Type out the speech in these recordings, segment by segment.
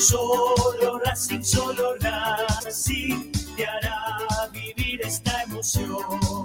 Solo Racing, solo Racing te hará vivir esta emoción.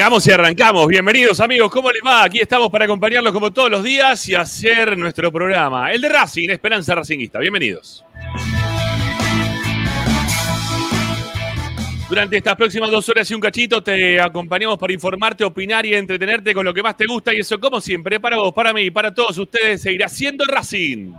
Llegamos y arrancamos. Bienvenidos amigos, ¿cómo les va? Aquí estamos para acompañarlos como todos los días y hacer nuestro programa, el de Racing, Esperanza Racingista. Bienvenidos. Durante estas próximas dos horas y un cachito te acompañamos para informarte, opinar y entretenerte con lo que más te gusta y eso como siempre para vos, para mí y para todos ustedes seguirá siendo Racing.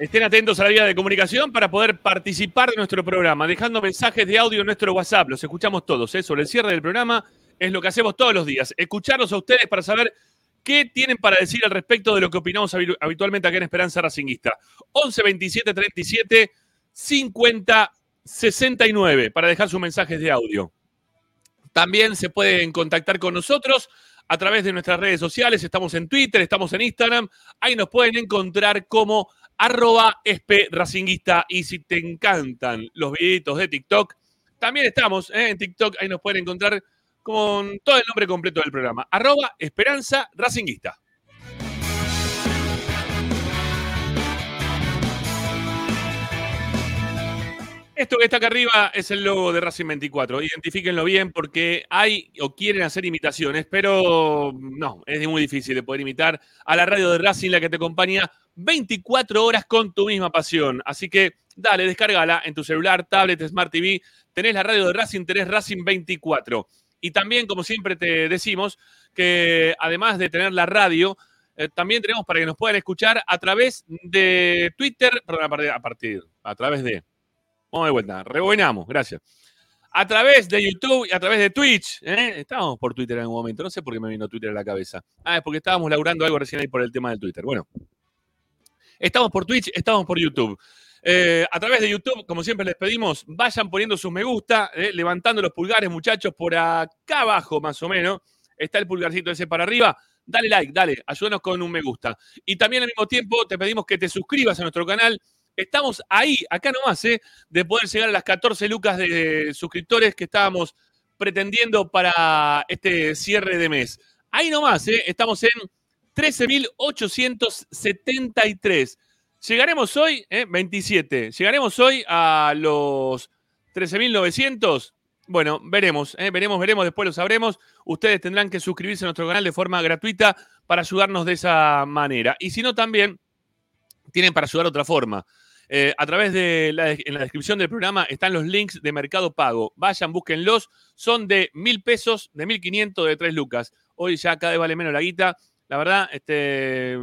Estén atentos a la vía de comunicación para poder participar de nuestro programa, dejando mensajes de audio en nuestro WhatsApp. Los escuchamos todos, ¿eh? sobre el cierre del programa. Es lo que hacemos todos los días. Escucharlos a ustedes para saber qué tienen para decir al respecto de lo que opinamos habi- habitualmente acá en Esperanza Racinguista. 11 27 37 50 69 para dejar sus mensajes de audio. También se pueden contactar con nosotros a través de nuestras redes sociales. Estamos en Twitter, estamos en Instagram. Ahí nos pueden encontrar como arroba racinguista. Y si te encantan los videitos de TikTok, también estamos ¿eh? en TikTok. Ahí nos pueden encontrar con todo el nombre completo del programa. Arroba Esperanza Racinguista. Esto que está acá arriba es el logo de Racing 24. Identifíquenlo bien porque hay o quieren hacer imitaciones, pero no, es muy difícil de poder imitar a la radio de Racing, la que te acompaña 24 horas con tu misma pasión. Así que dale, descárgala en tu celular, tablet, Smart TV. Tenés la radio de Racing, tenés Racing 24. Y también, como siempre te decimos, que además de tener la radio, eh, también tenemos para que nos puedan escuchar a través de Twitter, perdón, a partir, a, partir, a través de Vamos de vuelta, rebobinamos, gracias. A través de YouTube y a través de Twitch. ¿eh? Estábamos por Twitter en algún momento, no sé por qué me vino Twitter a la cabeza. Ah, es porque estábamos laburando algo recién ahí por el tema del Twitter. Bueno, estamos por Twitch, estamos por YouTube. Eh, a través de YouTube, como siempre les pedimos, vayan poniendo sus me gusta, eh, levantando los pulgares, muchachos, por acá abajo más o menos. Está el pulgarcito ese para arriba. Dale like, dale, ayúdanos con un me gusta. Y también al mismo tiempo te pedimos que te suscribas a nuestro canal. Estamos ahí, acá nomás, ¿eh? de poder llegar a las 14 lucas de suscriptores que estábamos pretendiendo para este cierre de mes. Ahí nomás, ¿eh? estamos en 13.873. Llegaremos hoy, ¿eh? 27, llegaremos hoy a los 13.900. Bueno, veremos, ¿eh? veremos, veremos, después lo sabremos. Ustedes tendrán que suscribirse a nuestro canal de forma gratuita para ayudarnos de esa manera. Y si no, también tienen para ayudar de otra forma. Eh, a través de la, en la descripción del programa están los links de Mercado Pago. Vayan, búsquenlos. Son de mil pesos, de mil quinientos, de tres lucas. Hoy ya cada vez vale menos la guita. La verdad, este,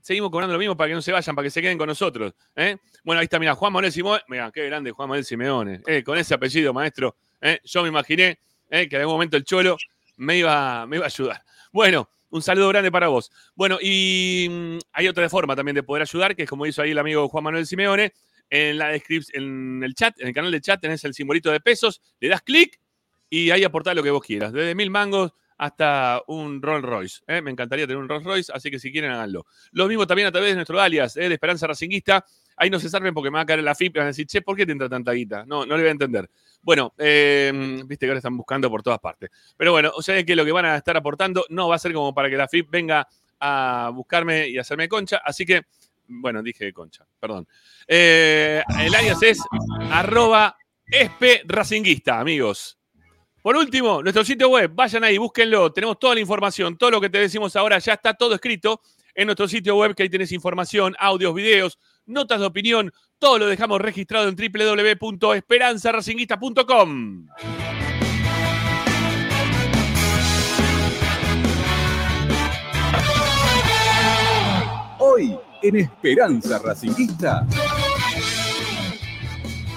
seguimos cobrando lo mismo para que no se vayan, para que se queden con nosotros. ¿eh? Bueno, ahí está, mira, Juan Manuel Simeone. Mira, qué grande Juan Manuel Simeone. Eh, con ese apellido, maestro. Yo me imaginé que en algún momento el Cholo me iba, me iba a ayudar. Bueno, un saludo grande para vos. Bueno, y mm, hay otra forma también de poder ayudar, que es como hizo ahí el amigo Juan Manuel Simeone. En, la en el chat, en el canal de chat tenés el simbolito de pesos, le das clic y ahí aportás lo que vos quieras. Desde mil mangos hasta un Rolls Royce. ¿eh? Me encantaría tener un Rolls Royce, así que si quieren háganlo. Lo mismo también a través de nuestro alias ¿eh? de Esperanza Racinguista ahí no se salven porque me va a caer la FIP y van a decir, che, ¿por qué te entra tanta guita? No, no le voy a entender. Bueno, eh, viste que ahora están buscando por todas partes. Pero bueno, o sea que lo que van a estar aportando no va a ser como para que la FIP venga a buscarme y hacerme concha. Así que, bueno, dije concha, perdón. Eh, el alias es arroba espracinguista, amigos. Por último, nuestro sitio web, vayan ahí, búsquenlo. Tenemos toda la información, todo lo que te decimos ahora ya está todo escrito en nuestro sitio web, que ahí tenés información, audios, videos, notas de opinión. Todo lo dejamos registrado en www.esperanzaracinguista.com. Hoy en Esperanza Racinguista.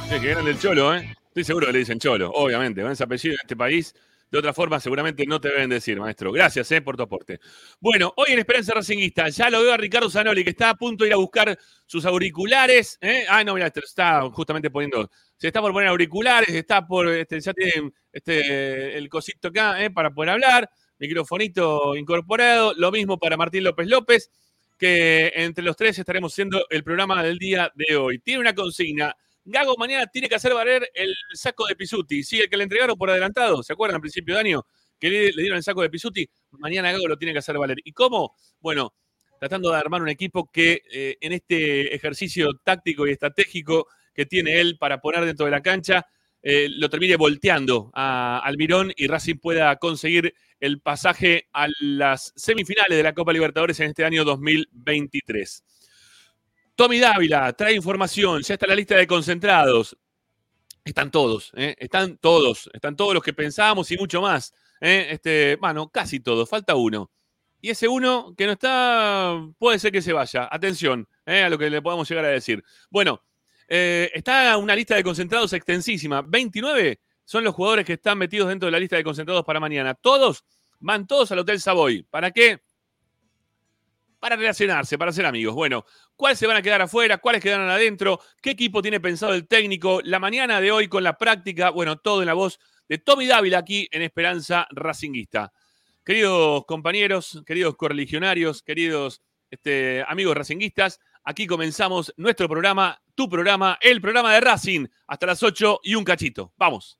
Sí, que grande el cholo, ¿eh? Estoy seguro que le dicen cholo, obviamente. Con ese apellido en este país, de otra forma seguramente no te deben decir, maestro. Gracias, ¿eh? Por tu aporte. Bueno, hoy en Esperanza Racinguista, ya lo veo a Ricardo Zanoli, que está a punto de ir a buscar sus auriculares. ¿eh? Ah, no, mira, está justamente poniendo. Se está por poner auriculares, está por. Este, ya tiene este, el cosito acá, ¿eh? Para poder hablar. Microfonito incorporado. Lo mismo para Martín López López, que entre los tres estaremos haciendo el programa del día de hoy. Tiene una consigna. Gago mañana tiene que hacer valer el saco de Pisuti. Sí, el que le entregaron por adelantado, ¿se acuerdan al principio de año? Que le, dieron el saco de Pisuti. Mañana Gago lo tiene que hacer valer. ¿Y cómo? Bueno, tratando de armar un equipo que eh, en este ejercicio táctico y estratégico que tiene él para poner dentro de la cancha, eh, lo termine volteando a Almirón y Racing pueda conseguir el pasaje a las semifinales de la Copa Libertadores en este año 2023. Tommy Dávila trae información, ya está la lista de concentrados. Están todos, ¿eh? están todos, están todos los que pensábamos y mucho más. ¿eh? Este, bueno, casi todos, falta uno. Y ese uno que no está, puede ser que se vaya. Atención ¿eh? a lo que le podamos llegar a decir. Bueno, está una lista de concentrados extensísima. 29 son los jugadores que están metidos dentro de la lista de concentrados para mañana. Todos van todos al Hotel Savoy. ¿Para qué? Para relacionarse, para ser amigos. Bueno, ¿cuáles se van a quedar afuera? ¿Cuáles quedaron adentro? ¿Qué equipo tiene pensado el técnico? La mañana de hoy con la práctica. Bueno, todo en la voz de Tommy Dávila aquí en Esperanza Racinguista. Queridos compañeros, queridos correligionarios, queridos este, amigos racinguistas, aquí comenzamos nuestro programa, tu programa, el programa de Racing, hasta las 8 y un cachito. Vamos.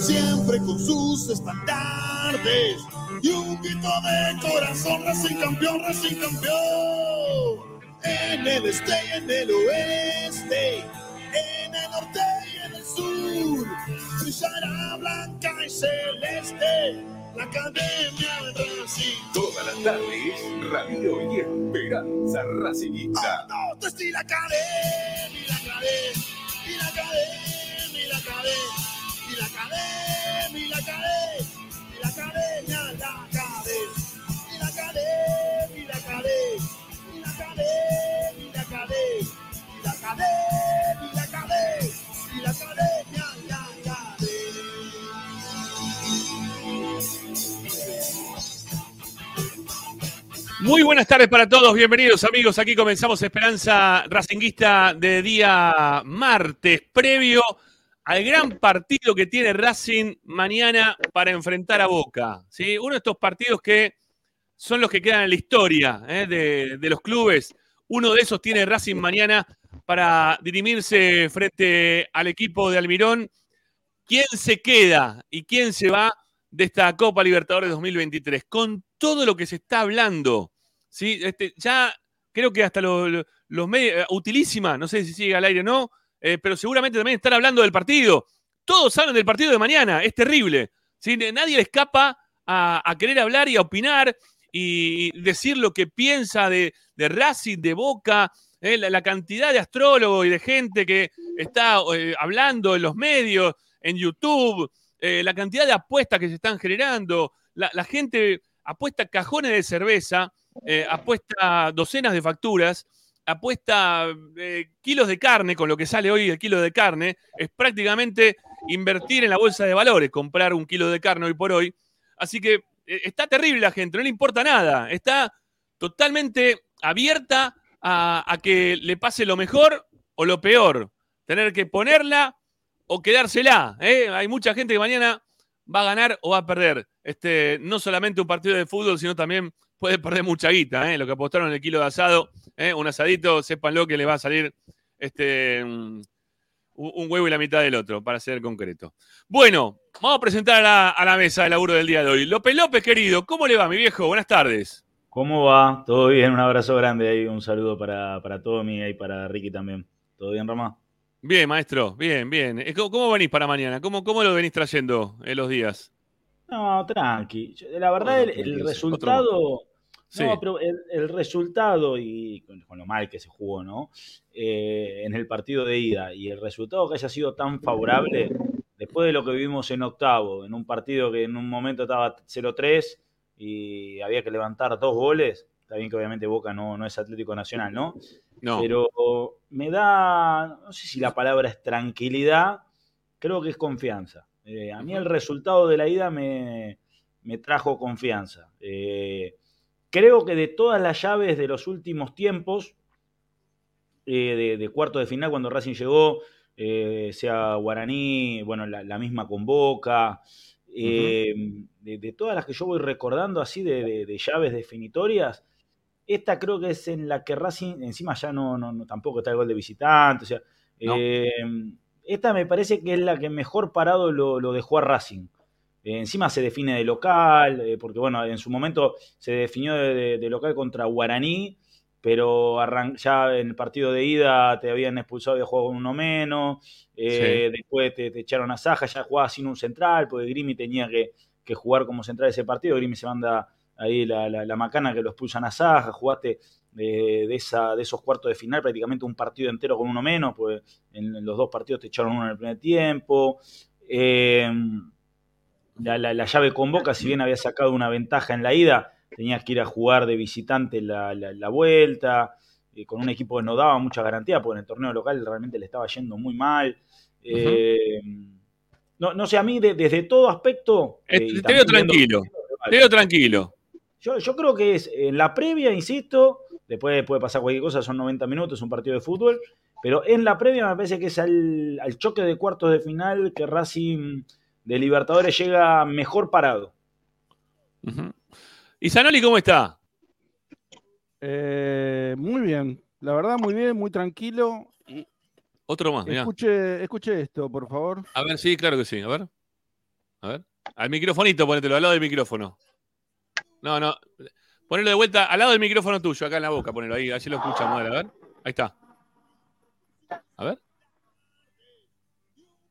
siempre con sus estandartes y un grito de corazón, Racing campeón, Racing campeón. En el este y en el oeste, en el norte y en el sur, brillará blanca y celeste la academia de Racing. Todas las tardes, Radio y Esperanza Racinguista. no, te estoy la academia, la academia, la academia, la academia, la academia, y la academia, la academia, la academia, y la academia, y la academia, y la academia, y la academia, y la academia, y la academia, y la academia, la Muy buenas tardes para todos, bienvenidos amigos. Aquí comenzamos Esperanza Racinguista de día martes, previo al gran partido que tiene Racing mañana para enfrentar a Boca. ¿sí? Uno de estos partidos que son los que quedan en la historia ¿eh? de, los clubes. Uno de esos tiene Racing mañana para dirimirse frente al equipo de Almirón. ¿Quién se queda y quién se va de esta Copa Libertadores 2023? Con todo lo que se está hablando. ¿sí? Este, ya creo que hasta lo- lo- los medios, utilísima, no sé si sigue al aire o no, eh, pero seguramente también están hablando del partido. Todos hablan del partido de mañana, es terrible. Nadie le escapa a, querer hablar y a opinar y decir lo que piensa de, Racing, de Boca, ¿eh? la, cantidad de astrólogos y de gente que está eh, hablando en los medios, en YouTube, la cantidad de apuestas que se están generando, la, la gente apuesta cajones de cerveza, apuesta docenas de facturas, apuesta eh, kilos de carne, con lo que sale hoy el kilo de carne, es prácticamente invertir en la bolsa de valores, comprar un kilo de carne hoy por hoy. Así que eh, está terrible la gente, no le importa nada, está totalmente abierta a, que le pase lo mejor o lo peor, tener que ponerla o quedársela. ¿eh? Hay mucha gente que mañana va a ganar o va a perder. Este, no solamente un partido de fútbol, sino también puede perder mucha guita. Lo que apostaron en el kilo de asado, ¿eh? un asadito, sépanlo que le va a salir este, un, un huevo y la mitad del otro, para ser concreto. Bueno, vamos a presentar a la, a la mesa de laburo del día de hoy. López López, querido, ¿cómo le va, mi viejo? Buenas tardes. ¿Cómo va? ¿Todo bien? Un abrazo grande ahí, un saludo para, para Tommy y para Ricky también. ¿Todo bien, Rama? Bien, maestro, bien, bien. Eh, ¿Cómo, cómo venís para mañana? ¿Cómo, ¿Cómo lo venís trayendo en los días? No, tranqui. La verdad, el, el resultado. Sí. No, pero el, el resultado, y con, con lo mal que se jugó, ¿no? Eh, en el partido de ida, y el resultado que haya sido tan favorable, después de lo que vivimos en octavo, en un partido que en un momento estaba 0-3 y había que levantar dos goles, está bien que obviamente Boca no, no es Atlético Nacional, ¿no? No. Pero me da, no sé si la palabra es tranquilidad, creo que es confianza. Eh, a mí el resultado de la ida me, me trajo confianza. Eh, creo que de todas las llaves de los últimos tiempos, eh, de, de cuarto de final, cuando Racing llegó, eh, sea Guaraní, bueno, la, la misma con Boca, eh, de, de todas las que yo voy recordando así de, de- de llaves definitorias, esta creo que es en la que Racing, encima ya no, no, no- tampoco está el gol de visitante, o sea, No. eh, esta me parece que es la que mejor parado lo, lo dejó a Racing. Eh, encima se define de local, eh, porque bueno, en su momento se definió de, de- de local contra Guaraní, pero ya en el partido de ida te habían expulsado y jugado con uno menos, eh, después te, te echaron a Saja, ya jugaba sin un central, porque Grimi tenía que, que jugar como central ese partido, Grimi se manda ahí la, la- la macana que lo expulsan a Saja, jugaste de, de esa, de esos cuartos de final prácticamente un partido entero con uno menos, pues en, en los dos partidos te echaron uno en el primer tiempo. Eh, la, la- la llave con Boca, si bien había sacado una ventaja en la ida, tenías que ir a jugar de visitante la, la- vuelta, eh, con un equipo que no daba mucha garantía, porque en el torneo local realmente le estaba yendo muy mal. Eh, no, no sé, a mí de- desde todo aspecto... Eh, te veo tranquilo. Te veo tranquilo. yo, yo creo que es en la previa, insisto, después puede pasar cualquier cosa, son 90 minutos, es un partido de fútbol, pero en la previa me parece que es al, al choque de cuartos de final que Racing de Libertadores llega mejor parado. ¿Y Zanoli cómo está? Eh, muy bien, la verdad muy bien, muy tranquilo. Otro más, mirá. escuche, escuche esto, por favor. A ver, sí, claro que sí. A ver. A ver. Al microfonito, ponételo, al lado del micrófono. No, no. Ponelo de vuelta al lado del micrófono tuyo, acá en la boca, ponelo ahí, así lo escuchamos. A ver. Ahí está. A ver.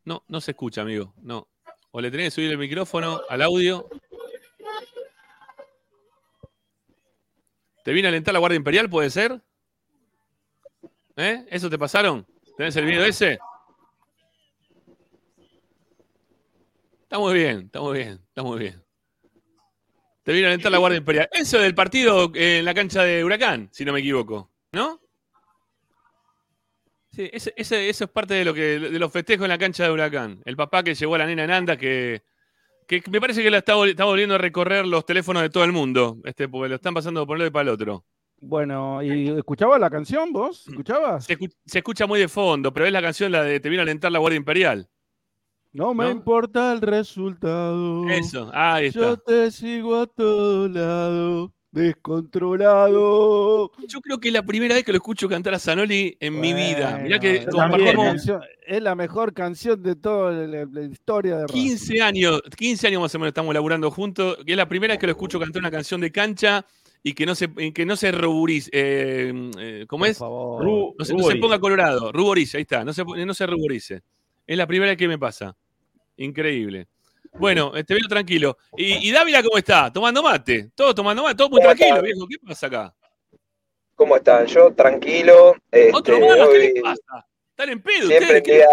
No, no se escucha, amigo. No. O le tenés que subir el micrófono al audio. ¿Te vino a alentar la Guardia Imperial, puede ser? ¿Eh? ¿Eso te pasaron? ¿Tenés el video ese? Está muy bien, está muy bien, está muy bien. Te vino a alentar la Guardia Imperial. Eso del partido en la cancha de Huracán, si no me equivoco, ¿no? Sí, ese, ese- eso es parte de lo que de los festejos en la cancha de Huracán. El papá que llevó a la nena en anda que, que me parece que la está, vol- está volviendo a recorrer los teléfonos de todo el mundo, este, porque lo están pasando por un lado y para el otro. Bueno, ¿y escuchabas la canción vos? ¿Escuchabas? Se, escu- se escucha muy de fondo, pero es la canción la de Te vino a alentar la Guardia Imperial. No me ¿No? importa el resultado. Eso, ahí está. Yo te sigo a todo lado, descontrolado. Yo creo que es la primera vez que lo escucho cantar a Zanoli en mi vida. Mirá que también, es, la compartimos canción- es la mejor canción de toda la, la historia de Racing. 15 años, 15 años más o menos estamos laburando juntos, y es la primera vez que lo escucho cantar una canción de cancha y que no se, que no se ruborice. eh, eh, ¿Cómo Por es? favor. Ru- No se, no se Ruborice. ponga colorado, ruborice, ahí está, no se, no se ruborice. Es la primera vez que me pasa. Increíble. Bueno, eh, te veo tranquilo. ¿Y, y Dávila cómo está? Tomando mate. Todo tomando mate, todo muy tranquilo, viejo. ¿Qué pasa acá? ¿Cómo están? Yo tranquilo. este, Otro más, ¿qué hoy les pasa? Están en pedo siempre ustedes, el ¿qué día,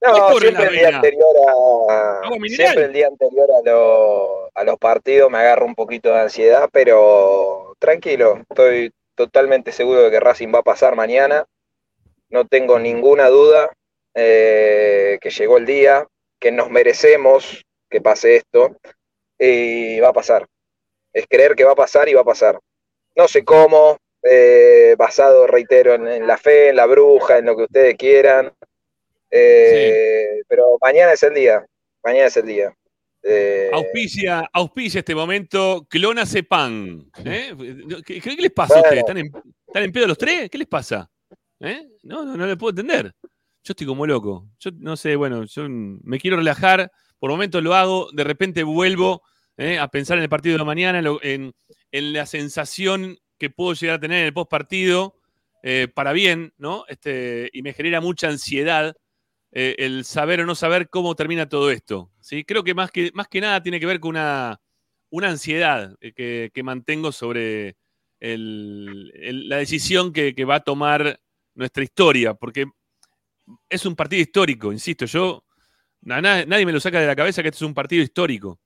no, siempre el día anterior a, siempre el día anterior a, lo- a los partidos me agarro un poquito de ansiedad, pero tranquilo, estoy totalmente seguro de que Racing va a pasar mañana. No tengo ninguna duda eh, que llegó el día, que nos merecemos que pase esto y va a pasar. Es creer que va a pasar y va a pasar. No sé cómo, eh, basado, reitero, en, en la fe, en la bruja, en lo que ustedes quieran. Eh, Pero mañana es el día. Mañana es el día. Eh, Auspicia, auspicia este momento Clona Pan. ¿eh? ¿Qué, qué les pasa a ustedes? ¿Están en, ¿Están en pedo los tres? ¿Qué les pasa? No, no, no le puedo entender. Yo estoy como loco. Yo no sé, bueno, yo me quiero relajar. Por momentos lo hago, de repente vuelvo ¿eh? a pensar en el partido de mañana, en, en- la sensación que puedo llegar a tener en el post partido, para bien, ¿no? Este, y me genera mucha ansiedad eh, el saber o no saber cómo termina todo esto. ¿sí? Creo que más, que más que nada tiene que ver con una, una ansiedad eh, que, que mantengo sobre el- la decisión que, que va a tomar nuestra historia, porque es un partido histórico, insisto, yo, na- na- nadie me lo saca de la cabeza que este es un partido histórico,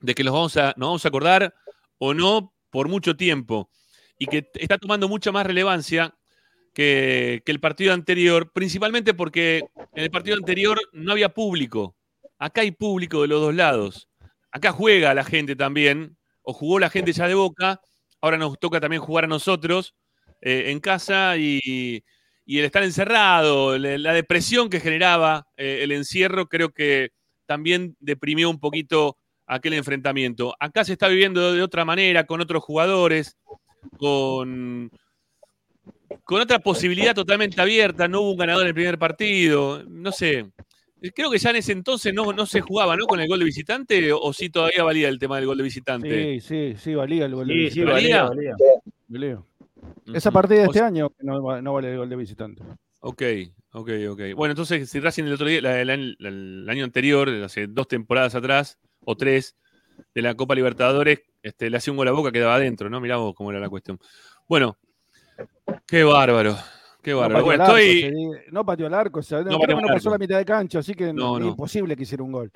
de que los vamos a, nos vamos a acordar o no por mucho tiempo, y que está tomando mucha más relevancia que, que el partido anterior, principalmente porque en el partido anterior no había público. Acá hay público de los dos lados. Acá juega la gente también, o jugó la gente ya de boca. Ahora nos toca también jugar a nosotros eh, en casa y, y el estar encerrado, la, depresión que generaba eh, el encierro, creo que también deprimió un poquito aquel enfrentamiento. Acá se está viviendo de otra manera, con otros jugadores, con, con otra posibilidad totalmente abierta, no hubo un ganador en el primer partido, no sé. Creo que ya en ese entonces no, no se jugaba, ¿no? Con el gol de visitante, o sí todavía valía el tema del gol de visitante. Sí, sí, sí, valía el gol de Sí, sí, visitante. valía, ¿Valía? valía. Valía. Esa partida de O este sea, año que no, no vale el gol de visitante. Ok, ok, ok. Bueno, entonces, si Racing el otro día, la- la- la- el año anterior, hace dos temporadas atrás, o tres, de la Copa Libertadores, este, le hacía un gol a boca, quedaba adentro, ¿no? Mirá vos cómo era la cuestión. Bueno, qué bárbaro, qué bárbaro. Bueno, arco, estoy. se no pateó al arco, o sea, No no pasó la mitad de cancha, así que No, es imposible que hiciera un gol.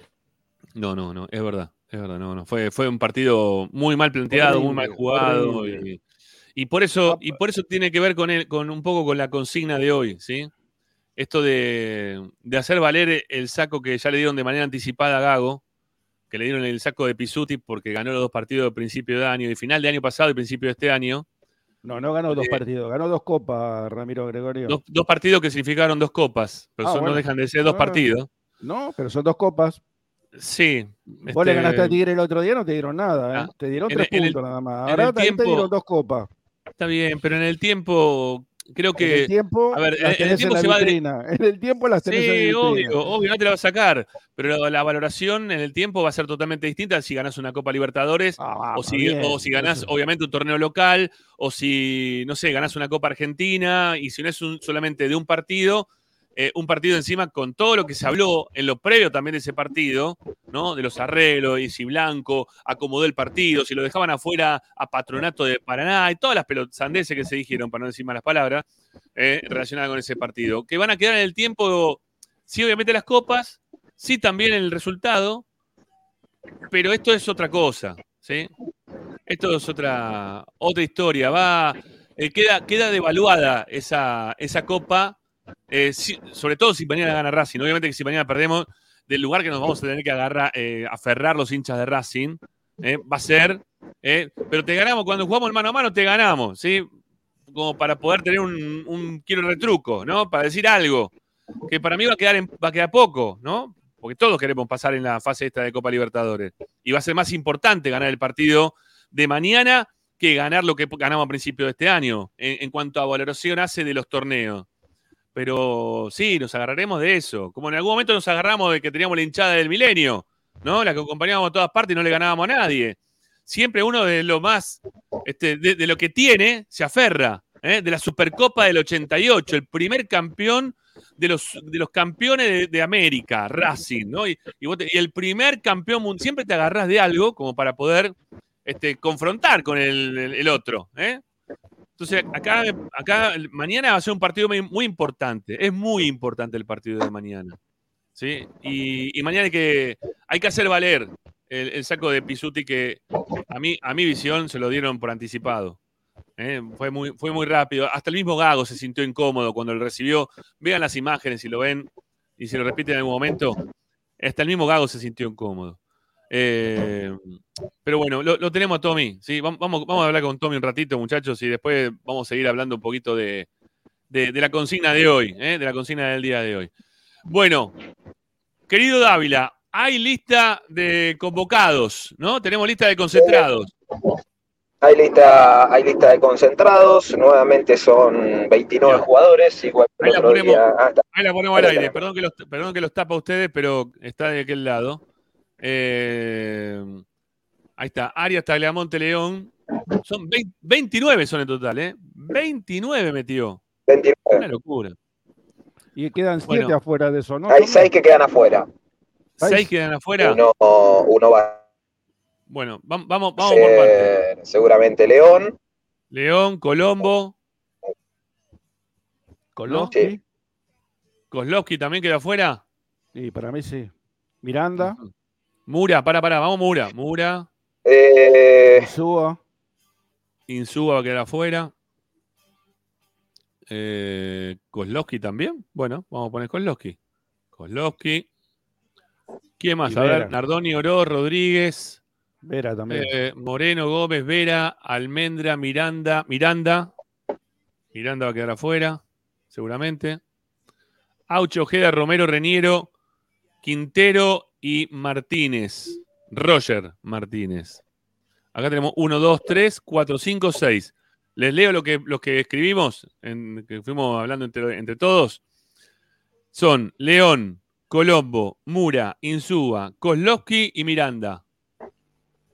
No, no, no, es verdad, es verdad, no, no. Fue, fue un partido muy mal planteado, muy mal jugado. Y, y por eso, y por eso tiene que ver con, el, con un poco con la consigna de hoy, ¿sí? Esto de, de hacer valer el saco que ya le dieron de manera anticipada a Gago, que le dieron el saco de Pisuti porque ganó los dos partidos de principio de año, y final de año pasado y principio de este año. No, no ganó dos Eh, partidos, ganó dos copas, Ramiro Gregorio. Dos, dos partidos que significaron dos copas, pero Ah, son- no dejan de ser dos Ah. partidos. No, pero son dos copas. Sí. Vos le este, ganaste a Tigre el otro día, no te dieron nada, ¿eh? Ah, te dieron en tres el- en el- puntos nada más. Ahora el te- te tiempo- dieron dos copas. Está bien, pero en el tiempo creo En el que. tiempo, a ver, en- el tiempo en se va vitrina. En el tiempo las tenés en Sí, la obvio, obvio, no te la vas a sacar. Pero la, la valoración en el tiempo va a ser totalmente distinta si ganás una Copa Libertadores Ah, o, si, bien, o si ganás, eso. obviamente, un torneo local o si, no sé, ganás una Copa Argentina y si no es un- solamente de un partido, eh, un partido encima con todo lo que se habló en lo previo también de ese partido, ¿no? De los arreglos, y si Blanco acomodó el partido, si lo dejaban afuera a Patronato de Paraná y todas las pelotandeses que se dijeron, para no decir malas palabras, eh, relacionadas con ese partido. Que van a quedar en el tiempo, sí, obviamente las copas, sí también el resultado, pero esto es otra cosa, ¿sí? Esto es otra, otra historia. Va, eh, queda, queda devaluada esa, esa copa, eh, si- sobre todo si mañana gana Racing. Obviamente que si mañana perdemos, del lugar que nos vamos a tener que agarrar, eh, aferrar los hinchas de Racing, eh, va a ser, pero te ganamos, cuando jugamos mano a mano te ganamos, ¿sí? Como para poder tener un, un quiero retruco, ¿no? Para decir algo, que para mí va a quedar, en- va a quedar poco, ¿no? Porque todos queremos pasar en la fase esta de Copa Libertadores. Y va a ser más importante ganar el partido de mañana que ganar lo que ganamos a principio de este año, en, en cuanto a valoración hace de los torneos. Pero sí, nos agarraremos de eso. Como en algún momento nos agarramos de que teníamos la hinchada del milenio, ¿no? La que acompañábamos a todas partes y no le ganábamos a nadie. Siempre uno de lo más, este, de, lo que tiene, se aferra. ¿eh? De la Supercopa del 88, el primer campeón de los, de los campeones de, América, Racing, ¿no? Y, el primer campeón siempre te agarrás de algo como para poder este, confrontar con el, el- el otro, ¿eh? Entonces, acá, acá mañana va a ser un partido muy, importante. Es muy importante el partido de mañana. ¿sí? Y, y mañana hay que, hay que hacer valer el, el saco de Pisuti que a mí, a mi visión se lo dieron por anticipado. ¿eh? Fue, muy, fue muy rápido. Hasta el mismo Gago se sintió incómodo cuando lo recibió. Vean las imágenes si lo ven y si lo repiten en algún momento. Hasta el mismo Gago se sintió incómodo. Eh, pero bueno, lo, lo tenemos a Tommy. ¿sí? Vam- Vamos, vamos a hablar con Tommy un ratito, muchachos, y después vamos a seguir hablando un poquito de, de- de la consigna de hoy, ¿eh? de la consigna del día de hoy. Bueno, querido Dávila, hay lista de convocados, ¿no? Tenemos lista de concentrados. Hay lista, hay lista de concentrados, nuevamente son 29 Bien. jugadores, igual Ahí la ponemos. día. Ah. Ahí la ponemos al aire. Perdón que los, perdón que los tapa a ustedes, pero está de aquel lado. Eh, ahí está. Arias, Tagliamonte, León. Son 20 29 son en total, ¿eh? 29 metió. 29. Una locura. Y quedan siete Bueno. afuera de eso, ¿no? Hay Tommy? seis que quedan afuera. Seis. Quedan afuera. Uno, uno va Bueno, vam- vamos, a vamos por parte. ser seguramente León. León, Colombo, Kolowski. Sí. Kozlowski también queda afuera. Y para mí sí. Miranda, Mura, para, para, vamos Mura. Mura, Eh, Suba. Insúa va a quedar afuera. Eh, Kozlowski también. Bueno, vamos a poner Kozlowski. Kozlowski. ¿Quién más? Y A ver. Nardoni, Oro, Rodríguez, Vera también. eh, Moreno, Gómez, Vera, Almendra, Miranda. Miranda. Miranda va a quedar afuera, seguramente. Aucho, Ojeda, Romero, Reniero, Quintero y Martínez. Roger Martínez. Acá tenemos 1, 2, 3, 4, 5, 6. Les leo lo que, los que escribimos, en, que fuimos hablando entre, entre todos. Son León, Colombo, Mura, Insúa, Kozlowski y Miranda.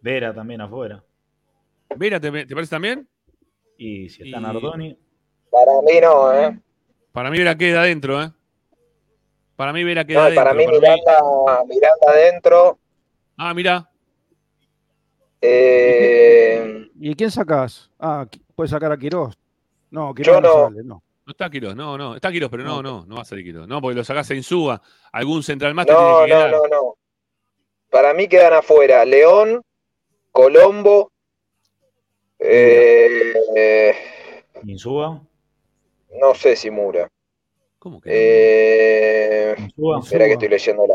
Vera también afuera. Vera, ¿te, te parece también? Y si está Y- Nardoni, para mí no, ¿eh? Para mí Vera queda adentro, ¿eh? Para mí Vera queda No, para mí para mí- Miranda, Miranda adentro. Ah, mira. Eh, ¿Y quién sacás? Ah, puedes sacar a Quirós. No, Yo Quirós no, no. sale, no. No está Quirós, no, no. Está Quirós, pero no, No. no, no va a salir Quirós. No, porque lo sacás a Insúa. Algún central más te no, tiene que no, quedar. no, no. Para mí quedan afuera León, Colombo, eh, eh, Insúa. no sé si Mura. ¿Cómo que? Eh, espera que estoy leyendo la.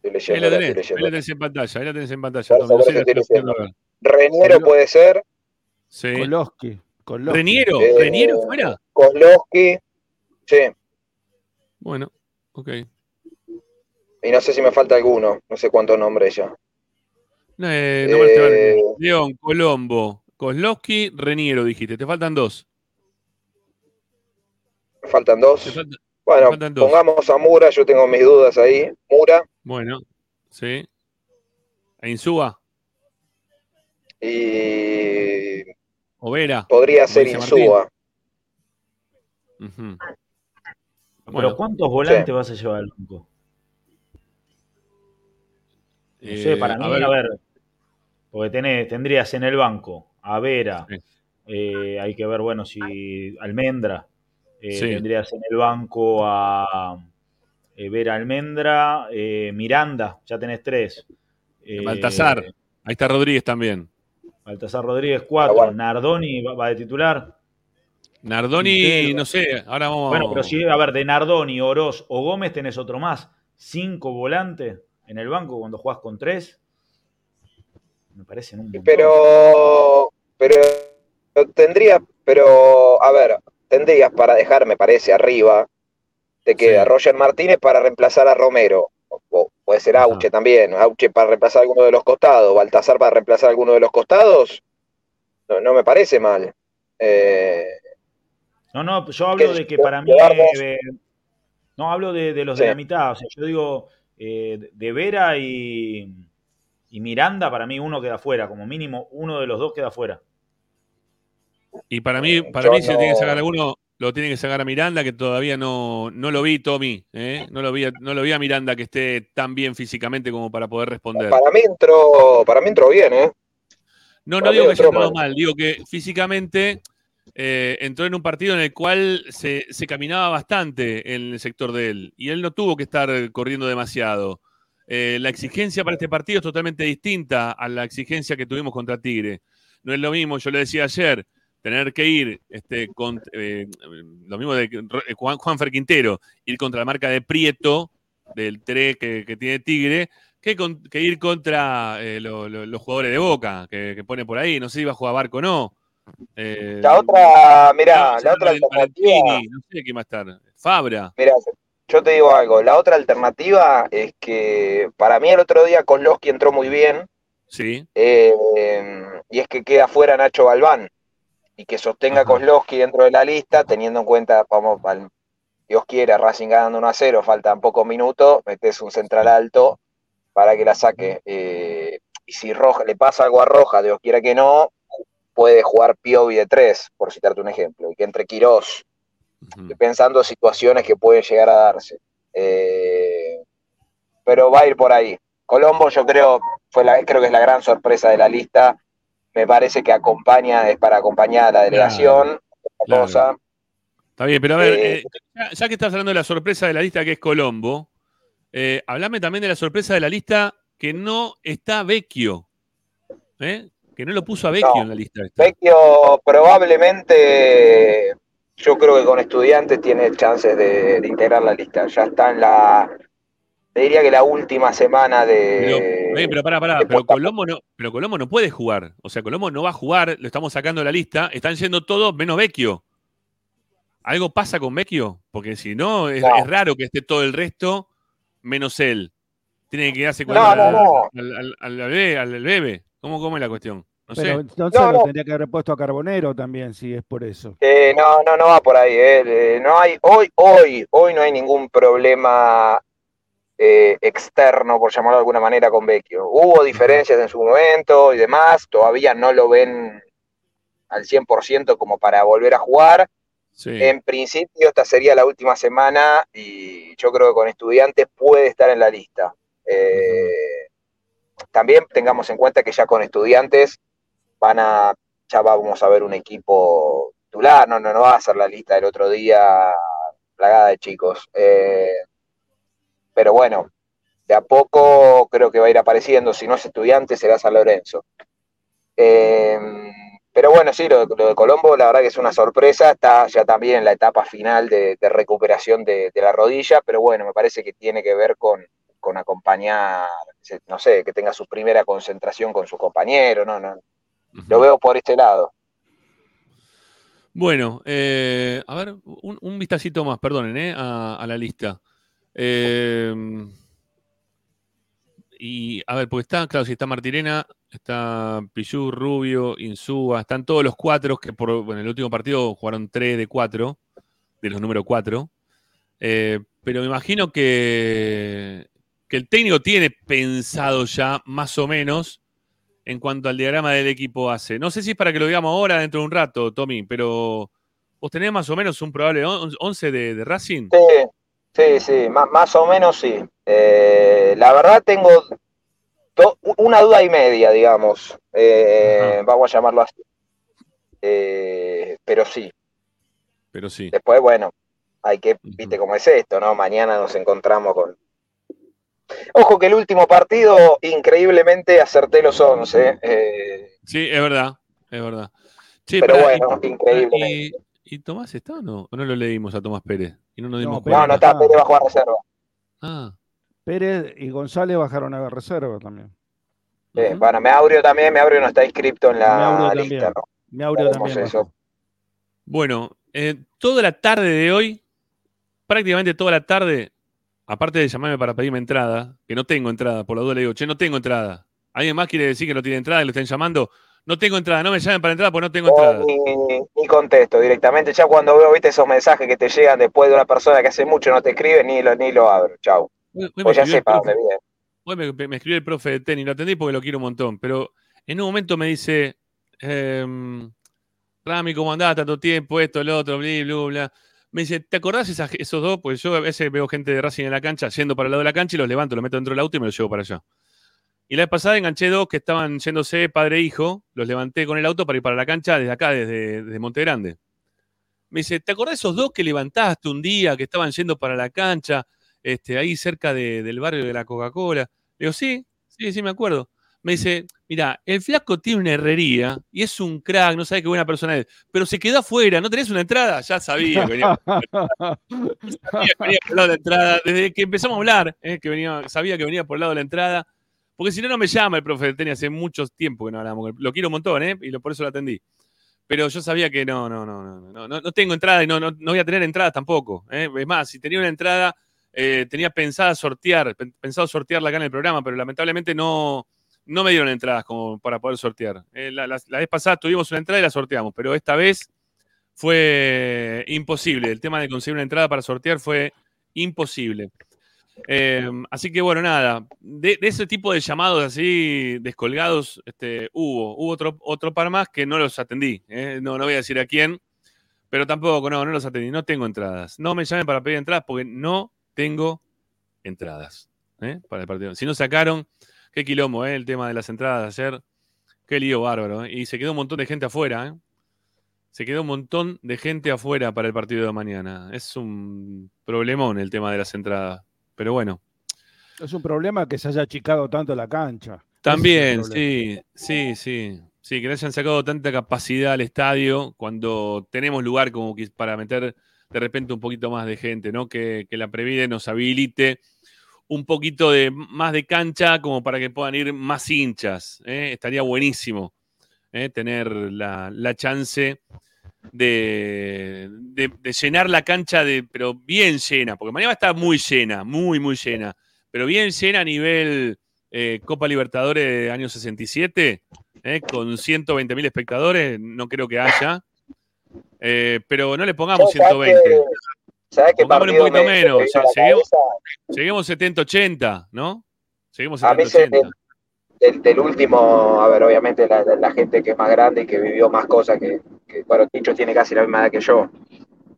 Estoy ahí la leyendo la, tenés, estoy ahí la tenés en pantalla, ahí la tenés en pantalla. No sé, estoy leyendo. ver. Reniero puede ser, Sí. Kolowski. Kolowski. ¿Reniero? Eh, ¿Reniero fuera? Kozlowski, sí, Bueno, ok. y no sé si me falta alguno, no sé cuántos nombres ya. No, eh, no Eh, León, Colombo, Kozlowski, Reniero, dijiste. Te faltan dos. Faltan dos. Falta- Bueno, faltan dos. pongamos a Mura, yo tengo mis dudas ahí. Mura Bueno, sí. ¿A Insúa? y ¿O Vera? podría ser. Insúa. Ujú. Pero Bueno, ¿cuántos volantes vas a llevar al banco? No sé, eh, para mí, a ver, porque tenés, tendrías en el banco a Vera, Sí. eh, hay que ver, bueno, si Almendra, eh, Sí. tendrías en el banco a eh, Vera Almendra, eh, Miranda, ya tenés tres. Eh, Baltasar. Ahí está Rodríguez también. Baltasar Rodríguez, cuatro. Ah, bueno. Nardoni va, va de titular. Nardoni, Quintero. no sé, ahora vamos. Bueno, pero si, a ver, de Nardoni, Oroz o Gómez tenés otro más. Cinco volantes en el banco cuando jugás con tres. Me parecen un montón. Pero, pero tendría, pero, a ver, tendrías para dejar, me parece, arriba. Te queda Sí. Roger Martínez para reemplazar a Romero. O, puede ser. Auche también. Auche para reemplazar alguno de los costados. Baltasar para reemplazar alguno de los costados. No, no me parece mal. Eh, No, no, yo hablo de que para mí. eh, no, hablo de, de los Sí. de la mitad. O sea, yo digo, eh, de Vera y, y Miranda, para mí uno queda fuera. Como mínimo, uno de los dos queda fuera. Y para mí, para Yo mí, si no- tiene que sacar alguno, lo tiene que sacar a Miranda, que todavía no, no lo vi, Tommy. ¿eh? No, lo vi, a- no lo vi a Miranda que esté tan bien físicamente como para poder responder. para mí entró, para mí entró bien, ¿eh? No, no para digo que haya entrado mal. mal, digo que físicamente eh, entró en un partido en el cual se, se caminaba bastante en el sector de él y él no tuvo que estar corriendo demasiado. Eh, la exigencia para este partido es totalmente distinta a la exigencia que tuvimos contra Tigre. No es lo mismo, yo le decía ayer, tener que ir, este, con, eh, lo mismo de eh, Juan, Juanfer Quintero, ir contra la marca de Prieto, del 3 que, que tiene Tigre, que, con- que ir contra eh, lo- lo- los jugadores de Boca, que, que pone por ahí, no sé si iba a jugar Barco o no. Eh, La otra, mira, no, la otra alternativa, no sé quién va a estar. Fabra. mira, yo te digo algo, la otra alternativa es que para mí el otro día Kozlowski entró muy bien, Sí. eh, y es que queda fuera Nacho Galván, y que sostenga Ajá. Kozlowski dentro de la lista, teniendo en cuenta, vamos, al- Dios quiera, Racing ganando 1 a 0, faltan pocos minutos, metes un central alto para que la saque. eh, y si Roja, le pasa algo a Roja, Dios quiera que no, puede jugar Piovi de 3, por citarte un ejemplo, y que entre Quirós. Estoy pensando situaciones que pueden llegar a darse. Eh, pero va a ir por ahí. Colombo, yo creo, fue la, creo que es la gran sorpresa de la lista. Me parece que acompaña, es para acompañar a la delegación. claro. cosa. Está bien, pero a ver, Eh, eh, ya, que estás hablando de la sorpresa de la lista que es Colombo, eh, hablame también de la sorpresa de la lista que no está Vecchio. ¿eh? Que no lo puso a Vecchio No. en la lista. esta. Vecchio probablemente, yo creo que con estudiantes tiene chances de, de integrar la lista. Ya está en la, te diría que la última semana Pero, de... eh, pero pará, pará, pero Colombo, no, pero Colombo no puede jugar. O sea, Colombo no va a jugar, lo estamos sacando de la lista, están yendo todos menos Vecchio. ¿Algo pasa con Vecchio? Porque si no, es, No. es raro que esté todo el resto menos él. Tiene que quedarse con No, al, no, no. al- al- al bebé, al bebé. ¿Cómo, cómo es la cuestión? No sé. Pero entonces No, lo no. tendría que haber puesto a Carbonero también, si es por eso. Eh, no, no, no va por ahí. eh. Eh, no hay, hoy, hoy, hoy no hay ningún problema eh, externo, por llamarlo de alguna manera, con Vecchio. Hubo diferencias en su momento y demás, todavía no lo ven al 100% como para volver a jugar. Sí. En principio, esta sería la última semana y yo creo que con estudiantes puede estar en la lista. Eh, También tengamos en cuenta que ya con estudiantes van a, ya vamos a ver un equipo titular, no, no, no va a ser la lista del otro día plagada de chicos. Eh, pero bueno, de a poco creo que va a ir apareciendo, si no es estudiante será San Lorenzo. Eh, pero bueno, sí, lo, lo de Colombo la verdad que es una sorpresa, está ya también en la etapa final de, de recuperación de, de la rodilla, pero bueno, me parece que tiene que ver con, con acompañar, no sé, que tenga su primera concentración con su compañero, no, no, lo veo por este lado. Bueno, eh, a ver, un, un vistacito más, perdonen, eh, a, a la lista. Eh, y a ver, porque está, claro, si está Martirena, está Pichu, Rubio, Insúa, están todos los cuatro que por bueno, el último partido jugaron tres de cuatro, de los números cuatro. Eh, pero me imagino que, que el técnico tiene pensado ya más o menos en cuanto al diagrama del equipo hace. No sé si es para que lo digamos ahora, dentro de un rato, Tommy, pero vos tenés más o menos un probable 11 de, Racing. Sí, sí, más, más o menos sí. Eh, la verdad tengo do- una duda y media, digamos, eh, vamos a llamarlo así. Eh, pero sí, Pero sí. después, bueno, hay que, viste cómo es esto, ¿no? Mañana nos encontramos con... Ojo que el último partido, increíblemente acerté los 11, eh, Sí, es verdad, es verdad. Che, pero y- bueno, increíblemente. y, ¿y Tomás está o no? ¿O no lo leímos a Tomás Pérez? Y no nos dimos No, cuenta. No, no está, Pérez va a jugar reserva. Ah, Pérez y González bajaron a reserva también. Sí, ujú. bueno, Meaurio también, Meaurio no está inscripto en la Meaurio lista. ¿no? Sabemos también. eso. bajó. Bueno, eh, toda la tarde de hoy, prácticamente toda la tarde, aparte de llamarme para pedirme entrada, que no tengo entrada, por la duda le digo, che, no tengo entrada. ¿Alguien más quiere decir que no tiene entrada y lo estén llamando? No tengo entrada, no me llamen para entrada porque no tengo O entrada. ni, ni contesto directamente. Ya cuando veo, viste, esos mensajes que te llegan después de una persona que hace mucho no te escribe, ni lo, ni lo abro. Chau. Hoy- hoy me Pues ya profe- dónde viene. Hoy me, me escribió el profe de tenis, lo atendí porque lo quiero un montón, pero en un momento me dice, em, Rami, ¿cómo andás? Tanto tiempo, esto, lo otro, bla, bla, bla. Me dice, ¿te acordás esas- esos dos? Pues yo a veces veo gente de Racing en la cancha, yendo para el lado de la cancha y los levanto, los meto dentro del auto y me los llevo para allá. Y la vez pasada enganché dos que estaban yéndose padre e hijo, los levanté con el auto para ir para la cancha desde acá, desde, desde Monte Grande. Me dice, ¿te acordás de esos dos que levantaste un día, que estaban yendo para la cancha, este, ahí cerca de- del barrio de la Coca-Cola? Le digo, sí, sí, sí, me acuerdo. Me dice, mira, el flaco tiene una herrería y es un crack, no sabe qué buena persona es, pero se quedó afuera, ¿no tenés una entrada? Ya sabía que venía, sabía que venía por el lado de la entrada, desde que empezamos a hablar, eh, que venía, sabía que venía por el lado de la entrada, porque si no, no me llama el profe del tenis, hace mucho tiempo que no hablamos, lo quiero un montón, ¿eh? y por eso lo atendí. Pero yo sabía que no, no, no, no, no, no, tengo entrada y no, no, no voy a tener entradas tampoco. ¿eh? Es más, si tenía una entrada, eh, tenía pensada sortear, pen- pensado sortearla acá en el programa, pero lamentablemente no, no me dieron entradas como para poder sortear. Eh, la- la vez pasada tuvimos una entrada y la sorteamos, pero esta vez fue imposible. El tema de conseguir una entrada para sortear fue imposible. Eh, así que bueno, nada, de, ese tipo de llamados así descolgados, este, hubo, hubo otro, otro par más que no los atendí. ¿eh? No, no voy a decir a quién, pero tampoco, no, no los atendí, no tengo entradas. No me llamen para pedir entradas porque no tengo entradas ¿eh? para el partido. Si no sacaron, qué quilombo, ¿eh? el tema de las entradas de ayer, qué lío bárbaro. Y se quedó un montón de gente afuera. Se quedó un montón de gente afuera para el partido de mañana. Es un problemón el tema de las entradas. Pero bueno, Es un problema que se haya achicado tanto la cancha. también, es sí, sí, sí. Sí, que le hayan sacado tanta capacidad al estadio cuando tenemos lugar como que para meter de repente un poquito más de gente, ¿no? Que, que la Previde nos habilite un poquito de más de cancha como para que puedan ir más hinchas. ¿eh? Estaría buenísimo ¿eh? tener la, la chance de, de- de llenar la cancha, de, pero bien llena, porque mañana va a estar muy llena, muy, muy llena, pero bien llena a nivel eh, Copa Libertadores de año 67, ¿eh? con 120 mil espectadores, no creo que haya. Eh, pero no le pongamos ¿Sabes 120. qué- ¿Sabes qué Pongámosle un poquito me- me menos. vino a la Lleguemos, cabeza? lleguemos 70-80, ¿no? Lleguemos A mí se- 70-80. Del, del último, a ver, obviamente la, la- la gente que es más grande y que vivió más cosas que, que bueno, Ticho tiene casi la misma edad que yo.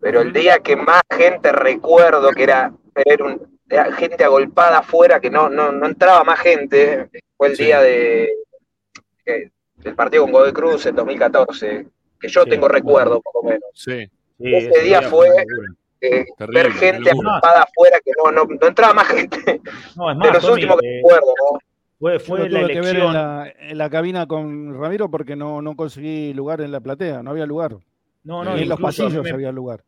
Pero el día que más gente recuerdo que era, era, un- era gente agolpada afuera, que no, no, no entraba más gente, fue el Sí. día de que- del partido con Godoy Cruz en 2014, que yo Sí, tengo recuerdo, por lo menos. Sí, Sí, Ese día fue-. Eh, Terrible, ver gente agolpada afuera, que no, no, no entraba más gente, No, es de más, los Tommy, últimos que eh, recuerdo, ¿no? Fue, Yo fue la tuve que ver en elección. la, en la cabina con Ramiro porque no, no conseguí lugar en la platea, no había lugar. No, no, Ni en los pasillos me- había lugar.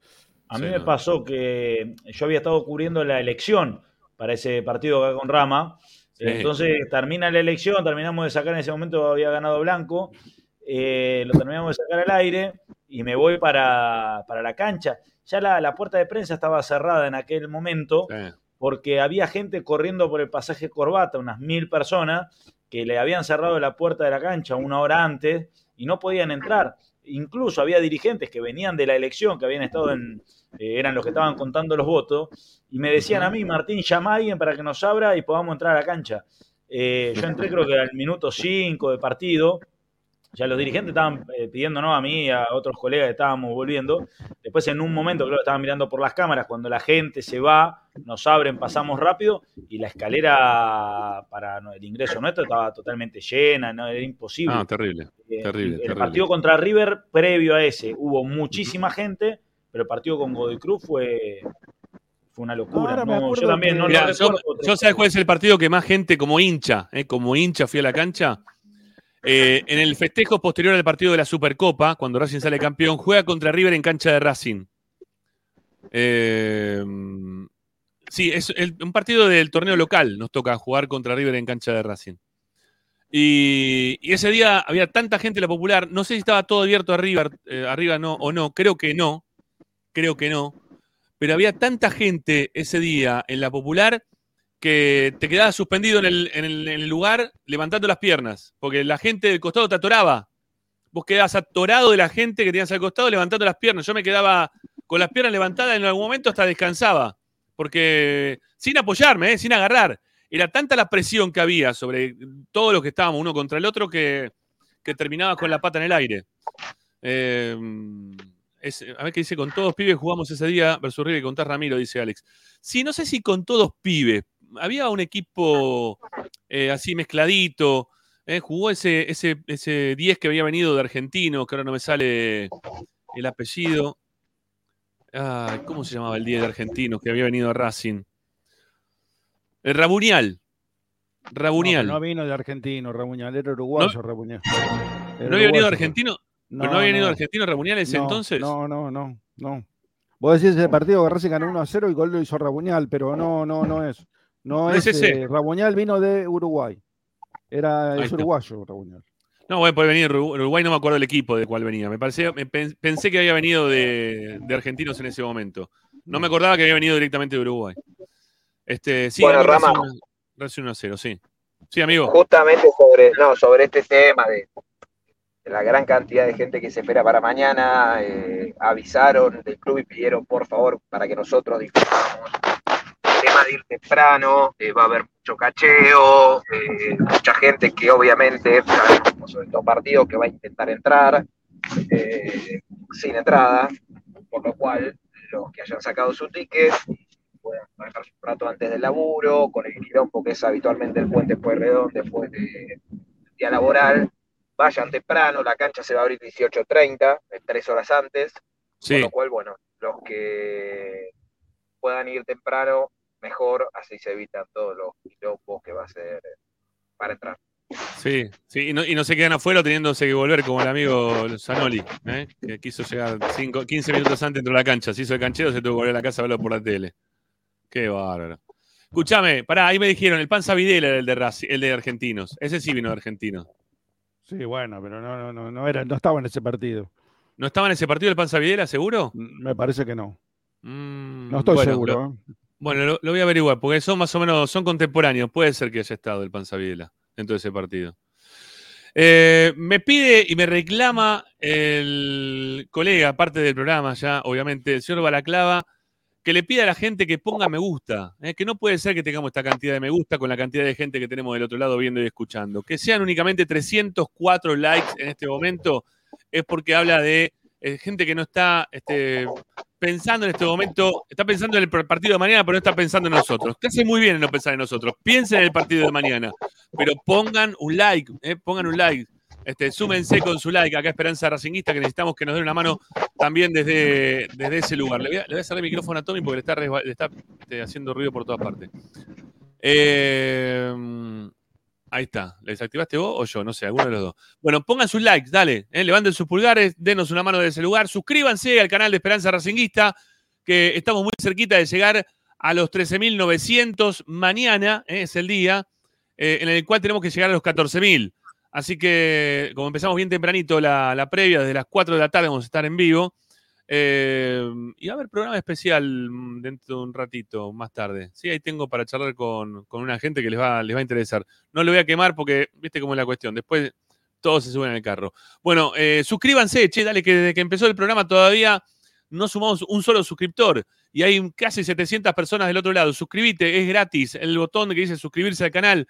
A mí Sí, me no. pasó que yo había estado cubriendo la elección para ese partido acá con Rama. Sí. Entonces termina la elección, terminamos de sacar en ese momento, había ganado Blanco, eh, lo terminamos de sacar al aire y me voy para, para la cancha. Ya la, la puerta de prensa estaba cerrada en aquel momento Sí. Porque había gente corriendo por el pasaje Corbata, unas mil personas, que le habían cerrado la puerta de la cancha una hora antes y no podían entrar. Incluso había dirigentes que venían de la elección, que habían estado en, eh, eran los que estaban contando los votos, y me decían a mí, Martín, llama a alguien para que nos abra y podamos entrar a la cancha. Eh, yo entré creo que al minuto 5 de partido, ya los dirigentes estaban eh, pidiéndonos a mí y a otros colegas que estábamos volviendo. Después en un momento creo que estaban mirando por las cámaras, cuando la gente se va, nos abren, pasamos rápido y la escalera para no- el ingreso nuestro estaba totalmente llena, no era imposible. Ah, terrible. Eh, terrible, el terrible. partido contra River, previo a ese, hubo muchísima gente, pero el partido con Godoy Cruz fue, fue una locura. Ahora No, yo también que- no, no Mirá, yo, recuerdo otro. yo sabes cuál es el partido que más gente como hincha, eh, como hincha fui a la cancha. Eh, en el festejo posterior al partido de la Supercopa, cuando Racing sale campeón, juega contra River en cancha de Racing. Eh, sí, es un partido del torneo local. Nos toca jugar contra River en cancha de Racing. Y, ese día había tanta gente en la popular. No sé si estaba todo abierto arriba, eh, arriba no o no. Creo que no. Creo que no. Pero había tanta gente ese día en la popular que te quedabas suspendido en el, lugar levantando las piernas, porque la gente del costado te atoraba. Vos quedabas atorado de la gente que tenías al costado levantando las piernas. Yo me quedaba con las piernas levantadas en algún momento hasta descansaba, porque sin apoyarme, ¿eh? sin agarrar. Era tanta la presión que había sobre todos los que estábamos uno contra el otro que, que terminaba con la pata en el aire. Eh, a ver qué dice, con todos pibes jugamos ese día versus River y contás Ramiro, dice Alex. Sí, no sé si con todos pibes. Había un equipo eh, así mezcladito. eh, jugó ese, ese, ese 10 que había venido de argentino, que ahora no me sale el apellido. ¿Cómo se llamaba el 10 de argentino que había venido a Racing? El Rabunial. Rabunial. No, no vino de argentino, Rabuñal, era uruguayo, Rabuñal. Era ¿No había venido de argentino? ¿Pero no, había venido de argentino Rabunial ese No, entonces? No, no, no, no. Vos decís ese partido que Racing ganó 1 a 0 y gol lo hizo Rabuñal, pero no, no, no es. No, No es, es ese. eh, Rabuñal vino de Uruguay. Era es uruguayo, Rabuñal. No, bueno, puede venir Uruguay, no me acuerdo el equipo de cuál venía. Me parecía, me pen- pensé que había venido de, de argentinos en ese momento. No me acordaba que había venido directamente de Uruguay. Este, sí, Bueno, ganó Rama. Racing- Racing 1 a 0, sí. Sí, amigo. Justamente sobre, no, sobre este tema de, de la gran cantidad de gente que se espera para mañana, eh, avisaron del club y pidieron por favor para que nosotros tema de ir temprano, eh, va a haber mucho cacheo, eh, mucha gente que obviamente, cómo son estos partidos, que va a intentar entrar eh, sin entrada, por lo cual los que hayan sacado su ticket puedan manejar un rato antes del laburo, con el quilombo que es habitualmente el puente Pueyrredón después del día laboral, vayan temprano, la cancha se va a abrir 18.30, eh, tres horas antes, con Sí, lo cual, bueno, los que puedan ir temprano, mejor, así se evitan todos los quilombos que va a ser eh, para entrar. sí, sí. Y no, y no se quedan afuera teniéndose que volver como el amigo Zanoli, ¿eh? que quiso llegar cinco- 15 minutos antes dentro de la cancha. Se hizo el canchero, se tuvo que volver a la casa a verlo por la tele. Qué bárbaro. Escuchame, pará, ahí me dijeron, el Panza Videla era el de, el de Argentinos. Ese sí vino de Argentinos. Sí, bueno, pero no, no, no, no, era, no estaba en ese partido. ¿No estaba en ese partido el Panza Videla, seguro? Me parece que no. Mm, No estoy bueno, seguro. lo- ¿eh? Bueno, lo, voy a averiguar, porque son más o menos, son contemporáneos. Puede ser que haya estado el Panza Videla dentro de ese partido. Eh, me pide y me reclama el colega, parte del programa ya, obviamente, el señor Balaclava, que le pida a la gente que ponga me gusta. ¿eh? Que no puede ser que tengamos esta cantidad de me gusta con la cantidad de gente que tenemos del otro lado viendo y escuchando. Que sean únicamente 304 likes en este momento es porque habla de eh, gente que no está este, pensando en este momento, está pensando en el partido de mañana, pero no está pensando en nosotros. Que hace muy bien en no pensar en nosotros. Piensen en el partido de mañana, pero pongan un like, eh, pongan un like. Este, súmense con su like acá Esperanza Racinguista, que necesitamos que nos den una mano también desde, desde ese lugar. Le voy, a, le cerrar el micrófono a Tommy porque le está, está este, haciendo ruido por todas partes. Eh, ahí está. ¿Le desactivaste vos o yo? No sé, alguno de los dos. Bueno, pongan sus likes, dale. eh, levanten sus pulgares, denos una mano desde ese lugar. Suscríbanse al canal de Esperanza Racinguista, que estamos muy cerquita de llegar a los 13.900. Mañana eh, es el día eh, en el cual tenemos que llegar a los 14.000. Así que, como empezamos bien tempranito la, la previa, desde las 4 de la tarde vamos a estar en vivo. Eh, y va a haber programa especial mm, dentro de un ratito, más tarde. Sí, ahí tengo para charlar con, con una gente que les va, les va a interesar. No lo voy a quemar porque, viste cómo es la cuestión. Después todos se suben al carro. Bueno, eh, suscríbanse, che, dale, que desde que empezó el programa todavía no sumamos un solo suscriptor. Y hay casi 700 personas del otro lado. Suscríbete, es gratis. El botón que dice suscribirse al canal.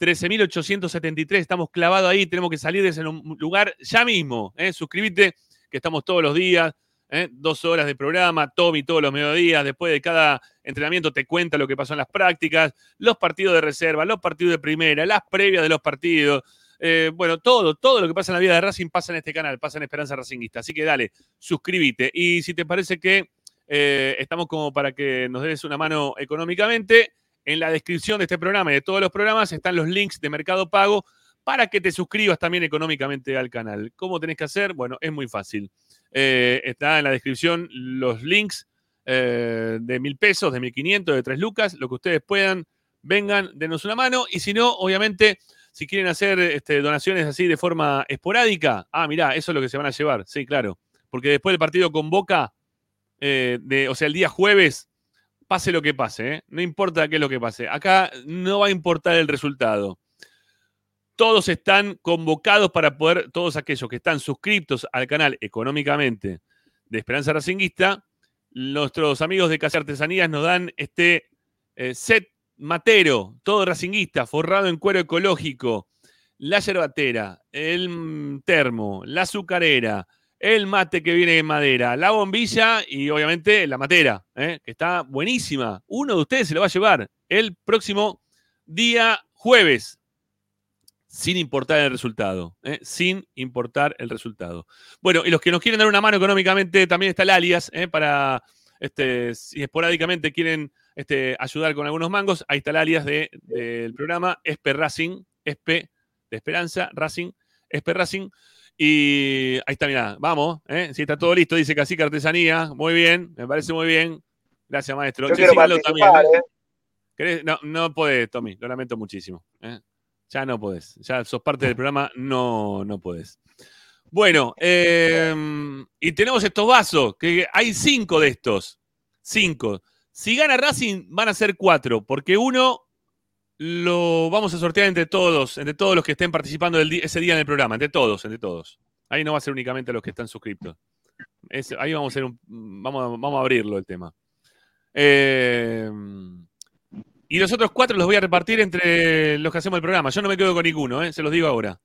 13.873, estamos clavados ahí, tenemos que salir de ese lugar ya mismo. ¿eh? Suscríbete, que estamos todos los días, ¿eh? dos horas de programa, Tommy todos los mediodías, después de cada entrenamiento te cuenta lo que pasó en las prácticas, los partidos de reserva, los partidos de primera, las previas de los partidos. Eh, bueno, todo, todo lo que pasa en la vida de Racing pasa en este canal, pasa en Esperanza Racingista. Así que dale, suscríbete. Y si te parece que eh, estamos como para que nos des una mano económicamente, en la descripción de este programa y de todos los programas están los links de Mercado Pago para que te suscribas también económicamente al canal. ¿Cómo tenés que hacer? Bueno, es muy fácil. Eh, está en la descripción los links eh, de mil pesos, de mil quinientos, de tres lucas, lo que ustedes puedan, vengan, denos una mano. Y si no, obviamente, si quieren hacer este, donaciones así de forma esporádica, ah, mirá, eso es lo que se van a llevar, sí, claro. Porque después del partido con Boca, eh, de, o sea, el día jueves, pase lo que pase, ¿eh? no importa qué es lo que pase. Acá no va a importar el resultado. Todos están convocados para poder, todos aquellos que están suscriptos al canal económicamente de Esperanza Racinguista, nuestros amigos de Casa Artesanías nos dan este eh, set matero, todo racinguista, forrado en cuero ecológico, la yerbatera, el termo, la azucarera, el mate que viene en madera, la bombilla y obviamente la matera, ¿eh? que está buenísima. Uno de ustedes se lo va a llevar el próximo día jueves, sin importar el resultado, ¿eh? sin importar el resultado. Bueno, y los que nos quieren dar una mano económicamente, también está el alias, ¿eh? para, este, si esporádicamente quieren este, ayudar con algunos mangos, ahí está el alias de- del programa, Espe Racing, Espe de Esperanza, Racing, Espe Racing. Y ahí está, mirá, vamos, ¿eh? si está todo listo, dice Cacique Artesanía, muy bien, me parece muy bien. Gracias, maestro. No, no podés, Tommy, lo lamento muchísimo. ¿eh? Ya no podés, ya sos parte del programa, no, no podés. Bueno, eh, y tenemos estos vasos, que hay cinco de estos, cinco. Si gana Racing van a ser cuatro, porque uno lo vamos a sortear entre todos, entre todos los que estén participando del ese día en el programa, entre todos, entre todos. Ahí no va a ser únicamente los que están suscriptos. Es- ahí vamos a, hacer un, vamos, vamos a abrirlo el tema. Eh, y los otros cuatro los voy a repartir entre los que hacemos el programa. Yo no me quedo con ninguno, ¿eh? se los digo ahora.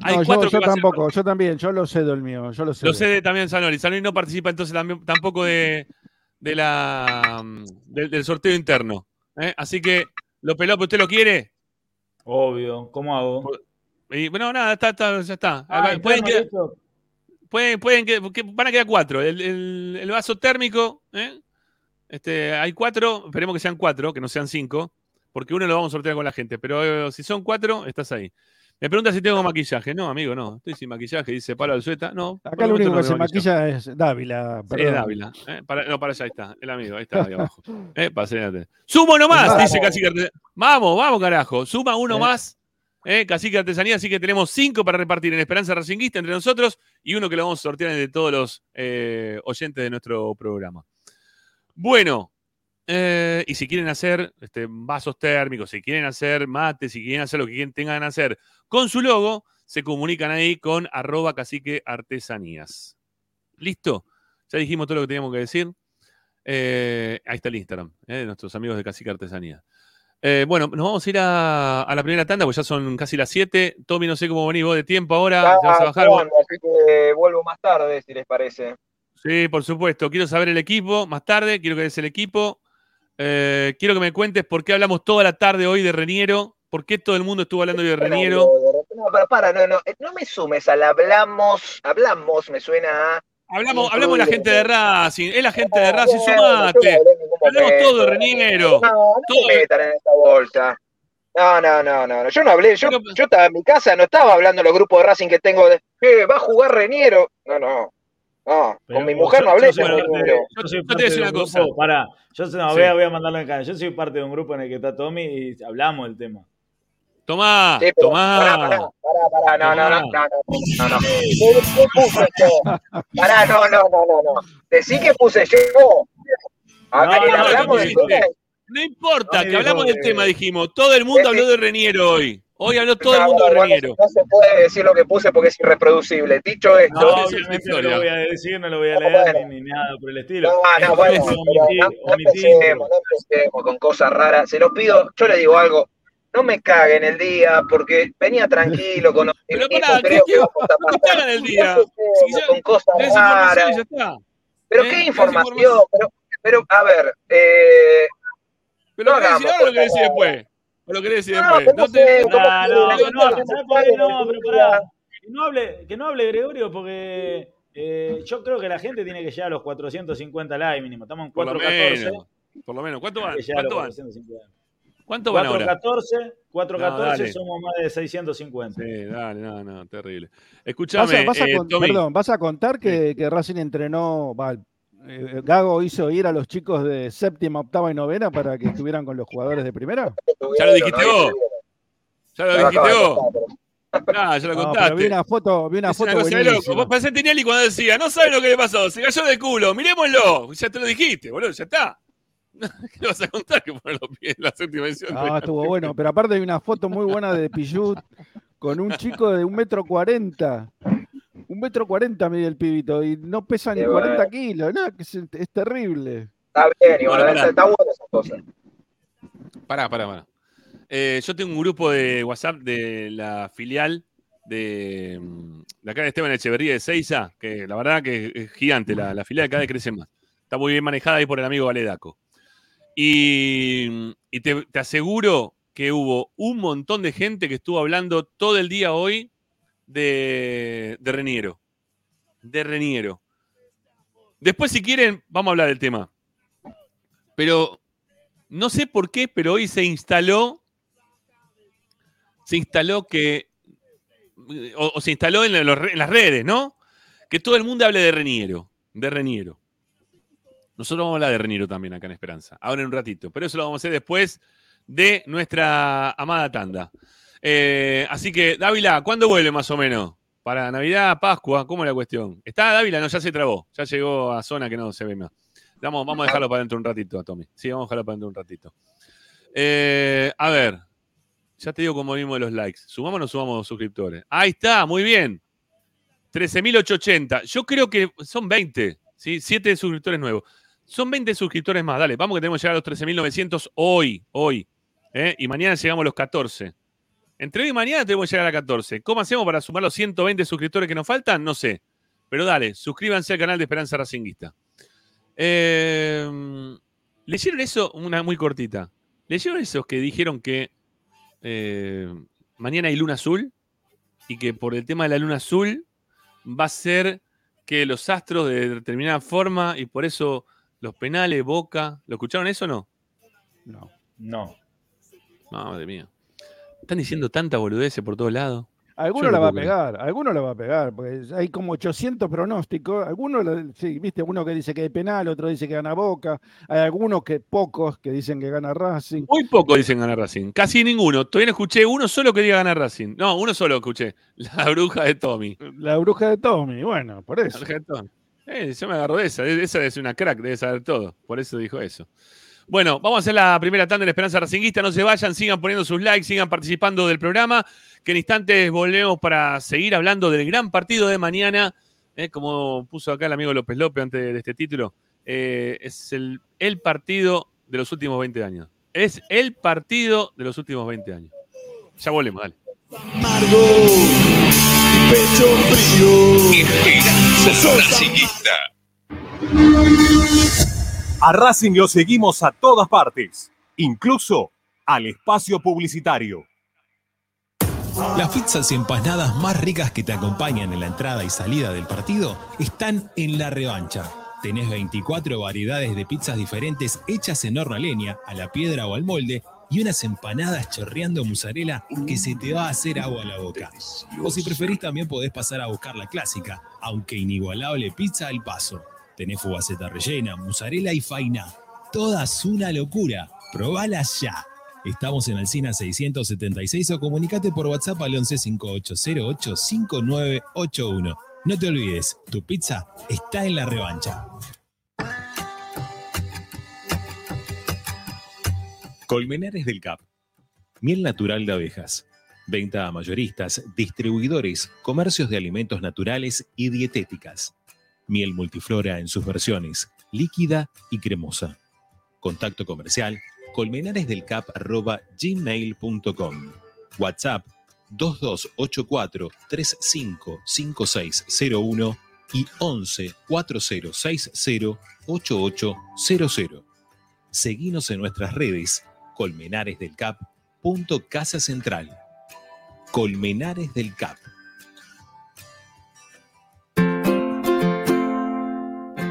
Hay No, yo, cuatro tampoco, yo también, yo lo cedo el mío, yo lo cedo. lo sé de- también Sanoli. Sanoli no participa entonces tampoco de, de la, mm, del, sorteo interno. ¿eh? Así que, López López, ¿usted lo quiere? Obvio, ¿cómo hago? Y, bueno, nada, está, está- ya está. Ah, pueden, quedar- pueden, pueden van a quedar cuatro. El, el- el vaso térmico, ¿eh? Este, hay cuatro, esperemos que sean cuatro, que no sean cinco, porque uno lo vamos a sortear con la gente. Pero eh, si son cuatro, estás ahí. Me pregunta si tengo maquillaje. No, amigo, no. Estoy sin maquillaje, dice Pablo Alzueta. No. Acá el lo único no que se maquillaje. maquilla es Dávila. Perdón. Dávila. ¿eh? Para- no, para allá ahí está. El amigo, ahí está, ahí abajo. ¿Eh? Para. Sumo nomás, Vamos. dice Cacique Artesanía. Vamos, vamos, carajo. Suma uno ¿Eh? más. ¿eh? Cacique Artesanía, así que tenemos cinco para repartir en Esperanza Racinguista entre nosotros y uno que lo vamos a sortear entre todos los oyentes de nuestro programa. Bueno, eh, y si quieren hacer este, vasos térmicos, si quieren hacer mates, si quieren hacer lo que quien- tengan que hacer con su logo, se comunican ahí con arroba cacique artesanías. ¿Listo? Ya dijimos todo lo que teníamos que decir. Eh, ahí está el Instagram eh, de nuestros amigos de Cacique Artesanía. Eh, bueno, nos vamos a ir a, a la primera tanda, pues ya son casi las 7. Tommy, no sé cómo venís vos de tiempo ahora. Ah, ¿Te vas a bajar? perdón, así que vuelvo más tarde, si les parece. Sí, por supuesto. Quiero saber el equipo más tarde. Quiero que des el equipo. Eh, quiero que me cuentes por qué hablamos toda la tarde hoy de Reniero. ¿Por qué todo el mundo estuvo hablando hoy de Reniero? No, para, para, no, no, no me sumes al hablamos, hablamos, me suena a... Hablamos, hablamos de la gente de Racing. Es la gente de Racing. No Sumate. Hablamos todo de Reniero. No, no Todo- me metan en esta bolsa. No, no, no, no, no, yo no hablé, yo, Pero- yo estaba en mi casa, no estaba hablando en los grupos de Racing que tengo de, eh, va a jugar Reniero. No, no, no, Pero con mi mujer yo- no hablé yo soy parte-. Yo soy Yo te parte voy a decir de un una grupo, pará, yo soy- no, Sí. voy, a, voy a mandarlo en cara. Yo soy parte de un grupo en el que está Tommy y hablamos del tema. Tomá, Sí, pero tomá. pará, pará, pará, pará, no, no, no, no, no, no, no. ¿Qué, puse yo? Pará, no, no, no, no, no. Decí que puse yo. Acá No, no, hablamos no del pusiste. tema. No importa, No, que hablamos del tema, dijimos. Todo el mundo habló de Reniero hoy. Hoy habló todo el mundo de bueno. No se puede decir lo que puse porque es irreproducible. Dicho esto, No, obviamente lo voy a decir, no lo voy a No, leer bueno. ni, ni nada por el estilo. No, no, bueno, no, empecemos, no empecemos con cosas raras. Se los pido, yo le digo algo, no me caguen el día porque venía tranquilo con Pero pará, creo ¿qué- que cagan el día. Si con cosas raras. y ya está. Pero ¿Eh? qué información, pero, pero a ver, eh, ¿Pero No hagamos lo decir cosas después? ¿O lo querés decir No, después? no te- no-. Pero pará. Que no hable, que no hable Gregorio porque eh, yo creo que la gente tiene que llegar a los 450 likes mínimo. Estamos en Por lo 414. menos. Por lo menos. ¿Cuánto van? ¿Cuánto van? 450. ¿Cuánto van ahora? 414, 414 No, dale. somos más de 650. Sí, dale, no, no, terrible. ¿Vas Escuchame, a, vas a eh, Tommy. perdón, ¿vas a contar que, que Racing entrenó, va, eh, Gago hizo ir a los chicos de séptima, octava y novena para que estuvieran con los jugadores de primera? ¿Ya lo dijiste No, vos? ¿Ya lo no, dijiste vos? pasar, pero- Ah, ya lo No, contaste. vi una foto, vi una es foto una cosa loco. Vos parecés Tinelli cuando decía, no sabes lo que le pasó, se cayó de culo, miremoslo. Ya te lo dijiste, boludo, ya está. ¿Qué le vas a contar que ponen los pies en la séptima edición? Ah, estuvo bueno, pero aparte hay una foto muy buena de Pichut con un chico de un metro cuarenta. Un metro cuarenta mide el pibito y no pesa ni 40 bueno. kilos, no, que es, es terrible. Está bien, igual, Bueno, está, bueno esa cosa. Pará, pará, pará. Eh, yo tengo un grupo de WhatsApp de la filial de, mm, de acá de Esteban Echeverría de Seiza, que la verdad que es gigante, la, la filial cada vez crece más. Está muy bien manejada ahí por el amigo Valedaco. Y, y te, te aseguro que hubo un montón de gente que estuvo hablando todo el día hoy de, de Reniero. De Reniero. Después, si quieren, vamos a hablar del tema. Pero no sé por qué, pero hoy se instaló. Se instaló que. O, se instaló en, los en las redes, ¿no? Que todo el mundo hable de Reniero. De Reniero. Nosotros vamos a hablar de Reniero también acá en Esperanza. Ahora en un ratito. Pero eso lo vamos a hacer después de nuestra amada tanda. Eh, así que, Dávila, ¿cuándo vuelve más o menos? Para Navidad, Pascua, ¿cómo es la cuestión? ¿Está Dávila? No, ya se trabó. Ya llegó a zona que no se ve más. Vamos, vamos a dejarlo para dentro un ratito Tommy. Sí, vamos a dejarlo para dentro un ratito. Eh, a ver, ya te digo cómo venimos de los likes. ¿Sumamos o no sumamos suscriptores? Ahí está, muy bien. 13.880. Yo creo que son 20, ¿sí? 7 suscriptores nuevos. Son 20 suscriptores más. Dale, vamos que tenemos que llegar a los 13.900 hoy, hoy. ¿eh? Y mañana llegamos a los 14. Entre hoy y mañana tenemos que llegar a 14. ¿Cómo hacemos para sumar los 120 suscriptores que nos faltan? No sé. Pero dale, suscríbanse al canal de Esperanza Racinguista. Eh, ¿Leyeron eso? Una muy cortita. ¿Leyeron esos que dijeron que eh, mañana hay luna azul? Y que por el tema de la luna azul va a ser que los astros de determinada forma y por eso los penales, Boca. ¿Lo escucharon eso o no? No. No. Madre mía. Están diciendo tanta boludez por todos lados. Alguno la va a creer. pegar, alguno la va a pegar, porque hay como 800 pronósticos. Algunos, la- sí, viste, uno que dice que hay penal, otro dice que gana Boca. Hay algunos que, pocos, que dicen que gana Racing. Muy poco dicen ganar Racing. Casi ninguno. Todavía no escuché uno solo que diga ganar Racing. No, uno solo escuché. La bruja de Tommy. La bruja de Tommy, bueno, por La eso. bruja de Tommy. Eh, yo me agarro de esa. Esa es una crack, debe saber todo. Por eso dijo eso. Bueno, vamos a hacer la primera tanda de la Esperanza Racinguista. No se vayan, sigan poniendo sus likes, sigan participando del programa. Que en instantes volvemos para seguir hablando del gran partido de mañana. Eh, como puso acá el amigo López López antes de este título. eh, es el, el partido de los últimos 20 años. Es el partido de los últimos 20 años. Ya volvemos, dale. Amargo, pecho frío. Esperanza Racinguista. A Racing lo seguimos a todas partes, incluso al espacio publicitario. Las pizzas y empanadas más ricas que te acompañan en la entrada y salida del partido están en la revancha. Tenés 24 variedades de pizzas diferentes hechas en horno a leña, a la piedra o al molde y unas empanadas chorreando mozzarella que se te va a hacer agua a la boca. O si preferís también podés pasar a buscar la clásica, aunque inigualable pizza al paso. Tenés fugaceta rellena, mozzarella y faina. Todas una locura. Probalas ya. Estamos en Alcina 676 o comunicate por WhatsApp al 11 5808 5981. No te olvides, tu pizza está en la revancha. Colmenares del Cap. Miel natural de abejas. Venta a mayoristas, distribuidores, comercios de alimentos naturales y dietéticas. Miel multiflora en sus versiones, líquida y cremosa. Contacto comercial colmenaresdelcap.gmail.com WhatsApp 2284 355601 y 11 4060 8800. Seguinos en nuestras redes Colmenares del Cap. punto Casa Central. Colmenares del Cap.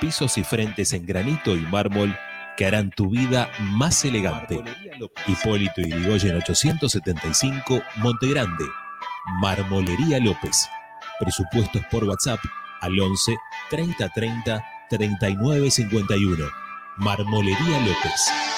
pisos y frentes en granito y mármol que harán tu vida más elegante. Hipólito Yrigoyen 875, Montegrande. Marmolería López. Presupuestos por WhatsApp al 11 30 30 39 51. Marmolería López.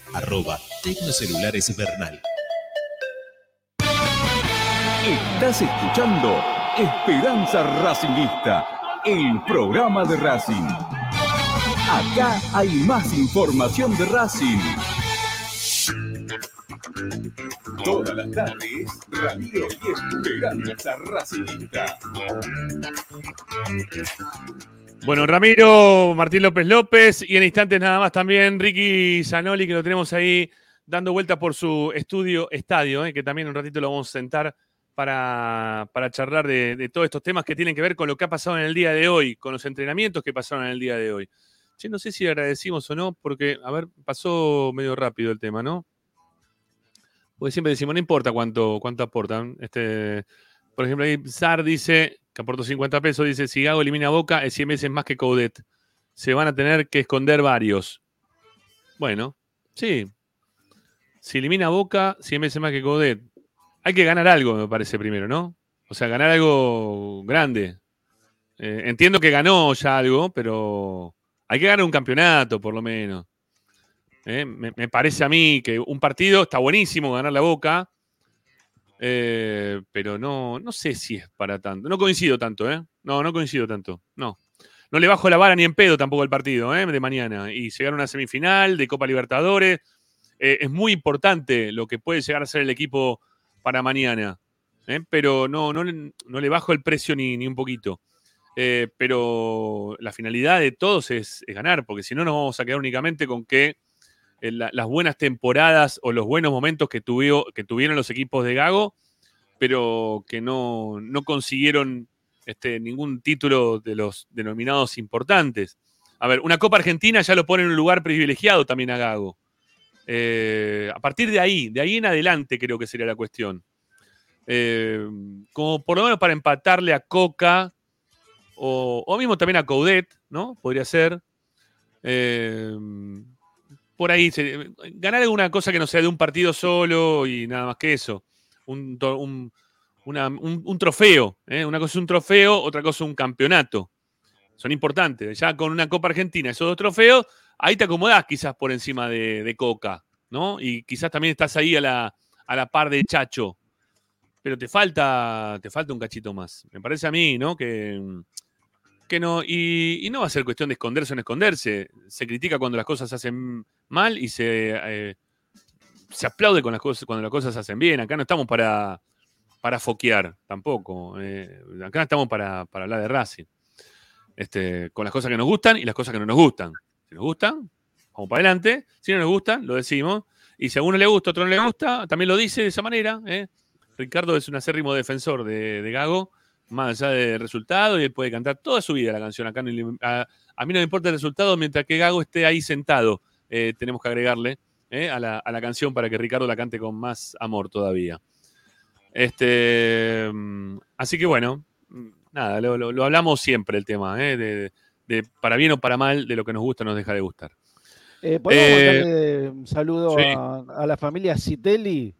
Arroba Tecnocelulares Bernal. Estás escuchando Esperanza Racingista, el programa de Racing. Acá hay más información de Racing. Todas las tardes, Ramiro y Esperanza Racingista. Bueno, Ramiro, Martín López López y en instantes nada más también Ricky Zanoli, que lo tenemos ahí dando vueltas por su estudio estadio, eh, que también un ratito lo vamos a sentar para, para charlar de, todos estos temas que tienen que ver con lo que ha pasado en el día de hoy, con los entrenamientos que pasaron en el día de hoy. Che, no sé si agradecimos o no, porque, a ver, pasó medio rápido el tema, ¿no? Porque siempre decimos, no importa cuánto, cuánto aportan. Este, por ejemplo, ahí Sar dice, que aportó 50 pesos, dice, si Gago elimina Boca, es 100 veces más que Coudet. Se van a tener que esconder varios. Bueno, sí. Si elimina Boca, 100 veces más que Coudet. Hay que ganar algo, me parece, primero, ¿no? O sea, ganar algo grande. Eh, entiendo que ganó ya algo, pero hay que ganar un campeonato, por lo menos. Eh, me parece a mí que un partido está buenísimo ganar la Boca, eh, pero no, no sé si es para tanto. No coincido tanto, ¿eh? No, no coincido tanto. No. No le bajo la vara ni en pedo tampoco el partido, ¿eh? De mañana. Y llegar a una semifinal de Copa Libertadores. Es muy importante lo que puede llegar a ser el equipo para mañana. Pero no, no, no le bajo el precio ni, ni un poquito. Pero la finalidad de todos es, es ganar, porque si no nos vamos a quedar únicamente con que la- las buenas temporadas o los buenos momentos que, tuvieron los equipos de Gago, pero que no, no consiguieron este, ningún título de los denominados importantes. A ver, una Copa Argentina ya lo pone en un lugar privilegiado también a Gago. Eh, a partir de ahí, de ahí en adelante creo que sería la cuestión. Eh, como por lo menos para empatarle a Coca o, o mismo también a Coudet, ¿no? Podría ser. Eh, por ahí, ganar alguna cosa que no sea de un partido solo y nada más que eso. Un, un- un trofeo. ¿eh? Una cosa es un trofeo, otra cosa es un campeonato. Son importantes. Ya con una Copa Argentina, esos dos trofeos, ahí te acomodás quizás por encima de, de Coca, ¿no? Y quizás también estás ahí a la, a la par de Chacho. pero te falta, te falta un cachito más. Me parece a mí, ¿no? Que, que no, y, no va a ser cuestión de esconderse o no esconderse. Se critica cuando las cosas se hacen mal y se, eh, se aplaude con las cosas, cuando las cosas se hacen bien. Acá no estamos para, para foquear tampoco. eh, acá estamos para, para hablar de Racing. Este, con las cosas que nos gustan y las cosas que no nos gustan. Si nos gustan, vamos para adelante. Si no nos gustan, lo decimos. Y si a uno le gusta, a otro no le gusta, también lo dice de esa manera. ¿eh? Ricardo es un acérrimo defensor de, de Gago, más allá del resultado, y él puede cantar toda su vida la canción. Acá no a, a mí no me importa el resultado mientras que Gago esté ahí sentado. Eh, tenemos que agregarle ¿eh? a, la, a la canción para que Ricardo la cante con más amor todavía. Este, mm, así que bueno, mm, nada, lo, lo- lo hablamos siempre el tema, ¿eh? de, de para bien o para mal, de lo que nos gusta nos deja de gustar. Eh, ¿Podemos mandarle un saludo sí. a, a la familia Citelli?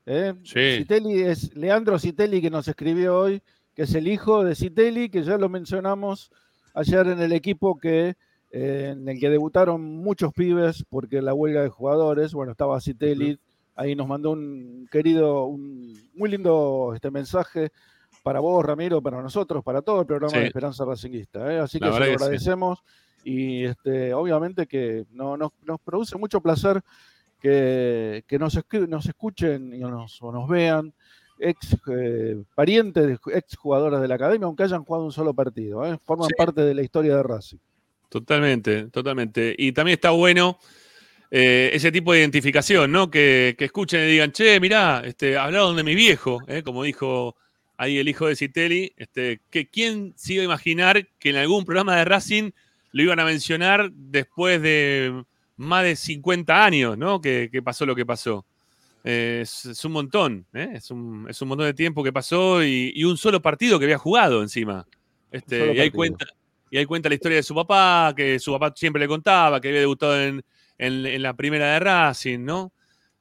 Sí. Citelli es Leandro Citelli que nos escribió hoy, que es el hijo de Citelli, que ya lo mencionamos ayer en el equipo que eh, en el que debutaron muchos pibes porque la huelga de jugadores, bueno, estaba Citelli, ahí nos mandó un querido, un muy lindo este mensaje para vos, Ramiro, para nosotros, para todo el programa Sí. de Esperanza Racinguista. ¿eh? Así que se lo sí. agradecemos y este, obviamente que no, nos, nos produce mucho placer que, que nos, nos escuchen y nos, o nos vean ex eh, parientes, de- ex jugadores de la academia, aunque hayan jugado un solo partido. ¿eh? Forman Sí. parte de la historia de Racing. Totalmente, totalmente. Y también está bueno eh, ese tipo de identificación, ¿no? Que, que escuchen y digan, che, mirá, este, hablaron de mi viejo, como dijo ahí el hijo de Citelli, este, que quién se iba a imaginar que en algún programa de Racing lo iban a mencionar después de más de 50 años, ¿no? Que, que pasó lo que pasó. Eh, es, es un montón, ¿eh? es, un, es un montón de tiempo que pasó y, y un solo partido que había jugado encima. Este, y ahí cuenta, y ahí cuenta la historia de su papá, que su papá siempre le contaba, que había debutado en, en- en la primera de Racing, ¿no?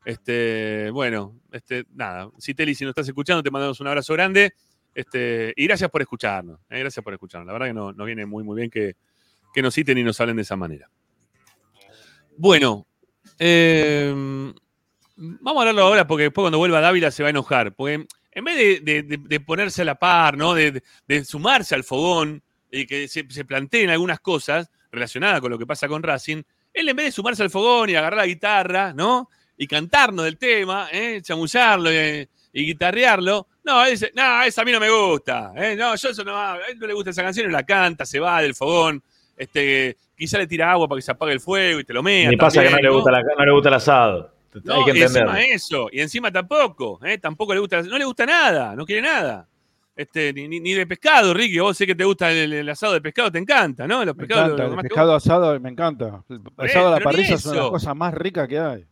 Este, bueno, este, nada, Citeli, si nos estás escuchando, te mandamos un abrazo grande. Este, y gracias por escucharnos. eh, gracias por escucharnos. La verdad que no- nos viene muy, muy bien que, que nos citen y nos hablen de esa manera. Bueno, eh, vamos a hablarlo ahora porque después cuando vuelva Dávila se va a enojar. Porque en vez de, de- ponerse a la par, ¿no? De, de- sumarse al fogón y que se, se planteen algunas cosas relacionadas con lo que pasa con Racing, él en vez de sumarse al fogón y agarrar la guitarra, ¿no? Y cantarnos del tema, ¿eh? chamullarlo y, y guitarrearlo, no, él dice, no, esa a mí no me gusta, ¿eh? no, yo eso no, a él no le gusta esa canción y la canta, se va del fogón, este, quizá le tira agua para que se apague el fuego y te lo mea. Me pasa que no también, le gusta, la, no le gusta el asado. No, Hay que encima eso, y encima tampoco, ¿eh? tampoco le gusta, no le gusta nada, no quiere nada. Este, ni, ni- ni de pescado, Ricky, vos sé que te gusta el, el asado de pescado, te encanta, ¿no? Los Me pescados, encanta, lo- lo el pescado asado me encanta. El Eh, asado a la pero ni parrilla son las cosas más ricas que hay.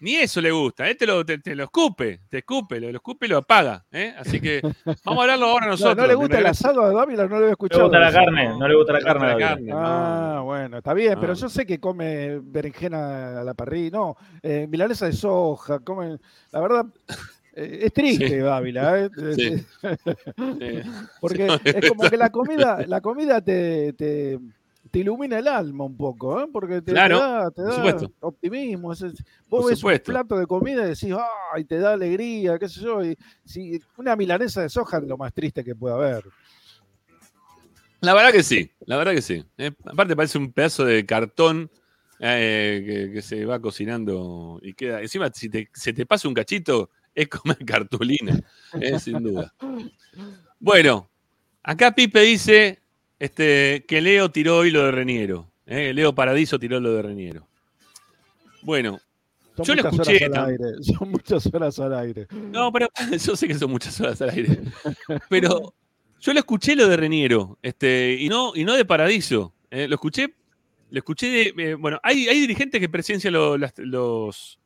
Ni eso le gusta, ¿eh? te, lo, te, te lo escupe, te escupe, lo, lo escupe y lo apaga. ¿eh? Así que vamos a hablarlo ahora No, nosotros. no le gusta el asado a Dávila, no lo había No le escuchado. gusta la carne, no le gusta la No carne. la carne, no. Ah, bueno, está bien, pero No. yo sé que come berenjena a la parrilla, no, eh, milanesa de soja, come, la verdad, eh, es triste Sí. Dávila, ¿eh? Sí. Eh, Sí. porque es como que la comida, la comida te, te, te ilumina el alma un poco, ¿eh? porque te, da, te da supuesto. optimismo. es- es- Por vos ves supuesto. un plato de comida y decís, ¡ay! te da alegría, qué sé yo. Y, si, una milanesa de soja es lo más triste que puede haber. La verdad que sí, la verdad que sí. ¿eh? aparte parece un pedazo de cartón eh, que, que se va cocinando y queda. Encima, si te, se te pasa un cachito, es comer cartulina, ¿eh? sin duda. Bueno, acá Pipe dice este, que Leo tiró hoy lo de Reniero. ¿eh? Leo Paradiso tiró lo de Reniero. Bueno, Son Yo lo escuché horas al aire. Son muchas horas al aire. No, pero yo sé que son muchas horas al aire. Pero yo lo escuché lo de Reniero, este, y no, y no de Paradiso. eh, lo escuché, lo escuché de. eh, bueno, hay, hay dirigentes que presencian lo- las- los,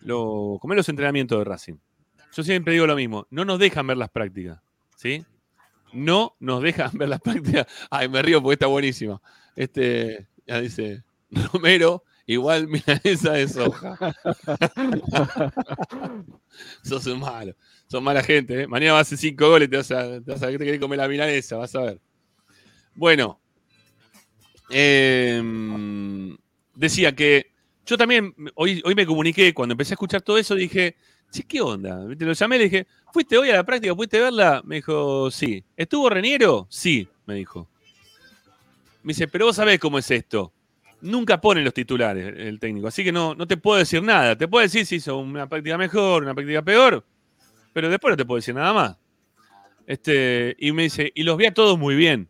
lo- como los entrenamientos de Racing. Yo siempre digo lo mismo, no nos dejan ver las prácticas. ¿Sí? No nos dejan ver las prácticas. Ay, me río porque está buenísima. Este, ya dice Romero, igual milanesa de soja. Sos un malo. Sos mala gente, ¿eh? Mañana vas a hacer cinco goles te vas a, te vas a te querés comer la milanesa, vas a ver. Bueno. em, decía que yo también, hoy, hoy me comuniqué, cuando empecé a escuchar todo eso, dije, che, ¿qué onda? Te lo llamé y le dije, ¿fuiste hoy a la práctica? ¿Pudiste verla? Me dijo, sí. ¿Estuvo Reniero? Sí, me dijo. Me dice, pero vos sabés cómo es esto. Nunca ponen los titulares el técnico, así que no, no te puedo decir nada. Te puedo decir si hizo una práctica mejor, una práctica peor, pero después no te puedo decir nada más. Este, y me dice, y los vi a todos muy bien.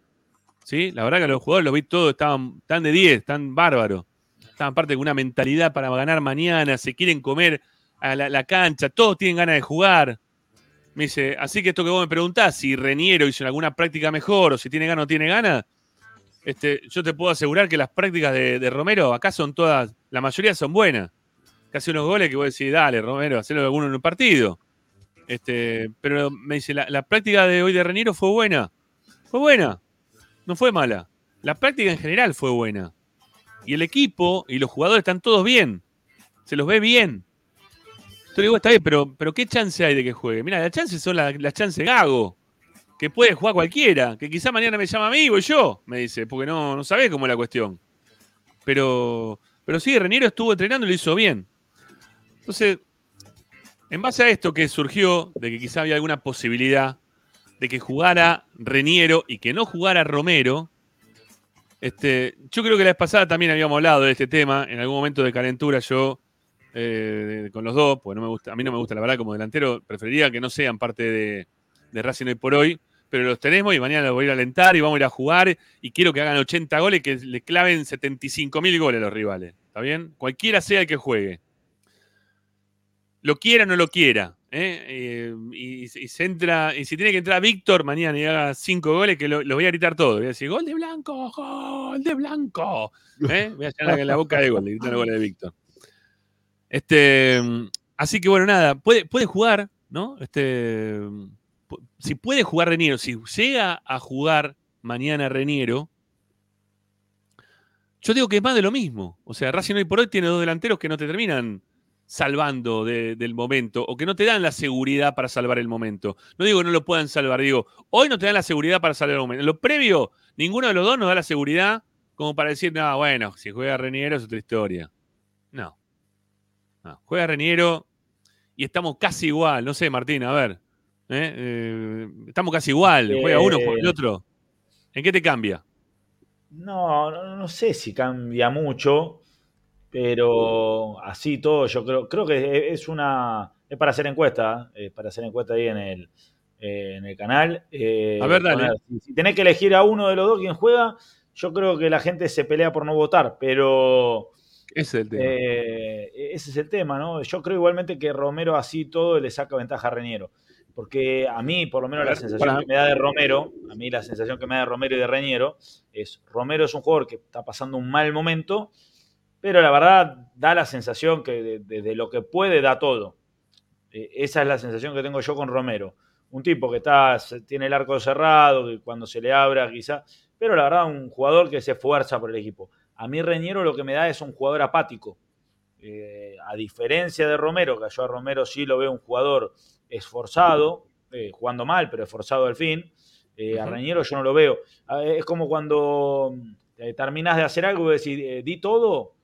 ¿Sí? La verdad que los jugadores los vi todos, estaban tan de 10, tan bárbaros. Estaban parte de una mentalidad para ganar mañana, se quieren comer a la, la cancha, todos tienen ganas de jugar. Me dice, así que esto que vos me preguntás, si Reniero hizo alguna práctica mejor o si tiene ganas o tiene ganas, este, yo te puedo asegurar que las prácticas de, de Romero acá son todas, la mayoría son buenas. Casi unos goles que vos decís, dale, Romero, hacelo alguno en un partido. Este, pero me dice, la, la práctica de hoy de Reniero fue buena. Fue buena. No fue mala. La práctica en general fue buena. Y el equipo y los jugadores están todos bien. Se los ve bien. Entonces digo, está bien, pero, pero ¿qué chance hay de que juegue? Mira, las chances son las la chances Gago. Que puede jugar cualquiera. Que quizá mañana me llama a mí voy yo, me dice, porque no, no sabés cómo es la cuestión. Pero, pero sí, Reniero estuvo entrenando y lo hizo bien. Entonces, en base a esto que surgió, de que quizá había alguna posibilidad de que jugara Reniero y que no jugara Romero, este, yo creo que la vez pasada también habíamos hablado de este tema. En algún momento de calentura yo, eh, con los dos, porque no me gusta, a mí no me gusta la verdad como delantero, preferiría que no sean parte de, Racing hoy por hoy, pero los tenemos y mañana los voy a ir a alentar y vamos a ir a jugar y quiero que hagan 80 goles, que le claven 75 mil goles a los rivales. ¿Está bien? Cualquiera sea el que juegue. Lo quiera o no lo quiera. ¿eh? Eh, y, y se entra, y si tiene que entrar Víctor mañana y haga 5 goles, que lo, lo voy a gritar todo. Voy a decir, gol de blanco, gol de blanco. Voy a llenar la, boca de gol, gritar el gol de Víctor. Este, así que bueno, nada, puede, puede jugar, ¿no? Este, si puede jugar Reniero, si llega a jugar mañana Reniero, yo digo que es más de lo mismo. O sea, Racing hoy por hoy tiene dos delanteros que no te terminan salvando de- del momento o que no te dan la seguridad para salvar el momento. No digo que no lo puedan salvar, digo, hoy no te dan la seguridad para salvar el momento. En lo previo, ninguno de los dos nos da la seguridad como para decir, no, bueno, si juega Reniero es otra historia. No, juega Reniero y estamos casi igual. No sé, Martín, a ver. ¿eh? Eh, estamos casi igual. Juega uno, juega el otro. ¿En qué te cambia? No, no, no sé si cambia mucho, pero así todo, yo creo, creo que es una, es para hacer encuesta, ¿eh? es para hacer encuesta ahí en el, eh, en el canal. eh, A ver, dale. si tenés que elegir a uno de los dos quien juega, yo creo que la gente se pelea por no votar, pero Ese es el tema. eh, ese es el tema, ¿no? Yo creo igualmente que Romero así todo le saca ventaja a Reñero. Porque a mí, por lo menos, la sensación para- que me da de Romero, a mí la sensación que me da de Romero y de Reñero, es Romero es un jugador que está pasando un mal momento, pero la verdad da la sensación que de- desde lo que puede da todo. Eh, esa es la sensación que tengo yo con Romero. Un tipo que está, tiene el arco cerrado, que cuando se le abra quizá, pero la verdad un jugador que se esfuerza por el equipo. A mí Reñero lo que me da es un jugador apático. Eh, a diferencia de Romero, que yo a Romero sí lo veo un jugador esforzado, eh, jugando mal, pero esforzado al fin. eh, A. Reñero yo no lo veo. Ah, Es como cuando terminás de hacer algo y decís, di todo,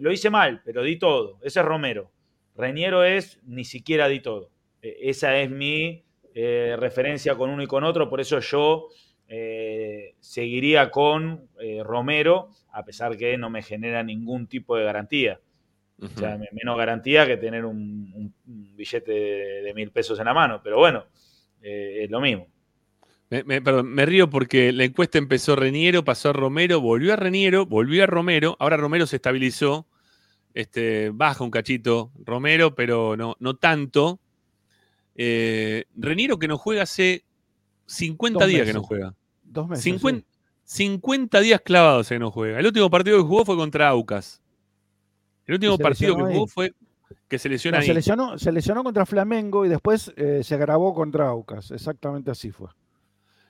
lo hice mal, pero di todo. Ese es Romero. Reñero es ni siquiera di todo. Eh, esa es mi referencia con uno y con otro, por eso yo eh, seguiría con eh, Romero, a pesar que no me genera ningún tipo de garantía. O sea, me- menos garantía que tener un, un- un billete de, de mil pesos en la mano, pero bueno, eh, es lo mismo. Me, me- perdón, me río porque la encuesta empezó Reniero, pasó a Romero, volvió a Reniero, volvió a Romero. Ahora Romero se estabilizó. Este, baja un cachito Romero, pero no, no tanto. Eh, Reniero que no juega hace 50 Dos días que no juega. Dos meses. 50, 50 días clavados que no juega. El último partido que jugó fue contra Aucas. El último partido que jugó fue que se No, lesiona ahí. se, lesionó, se lesionó contra Flamengo y después eh, se grabó contra Aucas. Exactamente así fue.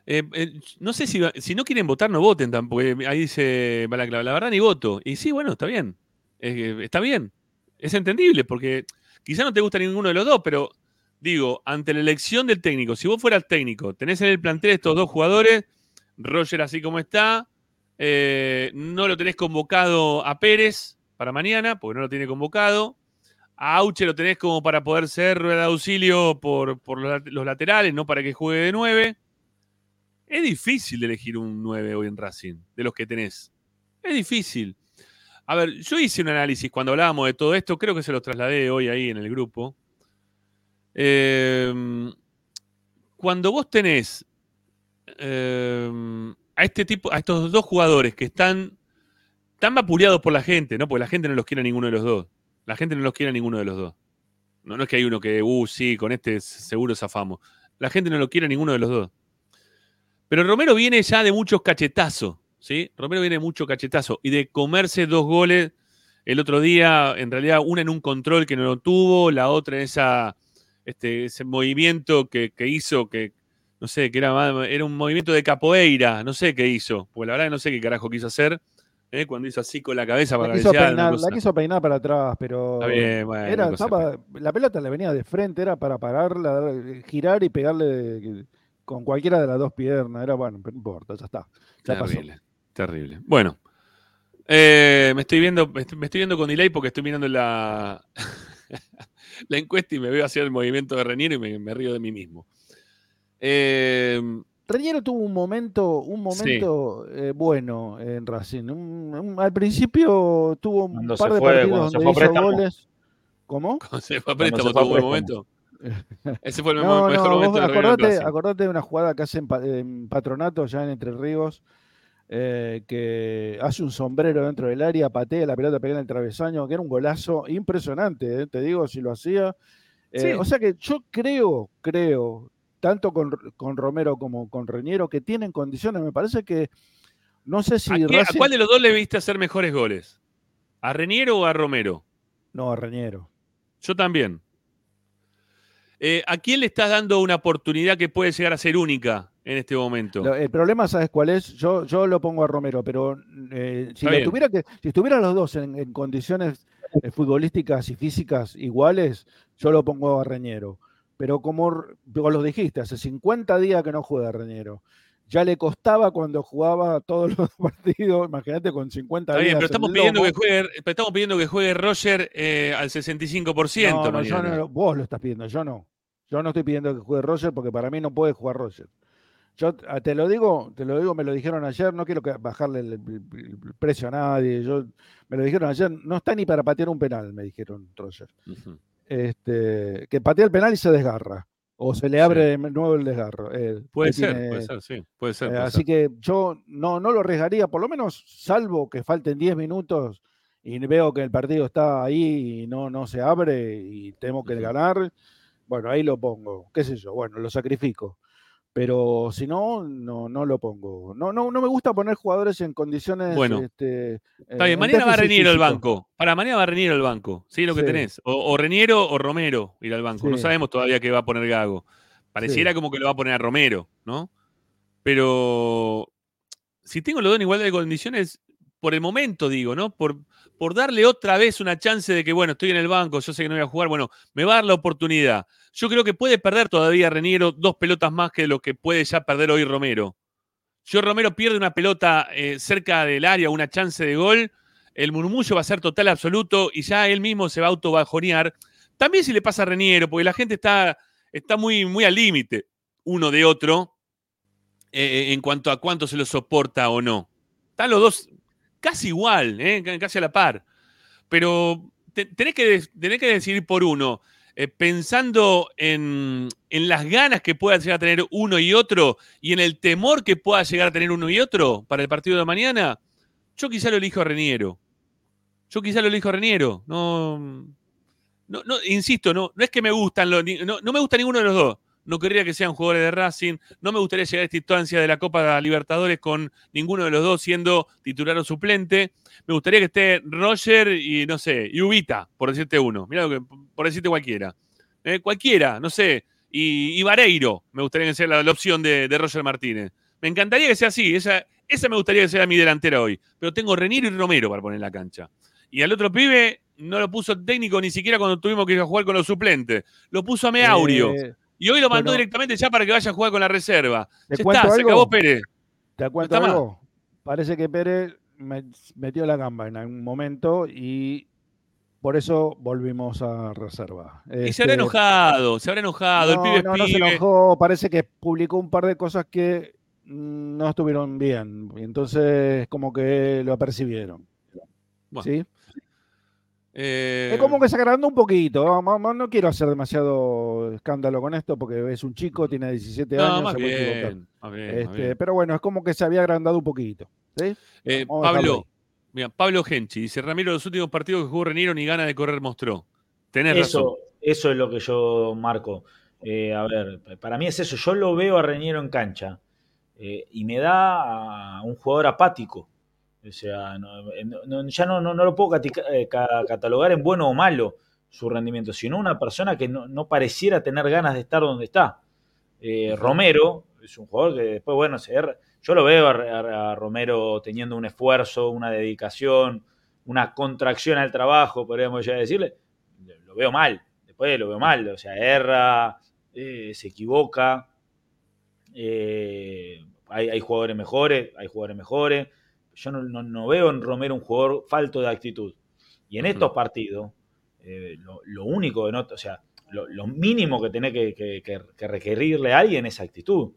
Eh, eh, no sé si, si no quieren votar, no voten tampoco. Ahí dice Balaclava, la verdad ni voto. Y sí, bueno, está bien. Está bien. Es entendible, porque quizá no te gusta ninguno de los dos, pero digo, ante la elección del técnico, si vos fueras técnico, tenés en el plantel estos dos jugadores, Roger así como está, eh, no lo tenés convocado a Pérez para mañana, porque no lo tiene convocado. A Auche lo tenés como para poder ser rueda de auxilio por, por los lat- los laterales, no para que juegue de 9. Es difícil elegir un 9 hoy en Racing, de los que tenés. Es difícil. A ver, yo hice un análisis cuando hablábamos de todo esto, creo que se lo trasladé hoy ahí en el grupo. Eh, cuando vos tenés eh, a este tipo, a estos dos jugadores que están tan vapuleados por la gente, ¿no? Porque la gente no los quiere a ninguno de los dos. La gente no los quiere a ninguno de los dos. No, no es que hay uno que, uh, sí, con este seguro zafamos. La gente no lo quiere a ninguno de los dos. Pero Romero viene ya de muchos cachetazos, ¿sí? Romero viene de mucho cachetazo y de comerse dos goles el otro día, en realidad una en un control que no lo tuvo, la otra en esa, este, ese movimiento que, que hizo, que no sé, que era, más- era un movimiento de capoeira, no sé qué hizo, porque la verdad que no sé qué carajo quiso hacer, ¿eh? cuando hizo así con la cabeza para La quiso, cabecear, una peinar, cosa. la quiso peinar para atrás, pero Está bien, bueno, era, estaba- la pelota le venía de frente, era para pararla, girar y pegarle con cualquiera de las dos piernas. Era bueno, pero no importa, ya está. Ya pasó. Terrible, terrible. Bueno, eh, me estoy viendo, me estoy, me estoy viendo con delay porque estoy mirando la, la encuesta y me veo hacer el movimiento de Reniero y me, me río de mí mismo. Eh, Reñero tuvo un momento, un momento eh, bueno en Racing. Un- un- al principio tuvo un Cuando par se de fue- partidos donde hizo préstamo. goles. ¿Cómo? cuando se fue a préstamo se fue a tuvo un buen momento. Ese fue el No, mejor no, momento vos de acordate, de una jugada que hace en, Pa- en Patronato, ya en Entre Ríos, eh, que hace un sombrero dentro del área, patea la pelota, pega en el travesaño, que era un golazo impresionante, eh, te digo, si lo hacía. Eh, Sí. O sea que yo creo, creo, tanto con, con Romero como con Reñero, que tienen condiciones. Me parece que, no sé si ¿A, qué- a Racing- cuál de los dos le viste hacer mejores goles? ¿A Reniero o a Romero? No, a Reñero. Yo también. Eh, ¿A quién le estás dando una oportunidad que puede llegar a ser única en este momento? El problema, ¿sabes cuál es? Yo, yo lo pongo a Romero, pero eh, si, lo tuviera que, si estuvieran los dos en, en condiciones eh, futbolísticas y físicas iguales, yo lo pongo a Reñero. Pero como vos lo dijiste, hace 50 días que no juega Reñero. Ya le costaba cuando jugaba todos los partidos, imagínate con 50 Está bien, pero en estamos pidiendo, que juegue, pero estamos pidiendo que juegue Roger eh, al 65% No, no, yo no vos lo estás pidiendo, yo no. Yo no estoy pidiendo que juegue Roger porque para mí no puede jugar Roger. Yo t- te lo digo, te lo digo, me lo dijeron ayer, no quiero bajarle el, el- el precio a nadie. Yo, me lo dijeron ayer, no está ni para patear un penal, me dijeron Roger. Este, que patea el penal y se desgarra. O se le abre de nuevo el desgarro. eh, Puede ser, tiene- puede ser, sí. Puede ser. eh, así que yo no, no lo arriesgaría, por lo menos salvo que falten 10 minutos y veo que el partido está ahí y no, no se abre y tenemos que ganar. Bueno, ahí lo pongo, qué sé yo, bueno, lo sacrifico. Pero si no, no, no lo pongo. No, no, no me gusta poner jugadores en condiciones. Bueno. este, Está eh, bien, en mañana va Reniero al banco. Para mañana va Reniero al banco. Sí, lo que Sí. tenés. O, o Reniero o Romero ir al banco. No sabemos todavía qué va a poner Gago. Pareciera Sí. como que lo va a poner a Romero, ¿no? Pero si tengo los dos en igualdad de condiciones, por el momento digo, ¿no? Por, por darle otra vez una chance de que, bueno, estoy en el banco, yo sé que no voy a jugar, bueno, me va a dar la oportunidad. Yo creo que puede perder todavía Reniero dos pelotas más que lo que puede ya perder hoy Romero. Yo Romero pierde una pelota eh, cerca del área, una chance de gol, el murmullo va a ser total absoluto y ya él mismo se va a autobajonear. También si le pasa a Reniero, porque la gente está, está muy, muy al límite uno de otro eh, en cuanto a cuánto se lo soporta o no. Están los dos casi igual, eh, casi a la par. Pero te- tenés, que, tenés que decidir por uno, eh, pensando en, en las ganas que pueda llegar a tener uno y otro y en el temor que pueda llegar a tener uno y otro para el partido de mañana. Yo quizá lo elijo a Reniero. Yo quizá lo elijo a Reniero. No, no, no, insisto, no, no es que me gustan los, no, no me gusta ninguno de los dos. No querría que sean jugadores de Racing. No me gustaría llegar a esta instancia de la Copa Libertadores con ninguno de los dos siendo titular o suplente. Me gustaría que esté Roger y, no sé, y Ubita, por decirte uno. Mira, por decirte cualquiera. Eh, cualquiera, no sé. Y, y Vareiro, me gustaría que sea la, opción de, Roger Martínez. Me encantaría que sea así. Esa, esa me gustaría que sea mi delantera hoy. Pero tengo Reniero y Romero para poner en la cancha. Y al otro pibe no lo puso técnico ni siquiera cuando tuvimos que ir a jugar con los suplentes. Lo puso a Meaurio. Eh, y hoy lo mandó bueno. directamente ya para que vaya a jugar con la reserva. ¿Te Ya cuento está, se algo? acabó Pérez. ¿Te cuento más. algo? Parece que Pérez me- metió la gamba en algún momento y por eso volvimos a reserva. Y se habrá Este, enojado, se habrá enojado. no, el pibe no, no se enojó, parece que publicó un par de cosas que no estuvieron bien, y entonces como que lo apercibieron. Bueno, ¿sí? Eh, Es como que se agrandó un poquito, ¿no? Quiero hacer demasiado escándalo con esto porque es un chico, tiene 17 no, años, más se puede equivocar. bien, más bien, más bien. pero bueno, es como que se había agrandado un poquito. ¿sí? Eh, Pablo, mira, Pablo Genchi dice: Ramiro, los últimos partidos que jugó Reniero ni gana de correr mostró. Tenés razón. Eso, es lo que yo marco. Eh, a ver, para mí es eso. Yo lo veo a Reñero en cancha eh, y me da a un jugador apático. O sea, no- eh, no- no- ya no, no, no lo puedo eh, ca- catalogar en bueno o malo su rendimiento, sino una persona que no, pareciera tener ganas de estar donde está. Eh, Romero es un jugador que después, bueno, se- yo lo veo a, a- a Romero teniendo un esfuerzo, una dedicación, una contracción al trabajo, podríamos ya decirle, lo veo mal, después lo veo mal, o sea, erra, eh, se equivoca, eh, hay, hay jugadores mejores, hay jugadores mejores, yo no, no- no veo en Romero un jugador falto de actitud. Y en estos partidos, eh, lo, lo único que no, o sea, lo, lo mínimo que tiene que, que- que- que requerirle a alguien es actitud.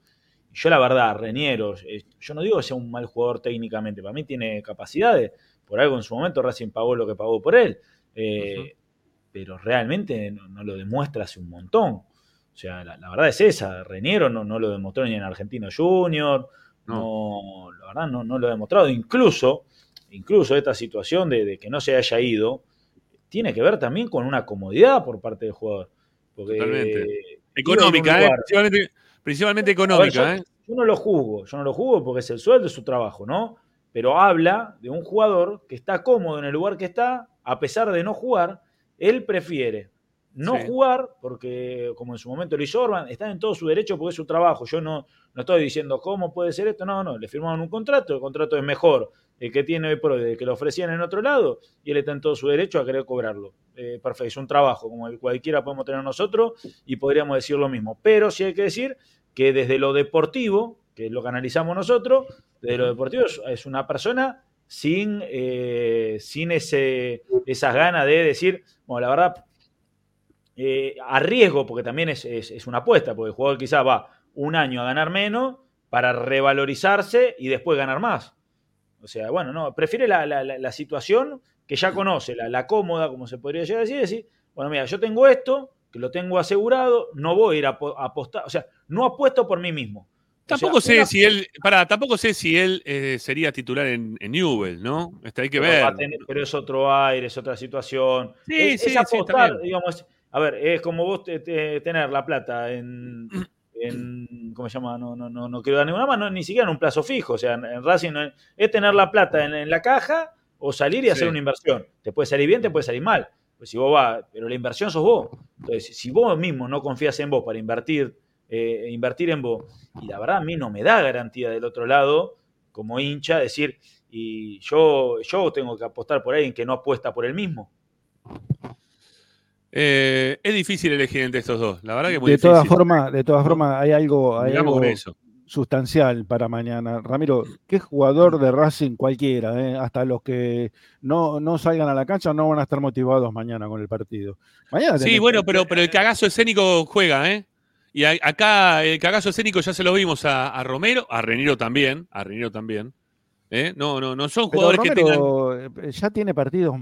Yo la verdad, Reñero, eh, yo no digo que sea un mal jugador técnicamente, para mí tiene capacidades, por algo en su momento Racing pagó lo que pagó por él, eh, pero realmente no, no lo demuestra hace un montón. O sea, la, la verdad es esa, Reñero no, no lo demostró ni en Argentino Junior, no, la verdad no, no lo ha demostrado. Incluso, incluso esta situación de, de que no se haya ido, tiene que ver también con una comodidad por parte del jugador. Porque, Totalmente. un Económica, ¿eh? Principalmente, principalmente a ver, económica, yo, ¿eh? yo no lo juzgo, yo no lo juzgo porque es el sueldo, es su trabajo, ¿no? Pero habla de un jugador que está cómodo en el lugar que está, a pesar de no jugar, él prefiere no Sí. jugar, porque como en su momento lo hizo Orban, está en todo su derecho porque es su trabajo. Yo no, no estoy diciendo cómo puede ser esto, no, no, le firmaron un contrato, el contrato es mejor el que tiene hoy por hoy, el que lo ofrecían en otro lado, y él está en todo su derecho a querer cobrarlo. Eh, perfecto, es un trabajo como el cualquiera podemos tener nosotros y podríamos decir lo mismo. Pero sí hay que decir que desde lo deportivo, que es lo que analizamos nosotros, desde lo deportivo es, es una persona sin, eh, sin ese, esas ganas de decir, bueno, la verdad, eh, a riesgo, porque también es, es- es una apuesta, porque el jugador quizás va un año a ganar menos para revalorizarse y después ganar más. O sea, bueno, no, prefiere la, la- la- la situación que ya conoce, la, la cómoda, como se podría llegar a decir, decir, bueno, mira, yo tengo esto, que lo tengo asegurado, no voy a ir a apo- a apostar, o sea, no apuesto por mí mismo. O Tampoco sea, sé si él, pará, tampoco sé si él eh, sería titular en, en Newell, ¿no? Este, hay que pero, ver. tener- pero es otro aire, es otra situación. Sí, es, sí, es apostar, digamos, a ver, es como vos te- te- tener la plata en, en- ¿cómo se llama? No, no, no, no quiero dar ninguna más, no, ni siquiera en un plazo fijo. O sea, en, en Racing no es, tener la plata en, en la caja o salir y hacer Sí. una inversión. Te puede salir bien, te puede salir mal. Pues si vos vas, pero la inversión sos vos. Entonces, si vos mismo no confías en vos para invertir, eh, invertir en vos, y la verdad a mí no me da garantía del otro lado, como hincha, decir, y yo, yo tengo que apostar por alguien que no apuesta por él mismo. Eh, es difícil elegir entre estos dos. La verdad que es muy De difícil. todas formas, de todas formas, hay algo, hay algo eso. sustancial para mañana. Ramiro, ¿qué jugador de Racing cualquiera? eh? Hasta los que no, no salgan a la cancha no van a estar motivados mañana con el partido. Mañana Sí, bueno, pero, pero el cagazo escénico juega, ¿eh? Y a- acá el cagazo escénico ya se lo vimos a, a Romero, a Reniro también, a Reniro también. ¿eh? No, no, no son jugadores que tengan. Romero ya tiene partidos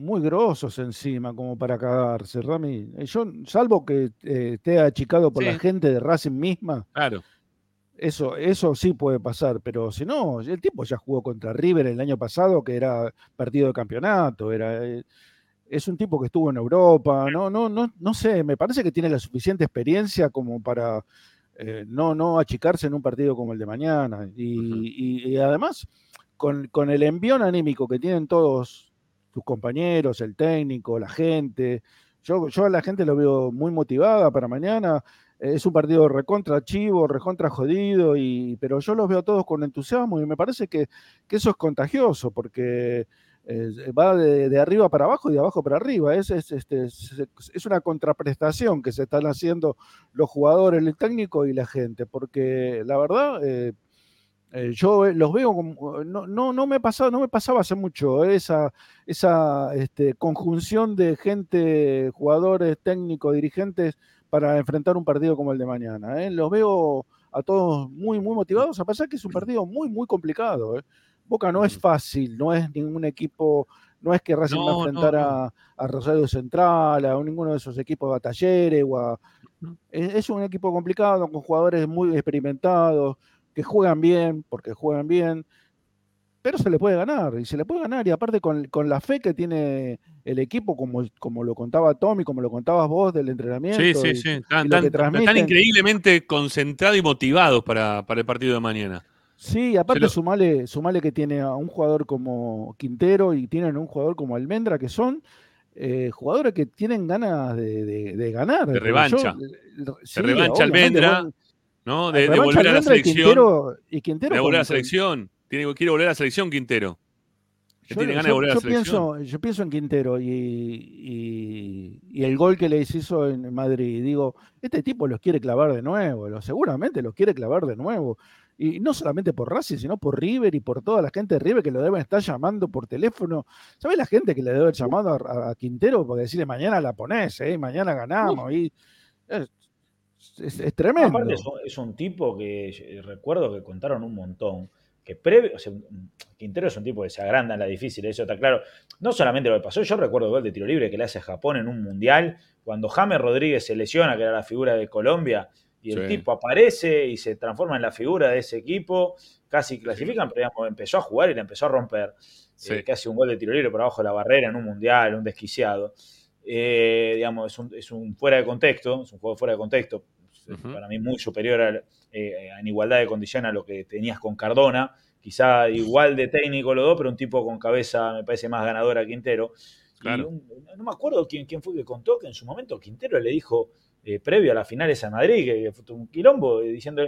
muy grosos encima como para cagarse, Rami. Eh, Yo, salvo que eh, esté achicado por Sí. la gente de Racing misma, Claro. Eso, eso sí puede pasar, pero si no, el tipo ya jugó contra River el año pasado, que era partido de campeonato, era, eh, es un tipo que estuvo en Europa, no, no, no, no sé, me parece que tiene la suficiente experiencia como para eh, no, no achicarse en un partido como el de mañana. Y, y- y además, con, con el envión anímico que tienen todos tus compañeros, el técnico, la gente, yo, yo a la gente lo veo muy motivada para mañana. Es un partido recontra chivo, recontra jodido, y, pero yo los veo todos con entusiasmo y me parece que, que eso es contagioso porque eh, va de, arriba para abajo y de abajo para arriba. Es, es, este, es, es una contraprestación que se están haciendo los jugadores, el técnico y la gente, porque la verdad, eh, Eh, yo eh, los veo como. No, no, no, me pasaba, no me pasaba hace mucho eh, esa, esa este, conjunción de gente, jugadores, técnicos, dirigentes para enfrentar un partido como el de mañana. ¿eh? Los veo a todos muy, muy motivados, a pesar que es un partido muy, muy complicado. ¿eh? Boca no es fácil, no es ningún equipo, no es que Racing va a enfrentar. A, a Rosario Central, a ninguno de esos equipos o a- es, es un equipo complicado, con jugadores muy experimentados, juegan bien, porque juegan bien, pero se le puede ganar, y se le puede ganar, y aparte con, con la fe que tiene el equipo, como, como lo contaba Tommy, como lo contabas vos del entrenamiento. Sí, sí, y- sí. Están, están- increíblemente concentrados y motivados para, para el partido de mañana. Sí, aparte lo- sumale, sumale que tiene a un jugador como Quintero y tienen un jugador como Almendra, que son eh, jugadores que tienen ganas de, de- de ganar. De revancha. yo- De sí, revancha Almendra, vos- ¿no? De, volver a la y selección. Quintero, y Quintero de volver a la selección. Tiene, quiere volver a la selección, Quintero. Que Yo, tiene ganas yo- de volver a la selección. pienso, yo pienso en Quintero y, y- y el gol que les hizo en Madrid. Digo, este tipo los quiere clavar de nuevo, lo- seguramente los quiere clavar de nuevo. Y no solamente por Racing, sino por River y por toda la gente de River que lo deben estar llamando por teléfono. ¿Sabes la gente que le debe haber llamado a, a Quintero para decirle mañana la ponés, eh, mañana ganamos? Y es, es- es tremendo. Aparte es un, es un tipo que eh, recuerdo que contaron un montón, que previo, o sea, Quintero es un tipo que se agranda en la difícil, eso está claro. No solamente lo que pasó, yo recuerdo el gol de tiro libre que le hace a Japón en un mundial, cuando James Rodríguez se lesiona, que era la figura de Colombia, y el Sí. tipo aparece y se transforma en la figura de ese equipo, casi clasifican, pero digamos, empezó a jugar y la empezó a romper. Sí. Eh, que hace un gol de tiro libre por abajo de la barrera en un mundial, un desquiciado. Eh, digamos, es un, es un fuera de contexto, es un juego fuera de contexto, para mí muy superior al- eh, en igualdad de condición a lo que tenías con Cardona, quizá igual de técnico los dos, pero un tipo con cabeza me parece más ganadora Quintero. Claro. un- no me acuerdo quién, quién fue que contó que en su momento Quintero le dijo, eh, previo a la final esa de Madrid, que, que fue un quilombo, diciendo,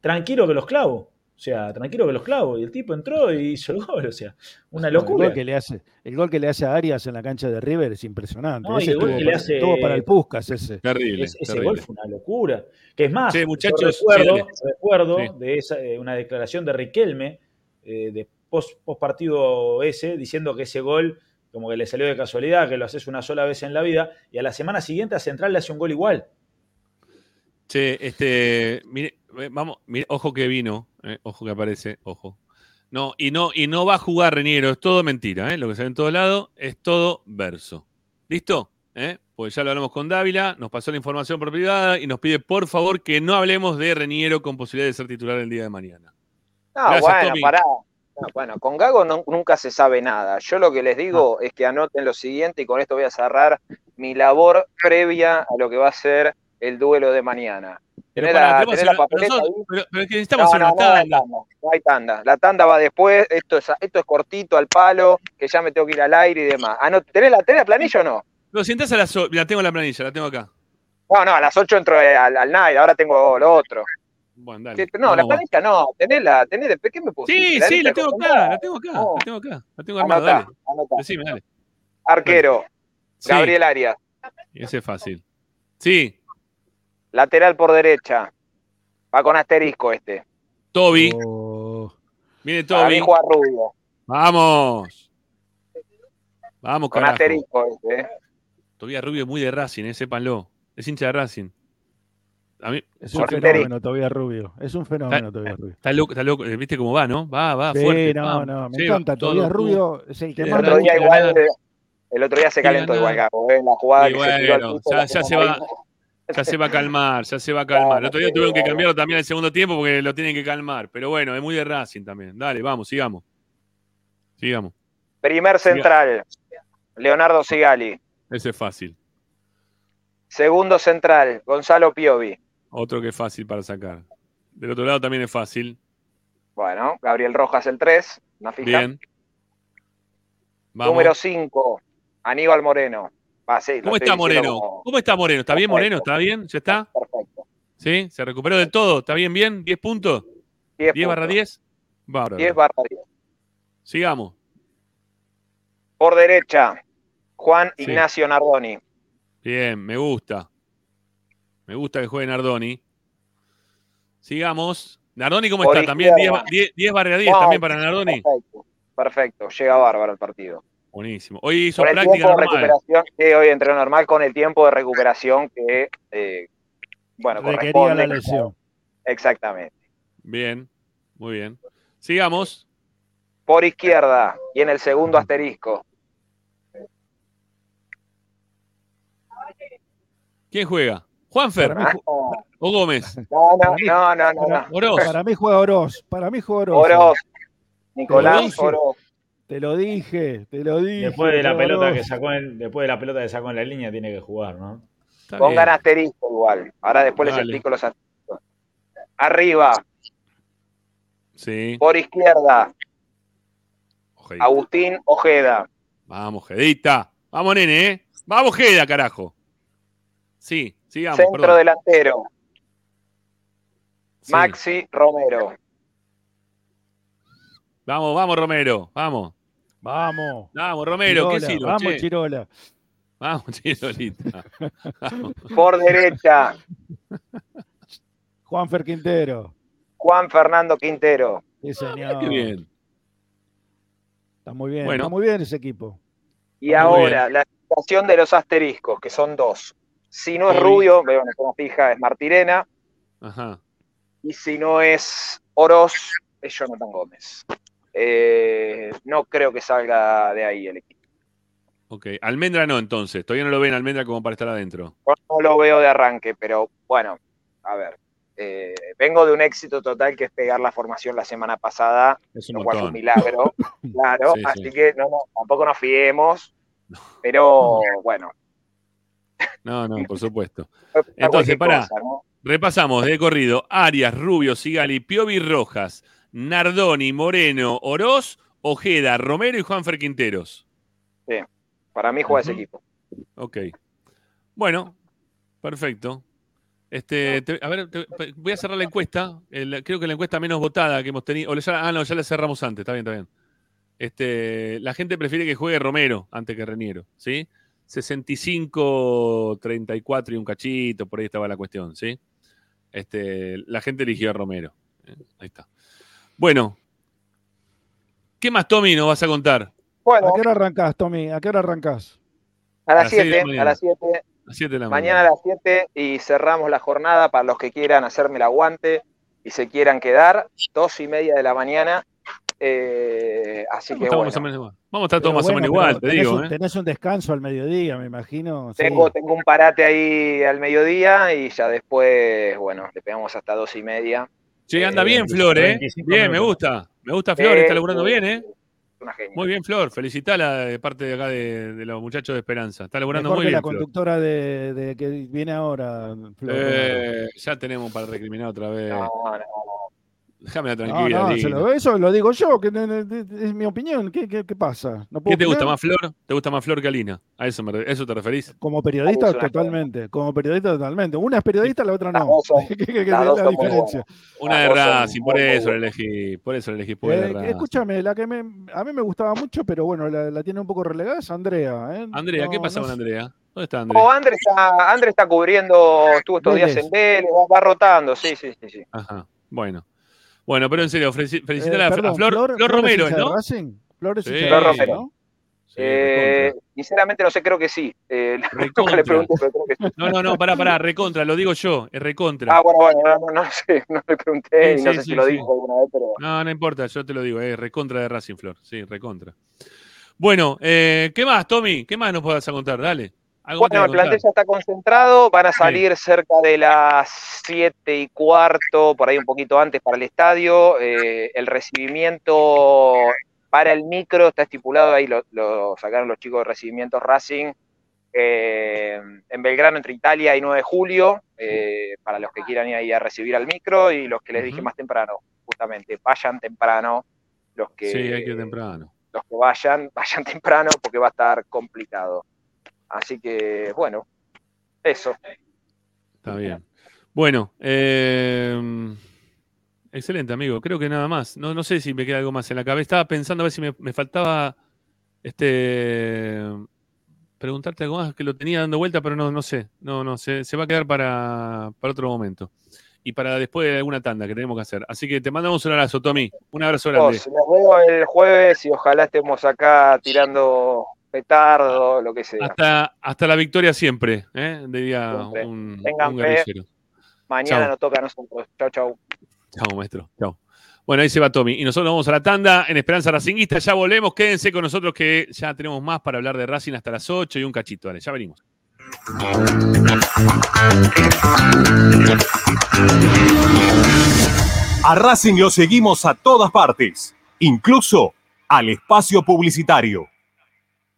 tranquilo que los clavo. O sea, tranquilo que los clavo. Y el tipo entró y hizo el gol. O sea, una El locura. gol, que le hace, el gol que le hace a Arias en la cancha de River es impresionante. No, Ese el gol estuvo que le para- hace- estuvo para el Puscas ese. Terrible. Es- ese terrible. gol fue una locura. Que es más, yo recuerdo, sí, recuerdo Sí. de esa, eh, una declaración de Riquelme eh, de post, partido ese, diciendo que ese gol como que le salió de casualidad, que lo haces una sola vez en la vida, y a la semana siguiente a Central le hace un gol igual. Che, este, mire, vamos, mire, ojo que vino, eh, ojo que aparece, ojo. No, y no, y no va a jugar Reniero, es todo mentira, eh, lo que se ve en todos lados es todo verso. ¿Listo? ¿Eh? Pues ya lo hablamos con Dávila, nos pasó la información por privada y nos pide por favor que no hablemos de Reniero con posibilidad de ser titular el día de mañana. No, Gracias, bueno, Tommy. pará. No, bueno, con Gago no- nunca se sabe nada. Yo lo que les digo Ah. es que anoten lo siguiente y con esto voy a cerrar mi labor previa a lo que va a ser el duelo de mañana. Pero pará, la, la papeleta nosotros- pero- pero es que necesitamos No, hacer no, una no hay tanda. tanda, no hay tanda. La tanda va después, esto es, esto es cortito al palo, que ya me tengo que ir al aire y demás. Ah, no, ¿tenés la, tenés la planilla o no? Lo sientas a las la tengo en la planilla, la tengo acá. No, no, a las 8 entro al, al night, ahora tengo lo otro. Bueno, dale. No, la planilla no, tenés la, tenés de, ¿qué me pusiste? Sí, ¿La sí, lista la tengo acá, la tengo acá, No. la tengo acá, la tengo armada, dale. anotá. Decime, dale. Arquero, Sí, Gabriel Arias. ese es fácil. Sí, Lateral por derecha. Va con asterisco este. Toby, Oh, viene Para mí Toby. juega Rubio. Vamos. Vamos, Con carajo. asterisco este. eh. Rubio es muy de Racing, eh, sépanlo. Es hincha de Racing. A mí, es un fenómeno todavía Rubio. Es un fenómeno todavía Rubio. está loco, está loco. ¿Viste cómo va, no? Va, va, Sí, fuerte. no, no, me Sí, encanta. tú. Rubio es el que El más El el otro día se calentó igual Gago, ¿eh? La jugada Y que se tiró al bueno, piso. ya, se va. Ya se va a calmar, ya se va a calmar. El otro día tuvieron que cambiarlo también el segundo tiempo porque lo tienen que calmar. Pero bueno, es muy de Racing también. Dale, vamos, sigamos. Sigamos. Primer central, Leonardo Sigali. Ese es fácil. Segundo central, Gonzalo Piovi. Otro que es fácil para sacar. Del otro lado también es fácil. Bueno, Gabriel Rojas el 3, una fija. Bien. Vamos. Número 5, Aníbal Moreno. Va, sí, ¿Cómo está Moreno? como- ¿Cómo está Moreno? ¿Está bien Moreno? ¿Está bien? ¿Ya está? Perfecto. ¿Sí? ¿Se recuperó del todo? ¿Está bien, bien? ¿10 puntos? 10, ¿10 barra puntos. 10? Bárbaro. 10 barra 10. Sigamos. Por derecha, Juan Sí. Ignacio Nardoni. Bien, me gusta. Me gusta que juegue Nardoni. Sigamos. Nardoni, ¿cómo Por está? También 10 izquierda. 10 10 barra 10 No, también para Nardoni. Perfecto, perfecto, llega bárbaro el partido. Buenísimo. Hoy hizo Con el práctica tiempo de recuperación, que hoy entrenó normal, con el tiempo de recuperación que, eh, bueno, Requería corresponde. la lesión. Exactamente. Bien, muy bien. Sigamos. Por izquierda y en el segundo asterisco. ¿Quién juega? ¿Juanfer Ah, o Gómez? No, no, Para no, no, no, no. Oroz. Para mí juega Oroz. Para mí juega Oroz. Oroz. Nicolás. Oroz. Te lo dije, te lo dije. Después de la pelota que sacó en, después de la pelota que sacó en la línea tiene que jugar, ¿no? Está Pongan bien. asterisco igual. Ahora después les explico los asteriscos. Arriba, Sí. por izquierda, Ojedita. Agustín Ojeda. Vamos, Jedita. Vamos, nene, ¿eh? Vamos, Jeda, carajo. Sí, sigamos, Centro perdón. delantero, Sí. Maxi Romero. Vamos, vamos, Romero. Vamos. Vamos. Vamos, Romero. ¿Qué Chirola, silo, Vamos, che? Chirola. Vamos, Chirolita. Vamos. Por derecha, Juanfer Quintero. Juan Fernando Quintero. Sí, señor. Qué bien. Está muy bien. Bueno. Está muy bien ese equipo. Y ahora, la situación de los asteriscos, que son dos. Si no es Hoy- Rubio, veo una zona fija, es Martirena. Ajá. Y si no es Oroz, es Jonathan Gómez. Eh, no creo que salga de ahí el equipo. Ok. Almendra no, entonces. Todavía no lo ven Almendra como para estar adentro. No lo veo de arranque, pero bueno, a ver. eh, vengo de un éxito total que es pegar la formación la semana pasada, Es un lo cual fue un milagro, claro. Sí, así sí. que no, no, tampoco nos fiemos, pero bueno. No, no, por supuesto. Entonces, cosa, ¿no? Repasamos de corrido. Arias, Rubio, Sigali, Piovi Rojas, Nardoni, Moreno, Oroz, Ojeda, Romero y Juanfer Quinteros. Para mí juega ese equipo. Ok. Bueno, perfecto. Este, te- a ver, te- voy a cerrar la encuesta. El- creo que la encuesta menos votada que hemos tenido. o ya- ah, no, ya la cerramos antes. Está bien, está bien. Este, la gente prefiere que juegue Romero antes que Reniero, ¿sí? 65, 34 y un cachito, por ahí estaba la cuestión, ¿sí? Este, la gente eligió a Romero. ¿eh? Ahí está. Bueno, ¿qué más, Tommy, nos vas a contar? Bueno, ¿A qué hora arrancás, Tommy? ¿A qué hora arrancás? a las las seis de la 7, a mañana. las 7, A 7 de la mañana a mañana. las 7 y cerramos la jornada para los que quieran hacerme el aguante y se quieran quedar, dos y media de la mañana. Eh, así que Estamos más o bueno, menos igual. Vamos a estar todos Pero más o menos igual, te tenés digo. un, ¿eh? tenés un descanso al mediodía, me imagino. sí. tengo, tengo un parate ahí al mediodía y ya después, bueno, le pegamos hasta dos y media. Che, anda Eh, bien, Flor, ¿eh? 25 Bien, me gusta. Me gusta Flor, está laburando bien, ¿eh? Es una genia. Muy bien, Flor. Felicitala de parte de acá de, de los muchachos de Esperanza. Está laburando Mejor muy que bien, la Flor. conductora de, de que viene ahora. Flor. Eh, ya tenemos para recriminar otra vez. No, no, no. Déjame la No, tranquilidad. no, se Lina. lo- eso lo digo yo, que es mi opinión. ¿Qué, qué, qué pasa? ¿No puedo ¿Qué te gusta más, Flor? ¿Te gusta más Flor que Alina? ¿A eso, me eso te referís? Como periodista, totalmente. Como periodista, totalmente. Una es periodista, la otra no. son- ¿Qué- qué- qué- qué las es dos la muy diferencia? Una de Racing, por eso la elegí. Por eso la elegí. Por Eh, escúchame, la que me, a mí me gustaba mucho, pero bueno, la, la tiene un poco relegada es Andrea. ¿eh? Andrea, ¿qué pasa no con sé. Andrea? ¿Dónde está Andrea? Oh, André está, André está cubriendo, estuvo estos días en Vélez, va, va rotando, sí, sí, sí, sí. Ajá. Bueno. Bueno, pero en serio, felici- Eh, a- a Flor, Flor, es Romero, ¿no? Racing? Flor es Sí. Flor Romero. ¿no? Sí, Eh, sinceramente no sé, creo que sí. Eh, nunca le pregunté, pero creo que sí. No, no, no, pará, pará, recontra, lo digo yo, es recontra. Ah, bueno, bueno, no, no, no sé, no le pregunté Sí, y no sí, sé sí, si lo dijo alguna vez, pero No, no importa, yo te lo digo, es recontra de Racing Flor, sí, recontra. Bueno, eh, ¿qué más, Tommy? ¿Qué más nos podés contar? Dale. Bueno, el plantel ya está concentrado, van a salir cerca de las 7 y cuarto, por ahí un poquito antes para el estadio. Eh, el recibimiento para el micro está estipulado, ahí lo, lo sacaron los chicos de recibimiento Racing, eh, en Belgrano, entre Italia y 9 de julio, eh, para los que quieran ir ahí a recibir al micro y los que les dije más temprano, justamente, vayan temprano, los que, Sí, hay que ir temprano. los que vayan, vayan temprano porque va a estar complicado. Así que, bueno, eso. Está bien. Bueno, eh, excelente, amigo. Creo que nada más. No, no sé si me queda algo más en la cabeza. Estaba pensando a ver si me, me faltaba este preguntarte algo más que lo tenía dando vuelta, pero no, no sé. No, no, se, se va a quedar para, para otro momento. y para después de alguna tanda que tenemos que hacer. Así que te mandamos un abrazo, Tommy. Un abrazo grande. Nos vemos el jueves y ojalá estemos acá tirando petardo, lo que sea. Hasta, hasta la victoria siempre, ¿eh? diría Siempre. un, Tengan un fe. guerrillero. Mañana Chau. nos toca a nosotros. Chau, chau. Chao, maestro. Chao. Bueno, ahí se va Tommy. Y nosotros vamos a la tanda en Esperanza Racinguista. Ya volvemos. Quédense con nosotros que ya tenemos más para hablar de Racing hasta las 8 y un cachito. Dale, ya venimos. A Racing lo seguimos a todas partes, incluso al espacio publicitario.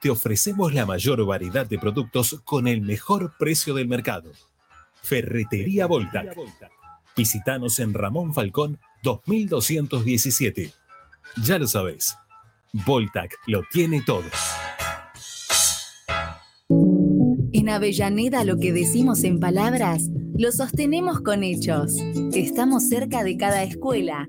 te ofrecemos la mayor variedad de productos con el mejor precio del mercado. Ferretería Voltac. Visítanos en Ramón Falcón 2217. Ya lo sabés. Voltac lo tiene todo. En Avellaneda lo que decimos en palabras, lo sostenemos con hechos. Estamos cerca de cada escuela,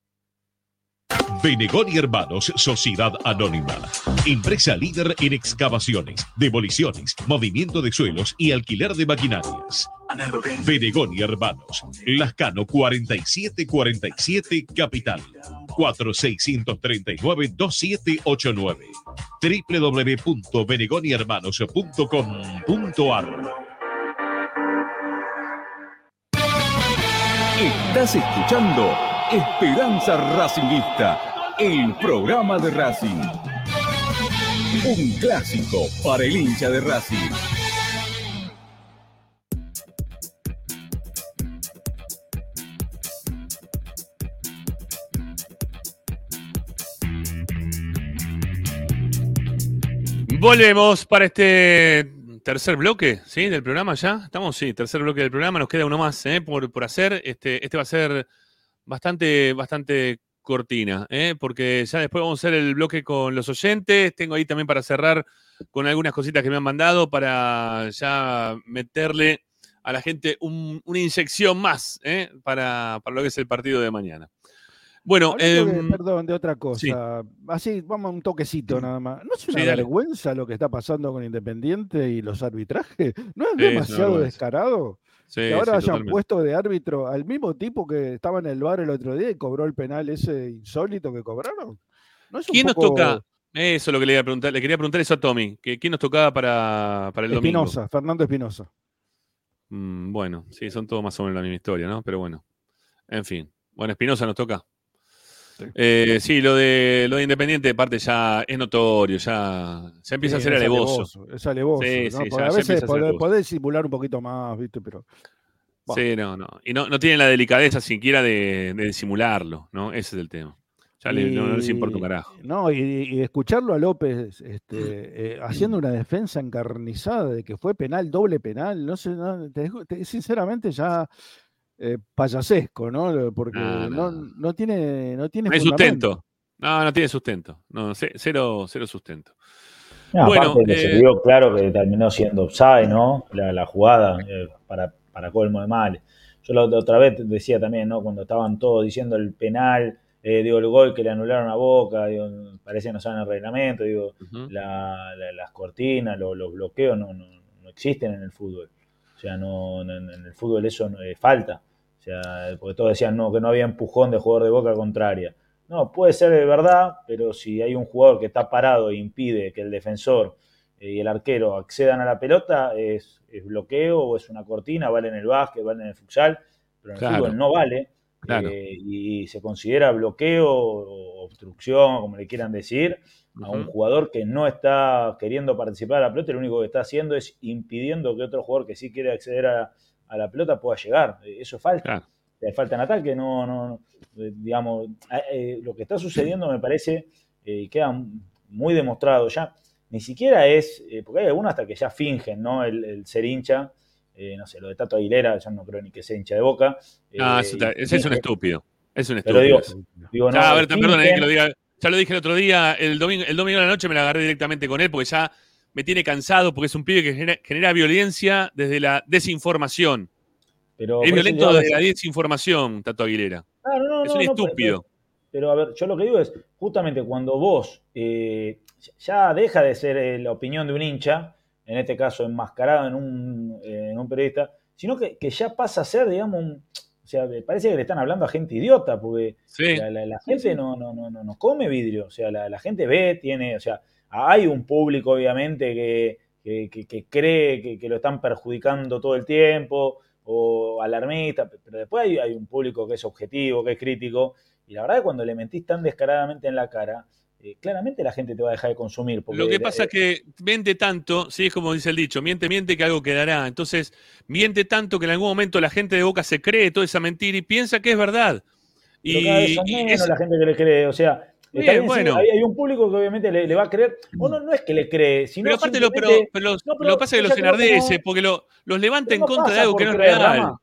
Benegón y Hermanos, Sociedad Anónima. Empresa líder en excavaciones, demoliciones, movimiento de suelos y alquiler de maquinarias. Benegón y Hermanos, Lascano 4747 Capital. 4639-2789 www.benegonihermanos.com.ar Estás escuchando Esperanza Racingista, el programa de Racing. Un clásico para el hincha de Racing. Volvemos para este tercer bloque, ¿sí? Del programa ya. Estamos, sí, tercer bloque del programa. Nos queda uno más ¿eh? por, por hacer. Este, este va a ser bastante, bastante cortina, ¿eh? porque ya después vamos a hacer el bloque con los oyentes. Tengo ahí también para cerrar con algunas cositas que me han mandado para ya meterle a la gente un- una inyección más ¿eh? para, para lo que es el partido de mañana. Bueno, de- em, perdón, de otra cosa. sí. Así, vamos a un toquecito nada más. ¿No es una Sí, vergüenza lo que está pasando con Independiente y los arbitrajes? ¿No es demasiado descarado? Sí, que ahora sí, hayan totalmente. puesto de árbitro al mismo tipo que estaba en el bar el otro día y cobró el penal ese insólito que cobraron. ¿No es un ¿quién nos toca? Eso es lo que le, iba a preguntar, le quería preguntar eso a Tommy. que ¿Quién nos tocaba para, para el domingo? Espinosa, Fernando Espinosa. Mm, bueno, sí, son todos más o menos la misma historia, ¿no? Pero bueno, en fin. Bueno, Espinosa nos toca. Eh, sí, lo de lo de Independiente, de parte ya es notorio, ya, ya empieza Sí, a ser alevoso. alevoso, Es alevoso. Sí, ¿no? sí, Porque ya- a veces podés, podés simular un poquito más, ¿viste? Pero. Bah. Sí, no, no. Y no, no tienen la delicadeza siquiera de, de disimularlo, ¿no? Ese es el tema. Ya le- no, no les importa un carajo. No, y, y escucharlo a López este, eh, haciendo una defensa encarnizada de que fue penal, doble penal, no sé, no, te te- sinceramente ya eh, payasesco, ¿no? Porque No, no, no tiene, no tiene No hay fundamento. sustento. No, no tiene sustento. No, ce- cero, cero sustento. No, Bueno, aparte se eh, vio claro que terminó siendo offside, ¿no? La, la jugada eh, para, para colmo de males. Yo la, otra vez decía también, ¿no? Cuando estaban todos diciendo el penal, eh, digo, el gol que le anularon a Boca, digo, parece que no saben el reglamento, digo, la- la- las cortinas, lo- los bloqueos no, no, no existen en el fútbol. O sea, no, no- en el fútbol eso no, eh, falta. O sea, porque todos decían no, que no había empujón de jugador de Boca contraria. No, puede ser de verdad, pero si hay un jugador que está parado e impide que el defensor eh, y el arquero accedan a la pelota, es, es bloqueo o es una cortina, vale en el básquet, vale en el futsal, pero en el fútbol no vale. Claro. eh, y se considera bloqueo o obstrucción, como le quieran decir, a un jugador que no está queriendo participar a la pelota, y lo único que está haciendo es impidiendo que otro jugador que sí quiere acceder a, a la pelota pueda llegar. Eh, Eso falta. Eh, Falta en ataque, no, no, no, eh, digamos, eh, lo que está sucediendo me parece eh, queda muy demostrado ya. Ni siquiera es, eh, porque hay algunos hasta que ya fingen, ¿no? El, el ser hincha, eh, no sé, lo de Tato Aguilera, yo no creo ni que sea hincha de boca. Eso está- y ese es un estúpido. Es un Pero estúpido. digo, ese. digo, no, Ya, a ver, fingen- perdón, que lo diga. Ya lo dije el otro día, el domingo, el domingo de la noche me la agarré directamente con él porque ya me tiene cansado porque es un pibe que genera, genera violencia desde la desinformación. Pero es violento yo- desde la desinformación, Tato Aguilera. Ah, no, no, es no, un no, pero- estúpido. Pero a ver, yo lo que digo es, justamente cuando vos eh, ya deja de ser eh, la opinión de un hincha, en este caso enmascarado en un, eh, en un periodista, sino que, que ya pasa a ser, digamos, un- o sea, me parece que le están hablando a gente idiota, porque Sí. la, la- la gente no, no, no, no, no come vidrio, o sea, la, la gente ve, tiene, o sea, hay un público obviamente que, que, que- que cree que, lo están perjudicando todo el tiempo, o alarmista, pero después hay, hay un público que es objetivo, que es crítico, y la verdad que cuando le mentís tan descaradamente en la cara, eh, claramente la gente te va a dejar de consumir. Porque Lo que pasa es que miente tanto, sí, es como dice el dicho, miente, miente que algo quedará. Entonces, miente tanto que en algún momento la gente de Boca se cree toda esa mentira y piensa que es verdad. Pero Y, cada vez son y menos es- la gente que le cree. O sea, Bien, bueno. hay, hay un público que obviamente le, le va a creer. O no, no es que le cree, sino pero aparte, lo, pero, pero los- No, pero lo que pasa es que los enardece, no- porque lo- los levanta en contra de algo que no es real.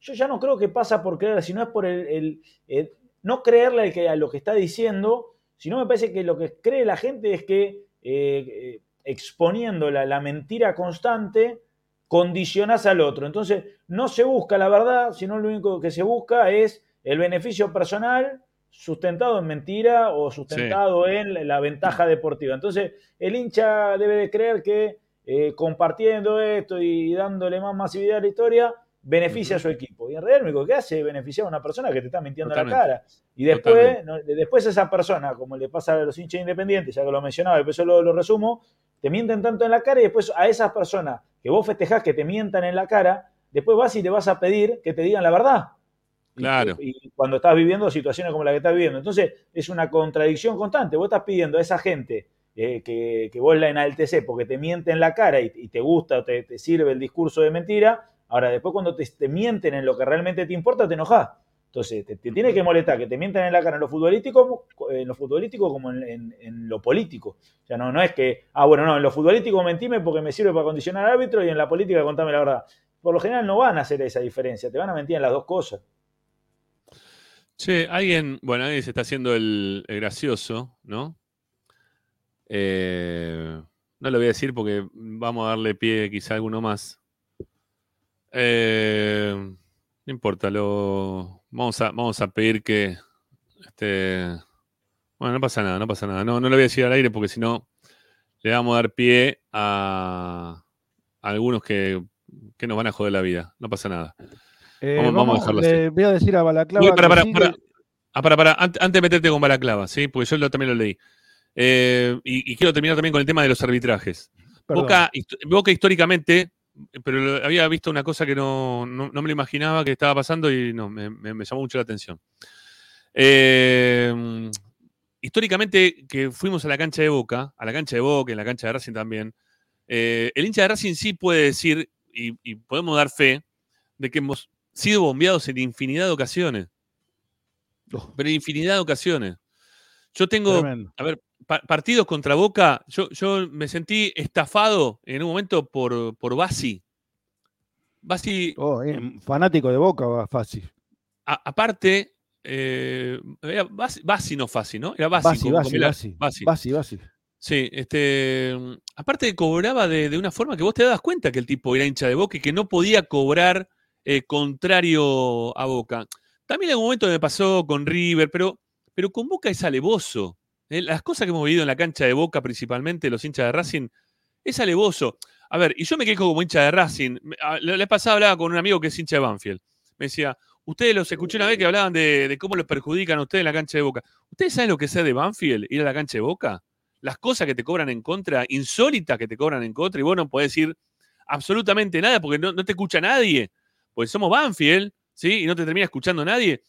Yo ya no creo que pasa por creer, sino es por el, el- el no creerle al que, a lo que está diciendo, sino me parece que lo que cree la gente es que eh, exponiendo la, la mentira constante condicionás al otro. Entonces, no se busca la verdad, sino lo único que se busca es el beneficio personal sustentado en mentira o sustentado en la ventaja deportiva. Entonces, el hincha debe de creer que eh, compartiendo esto y dándole más masividad a la historia, beneficia a su equipo. Y en realidad lo único que hace es beneficiar a una persona que te está mintiendo en la cara. Y después, no, después esa persona, como le pasa a los hinchas independientes, ya que lo mencionaba, después yo lo, lo resumo, te mienten tanto en la cara y después a esas personas que vos festejás que te mientan en la cara, después vas y te vas a pedir que te digan la verdad. Claro. Y, cuando estás viviendo situaciones como la que estás viviendo. Entonces, es una contradicción constante. Vos estás pidiendo a esa gente eh, que, que, vos la enaltecés porque te miente en la cara y, y te gusta o te, te, sirve el discurso de mentira. Ahora, después cuando te, te, mienten en lo que realmente te importa, te enojás. Entonces, te, tiene que molestar que te mientan en la cara en lo futbolístico, en lo futbolístico como en, en, en, lo político. O sea, no, no es que, ah, bueno, no, en lo futbolístico mentime porque me sirve para condicionar al árbitro y en la política contame la verdad. Por lo general no van a hacer esa diferencia, te van a mentir en las dos cosas. Che, alguien, bueno, alguien se está haciendo el, gracioso, ¿no? Eh, no lo voy a decir porque vamos a darle pie quizá a alguno más. Eh, no importa, lo, vamos, a, vamos a pedir que... Este, bueno, no pasa nada, no pasa nada. No, no lo voy a decir al aire porque si no le vamos a dar pie a, a algunos que, que, nos van a joder la vida. No pasa nada. Eh, vamos, vamos, a dejarlo así. Le voy a decir a Balaclava. Uy, para, para, para, ah, para, para, Antes de meterte con Balaclava, ¿sí? Porque yo lo, también lo leí. Eh, y, y, quiero terminar también con el tema de los arbitrajes. Boca, Boca, históricamente, pero había visto una cosa que no, no, no, me lo imaginaba que estaba pasando y no, me, me, me llamó mucho la atención. Eh, históricamente, que fuimos a la cancha de Boca, a la cancha de Boca, en la cancha de Racing también, eh, el hincha de Racing sí puede decir, y, y podemos dar fe, de que hemos sido bombeados en infinidad de ocasiones. Oh. Pero en infinidad de ocasiones. Yo tengo, Tremendo. a ver, partidos contra Boca, yo, yo, me sentí estafado en un momento por, por Basi. Basi. Oh, eh, fanático de Boca, Basi. Aparte, eh, era Basi, Basi, no Fasi, ¿no? Era Basi. Basi, Basi, Basi, Basi. Basi, Basi. Sí, este. Aparte cobraba de, de, una forma que vos te das cuenta que el tipo era hincha de Boca y que no podía cobrar eh, contrario a Boca. También en algún momento me pasó con River, pero, pero con Boca es alevoso. ¿eh? Las cosas que hemos vivido en la cancha de Boca, principalmente los hinchas de Racing, es alevoso. A ver, y yo me quejo como hincha de Racing. La vez pasada hablaba con un amigo que es hincha de Banfield. Me decía, ustedes los escuché una vez que hablaban de, cómo los perjudican a ustedes en la cancha de Boca. ¿Ustedes saben lo que es de Banfield, ir a la cancha de Boca? Las cosas que te cobran en contra, insólitas que te cobran en contra, y vos no podés decir absolutamente nada porque no te escucha nadie pues somos Banfield, ¿sí? Y no te termina escuchando nadie.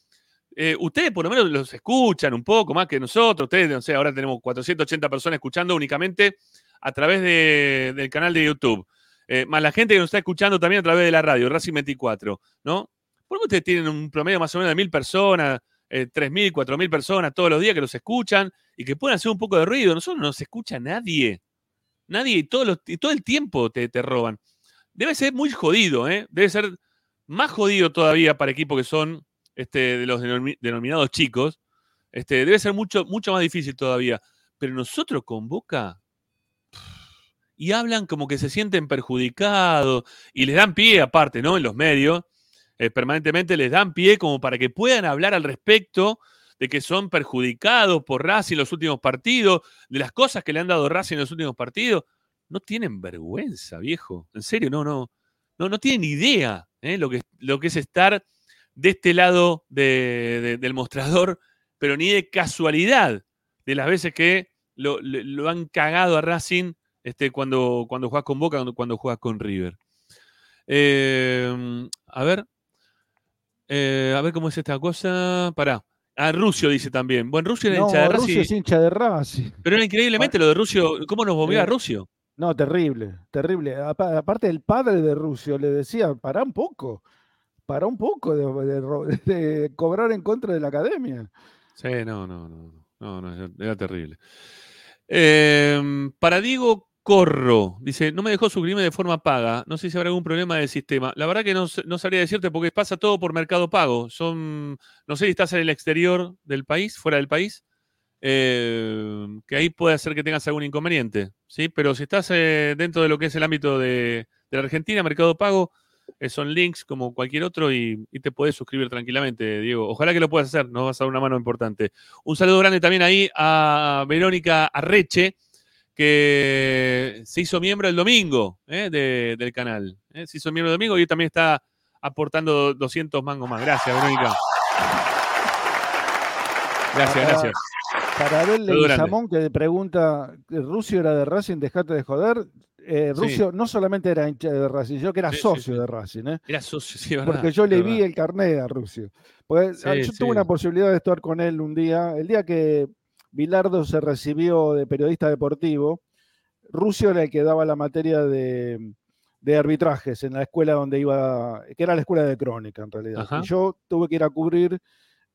Eh, ustedes por lo menos los escuchan un poco más que nosotros. Ustedes, no sé, ahora tenemos 480 personas escuchando únicamente a través de, del canal de YouTube. Eh, más la gente que nos está escuchando también a través de la radio, Racing 24, ¿no? Por qué ustedes tienen un promedio más o menos de mil personas, eh, 3.000, 4.000 personas todos los días que los escuchan y que pueden hacer un poco de ruido. Nosotros no nos escucha nadie. Nadie y, todo el tiempo te roban. Debe ser muy jodido, ¿eh? Debe ser más jodido todavía para equipos que son este, de los denominados chicos. Este, debe ser mucho, mucho más difícil todavía. Pero nosotros con Boca. Y hablan como que se sienten perjudicados y les dan pie aparte, ¿no? En los medios, eh, permanentemente les dan pie como para que puedan hablar al respecto de que son perjudicados por Racing en los últimos partidos, de las cosas que le han dado Racing en los últimos partidos. No tienen vergüenza, viejo. En serio, no, no. No, no tienen idea ¿eh? lo, que, lo que es estar de este lado de, de, del mostrador, pero ni de casualidad de las veces que lo, lo han cagado a Racing este, cuando, cuando juegas con Boca, cuando, cuando juegas con River. Eh, a ver. Eh, a ver cómo es esta cosa. Pará. Ah, Rusio dice también. Bueno, Rusio era no, hincha de Racing. Rusio es hincha de Racing. Pero era increíblemente lo de Rusio. ¿Cómo nos movió a Rusio? No, terrible, terrible. Aparte, el padre de Rusio le decía, para un poco, para un poco de, cobrar en contra de la academia. Sí, no, no, no, no, no era terrible. Eh, para Diego Corro, dice, no me dejó suscribirme de forma paga, no sé si habrá algún problema del sistema. La verdad que no, no sabría decirte porque pasa todo por mercado pago. Son, no sé si estás en el exterior del país, fuera del país eh, que ahí puede hacer que tengas algún inconveniente, ¿sí? Pero si estás eh, dentro de lo que es el ámbito de, de, la Argentina, Mercado Pago, Eh, son links como cualquier otro y, te puedes suscribir tranquilamente, Diego. Ojalá que lo puedas hacer, nos vas a dar una mano importante. Un saludo grande también ahí a Verónica Arreche, que se hizo miembro el domingo de- del canal. Se hizo miembro el domingo y también está aportando 200 mangos más. Gracias, Verónica. Gracias, gracias. Para Abel grande. Leguizamón que pregunta, ¿Rusio era de Racing? Dejate de joder. Eh, Sí. Rusio no solamente era hincha de Racing, sino que era Sí, socio sí. de Racing. ¿eh? Era socio, sí, verdad. Porque yo le verdad. vi el carnet a Rusio. Pues, ah, yo tuve una posibilidad de estar con él un día. El día que Bilardo se recibió de periodista deportivo, Rusio era el que daba la materia de, de arbitrajes en la escuela donde iba, que era la escuela de crónica en realidad. Y yo tuve que ir a cubrir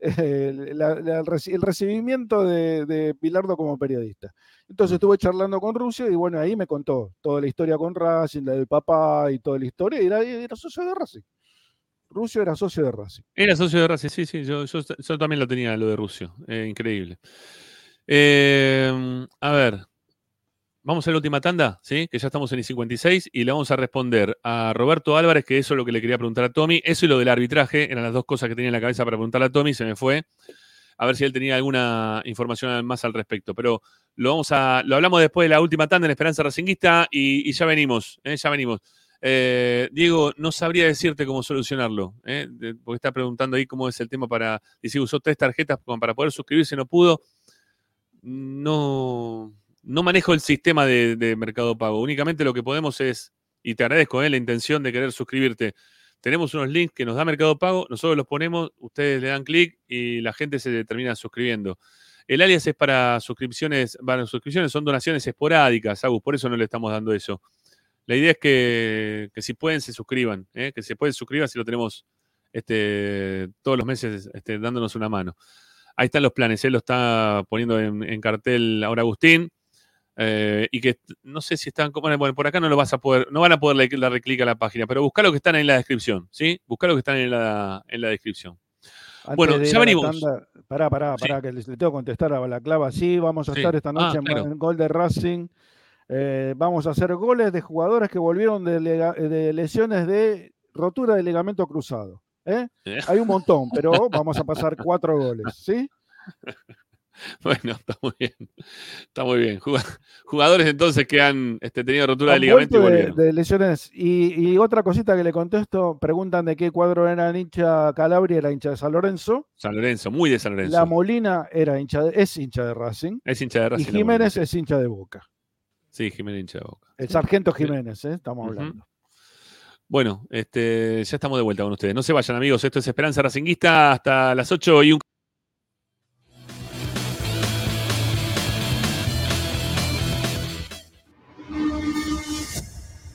eh, la- la- el reci- el recibimiento de, de Bilardo como periodista. Entonces estuve charlando con Rusio y bueno, ahí me contó toda la historia con Racing, la del papá y toda la historia, y era, era socio de Racing. Rusio era socio de Racing. Era socio de Racing, sí, sí, yo, yo- yo también lo tenía, lo de Rusio. Eh, increíble. Eh, a ver, vamos a la última tanda, ¿sí? Que ya estamos en el 56 y le vamos a responder a Roberto Álvarez, que eso es lo que le quería preguntar a Tommy. Eso y lo del arbitraje, eran las dos cosas que tenía en la cabeza para preguntarle a Tommy, se me fue. A ver si él tenía alguna información más al respecto. Pero lo vamos a. Lo hablamos después de la última tanda en Esperanza Racinguista y, ya venimos. ¿eh? Ya venimos. Eh, Diego, no sabría decirte cómo solucionarlo, ¿eh? Porque está preguntando ahí cómo es el tema para. Dice, usó tres tarjetas para poder suscribirse, no pudo. No, no manejo el sistema de, Mercado Pago. Únicamente lo que podemos es, y te agradezco ¿eh? la intención de querer suscribirte. Tenemos unos links que nos da Mercado Pago, nosotros los ponemos, ustedes le dan clic y la gente se termina suscribiendo. El alias es para suscripciones, para suscripciones son donaciones esporádicas, Agus, por eso no le estamos dando eso. La idea es que, si pueden se suscriban, ¿eh? que se pueden suscribir si lo tenemos este, todos los meses este, dándonos una mano. Ahí están los planes, él lo está poniendo en, en cartel ahora Agustín. Eh, y que no sé si están, bueno, por acá no lo vas a poder, no van a poder le- darle clic a la página, pero busca lo que están en la descripción, ¿sí? Busca lo que están en la, en la descripción. Antes bueno, de ya venimos. tanda- pará, pará, pará, que le, le tengo que contestar a la clava. Sí, vamos a Sí. estar esta Ah, noche en- claro. en Gol de Racing. Eh, vamos a hacer goles de jugadores que volvieron de, lega- de lesiones de rotura de ligamento cruzado. Eh. Hay un montón, pero vamos a pasar cuatro goles, ¿sí? Bueno, está muy bien. Está muy bien. Juga- Jugadores entonces que han este, tenido rotura de ligamento y de, lesiones. Y, y otra cosita que le contesto, preguntan de qué cuadro era hincha Calabria, era hincha de San Lorenzo. San Lorenzo, muy de San Lorenzo. La Molina era hincha de- es hincha de Racing. es hincha de Racing. Y Jiménez es hincha de Boca. Sí, Jiménez hincha de Boca. El sargento Jiménez, ¿eh? estamos hablando. Bueno, este, ya estamos de vuelta con ustedes. No se vayan, amigos. Esto es Esperanza Racinguista hasta las 8 y un.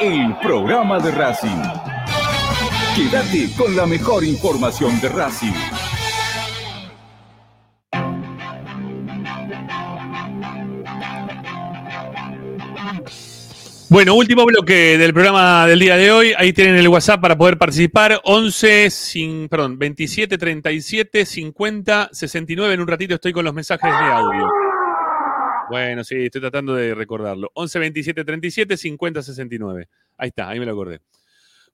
el programa de Racing. Quédate con la mejor información de Racing. Bueno, último bloque del programa del día de hoy. Ahí tienen el WhatsApp para poder participar. 11, sin, perdón, 27 37 50 69. En un ratito estoy con los mensajes de audio. Bueno, sí, estoy tratando de recordarlo. 11 27 37 50 69. Ahí está, ahí me lo acordé.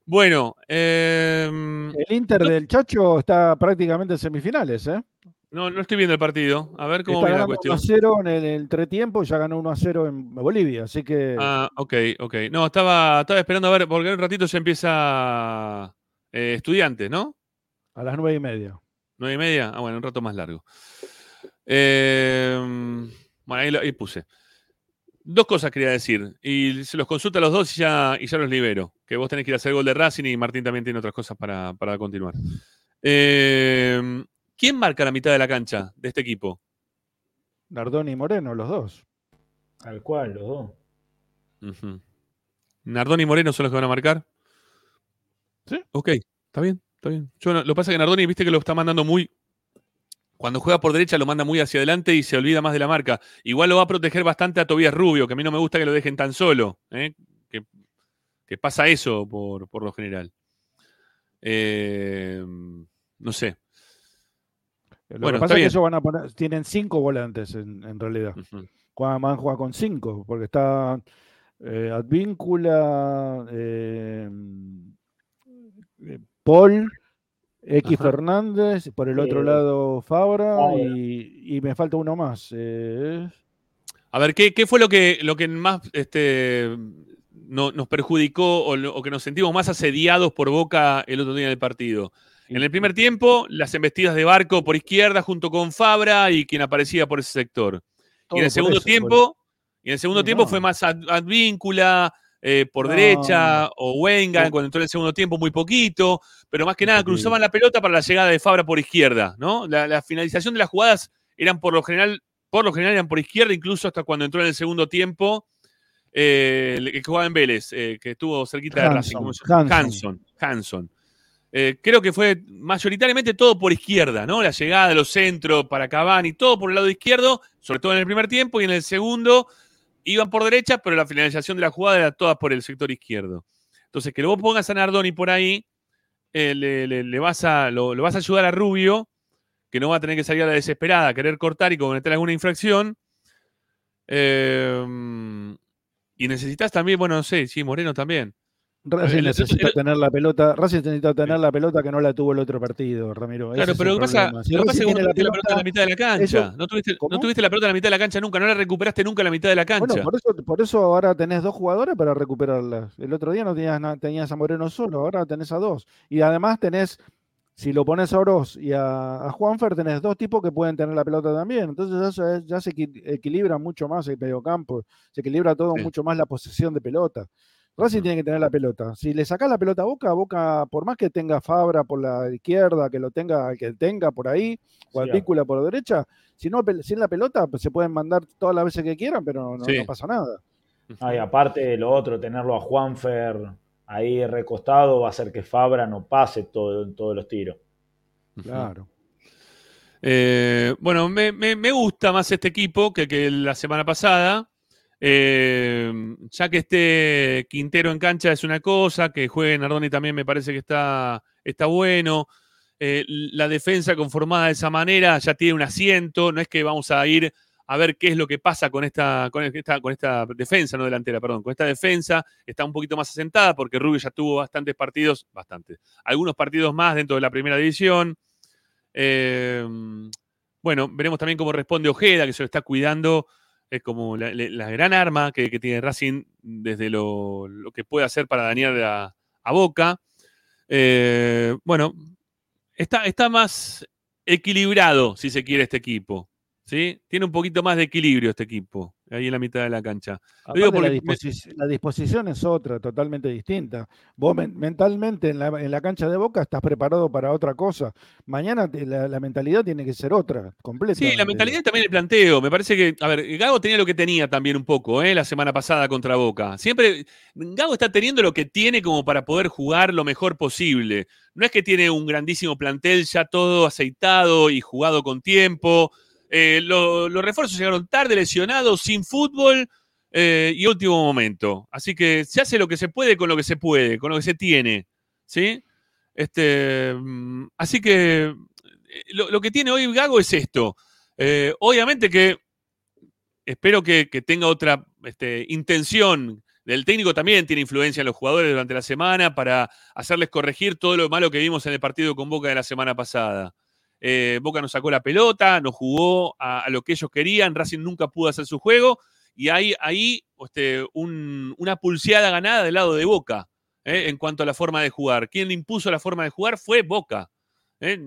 Bueno, eh, El Inter del Chacho está prácticamente en semifinales, ¿eh? no, no estoy viendo el partido. A ver cómo Está viene la ganando 1 a cuestión. 0 en el entretiempo y ya ganó 1 a 0 en Bolivia, así que Ah, ok, ok. No, estaba, estaba esperando a ver, porque en un ratito ya empieza eh, estudiantes, ¿no? a las 9 y media. ¿Nueve y media? Ah, bueno, un rato más largo. Eh, bueno, ahí, lo- ahí puse. Dos cosas quería decir. Y se los consulto a los dos y ya, y ya los libero. Que vos tenés que ir a hacer gol de Racing y Martín también tiene otras cosas para, para continuar. Eh, ¿Quién marca la mitad de la cancha de este equipo? Nardoni y Moreno, los dos. Tal cual, los dos. ¿Nardoni y Moreno son los que van a marcar? Sí. Ok, está bien, está bien. Yo lo que pasa es que Nardoni, viste que lo está mandando muy. Cuando juega por derecha lo manda muy hacia adelante y se olvida más de la marca. Igual lo va a proteger bastante a Tobías Rubio, que a mí no me gusta que lo dejen tan solo. ¿eh? Que, que pasa eso por, por lo general. Eh, no sé. Lo Bueno, que pasa es que ellos van a poner, tienen cinco volantes en, en realidad. Juan- Van a jugar con cinco, porque está eh, Advíncula, Paul, X Ajá. Fernández, por el otro Eh, lado Fabra Fabra. y, y me falta uno más. eh, A ver, ¿qué, qué fue lo que, lo que más este, no- nos perjudicó o, lo- o que nos sentimos más asediados por Boca el otro día en el partido? En el primer tiempo, las embestidas de Barco por izquierda junto con Fabra y quien aparecía por ese sector. Todo y en el segundo eso, tiempo, y en el segundo tiempo no. fue más Ad- Advíncula eh, por No. derecha o Wengan No. cuando entró en el segundo tiempo muy poquito, pero más que nada cruzaban la pelota para la llegada de Fabra por izquierda, ¿no? La, la finalización de las jugadas eran por lo general, por lo general eran por izquierda, incluso hasta cuando entró en el segundo tiempo, eh, el que jugaba en Vélez, eh, que estuvo cerquita de Racing. Hanson, ¿cómo se llama? Hanson. Hanson. Hanson. Eh, creo que fue mayoritariamente todo por izquierda, ¿no? La llegada de los centros para Cavani, todo por el lado izquierdo, sobre todo en el primer tiempo, y en el segundo, iban por derecha, pero la finalización de la jugada era toda por el sector izquierdo. Entonces, que vos pongas a Nardoni por ahí, eh, le, le- le vas a, lo, vas a ayudar a Rubio, que no va a tener que salir a la desesperada, querer cortar y cometer alguna infracción. Eh, y necesitas también, bueno, no sé, sí, Moreno también. Racing El- necesita el- tener la pelota, Racing necesita tener la pelota que no la tuvo el otro partido, Ramiro. Claro, pero lo que pasa. Si lo pasa es que no la tuviste la pelota en la mitad de la cancha. eso- no, tuviste, no tuviste la pelota en la mitad de la cancha nunca, no la recuperaste nunca en la mitad de la cancha. Bueno, por eso, por eso ahora tenés dos jugadores para recuperarlas. El otro día no tenías, tenías a Moreno solo, ahora tenés a dos. Y además tenés, si lo pones a Oroz y a, a Juanfer, tenés dos tipos que pueden tener la pelota también. Entonces ya se, ya se equi- equilibra mucho más el mediocampo, se equilibra todo Sí. mucho más la posesión de pelota. Racing tiene que tener la pelota. Si le sacás la pelota a Boca, Boca, por más que tenga Fabra por la izquierda, que lo tenga, que tenga por ahí, o Sí, Advíncula por derecha, si no, sin la pelota, pues se pueden mandar todas las veces que quieran, pero no, Sí. no pasa nada. Ah, y aparte de lo otro, tenerlo a Juanfer ahí recostado va a hacer que Fabra no pase todo, en todos los tiros. Claro. Eh, bueno, me, me- me gusta más este equipo que, que la semana pasada. Eh, ya que esté Quintero en cancha es una cosa, que juegue Nardoni también me parece que está, está bueno. Eh, la defensa conformada de esa manera ya tiene un asiento, no es que vamos a ir a ver qué es lo que pasa con esta, con esta, con esta defensa, no delantera, perdón, con esta defensa está un poquito más asentada porque Rubio ya tuvo bastantes partidos, bastantes, algunos partidos más dentro de la primera división. Eh, bueno, veremos también cómo responde Ojeda, que se lo está cuidando. Es como la, gran arma que, que tiene Racing desde lo, lo que puede hacer para dañar a, a Boca. Eh, bueno, está, está más equilibrado, si se quiere, este equipo. ¿Sí? Tiene un poquito más de equilibrio este equipo, ahí en la mitad de la cancha. Digo la, disposición es otra, totalmente distinta. Vos men- mentalmente en la, en la cancha de Boca estás preparado para otra cosa. Mañana te- la, la mentalidad tiene que ser otra, completa. Sí, la mentalidad y también el planteo. Me parece que, a ver, Gago tenía lo que tenía también un poco, ¿eh? la semana pasada contra Boca. Siempre, Gago está teniendo lo que tiene como para poder jugar lo mejor posible. No es que tiene un grandísimo plantel ya todo aceitado y jugado con tiempo. Eh, lo- los refuerzos llegaron tarde, lesionados, sin fútbol eh, y último momento. Así que se hace lo que se puede con lo que se puede, con lo que se tiene. ¿Sí? Este, mm, así que eh, lo, que tiene hoy Gago es esto. Obviamente que espero que, que tenga otra este, intención. El técnico también tiene influencia en los jugadores durante la semana para hacerles corregir todo lo malo que vimos en el partido con Boca de la semana pasada. Eh, Boca nos sacó la pelota, nos jugó a, a lo que ellos querían, Racing nunca pudo hacer su juego y hay ahí este, un- una pulseada ganada del lado de Boca eh, en cuanto a la forma de jugar. Quien impuso la forma de jugar fue Boca. eh.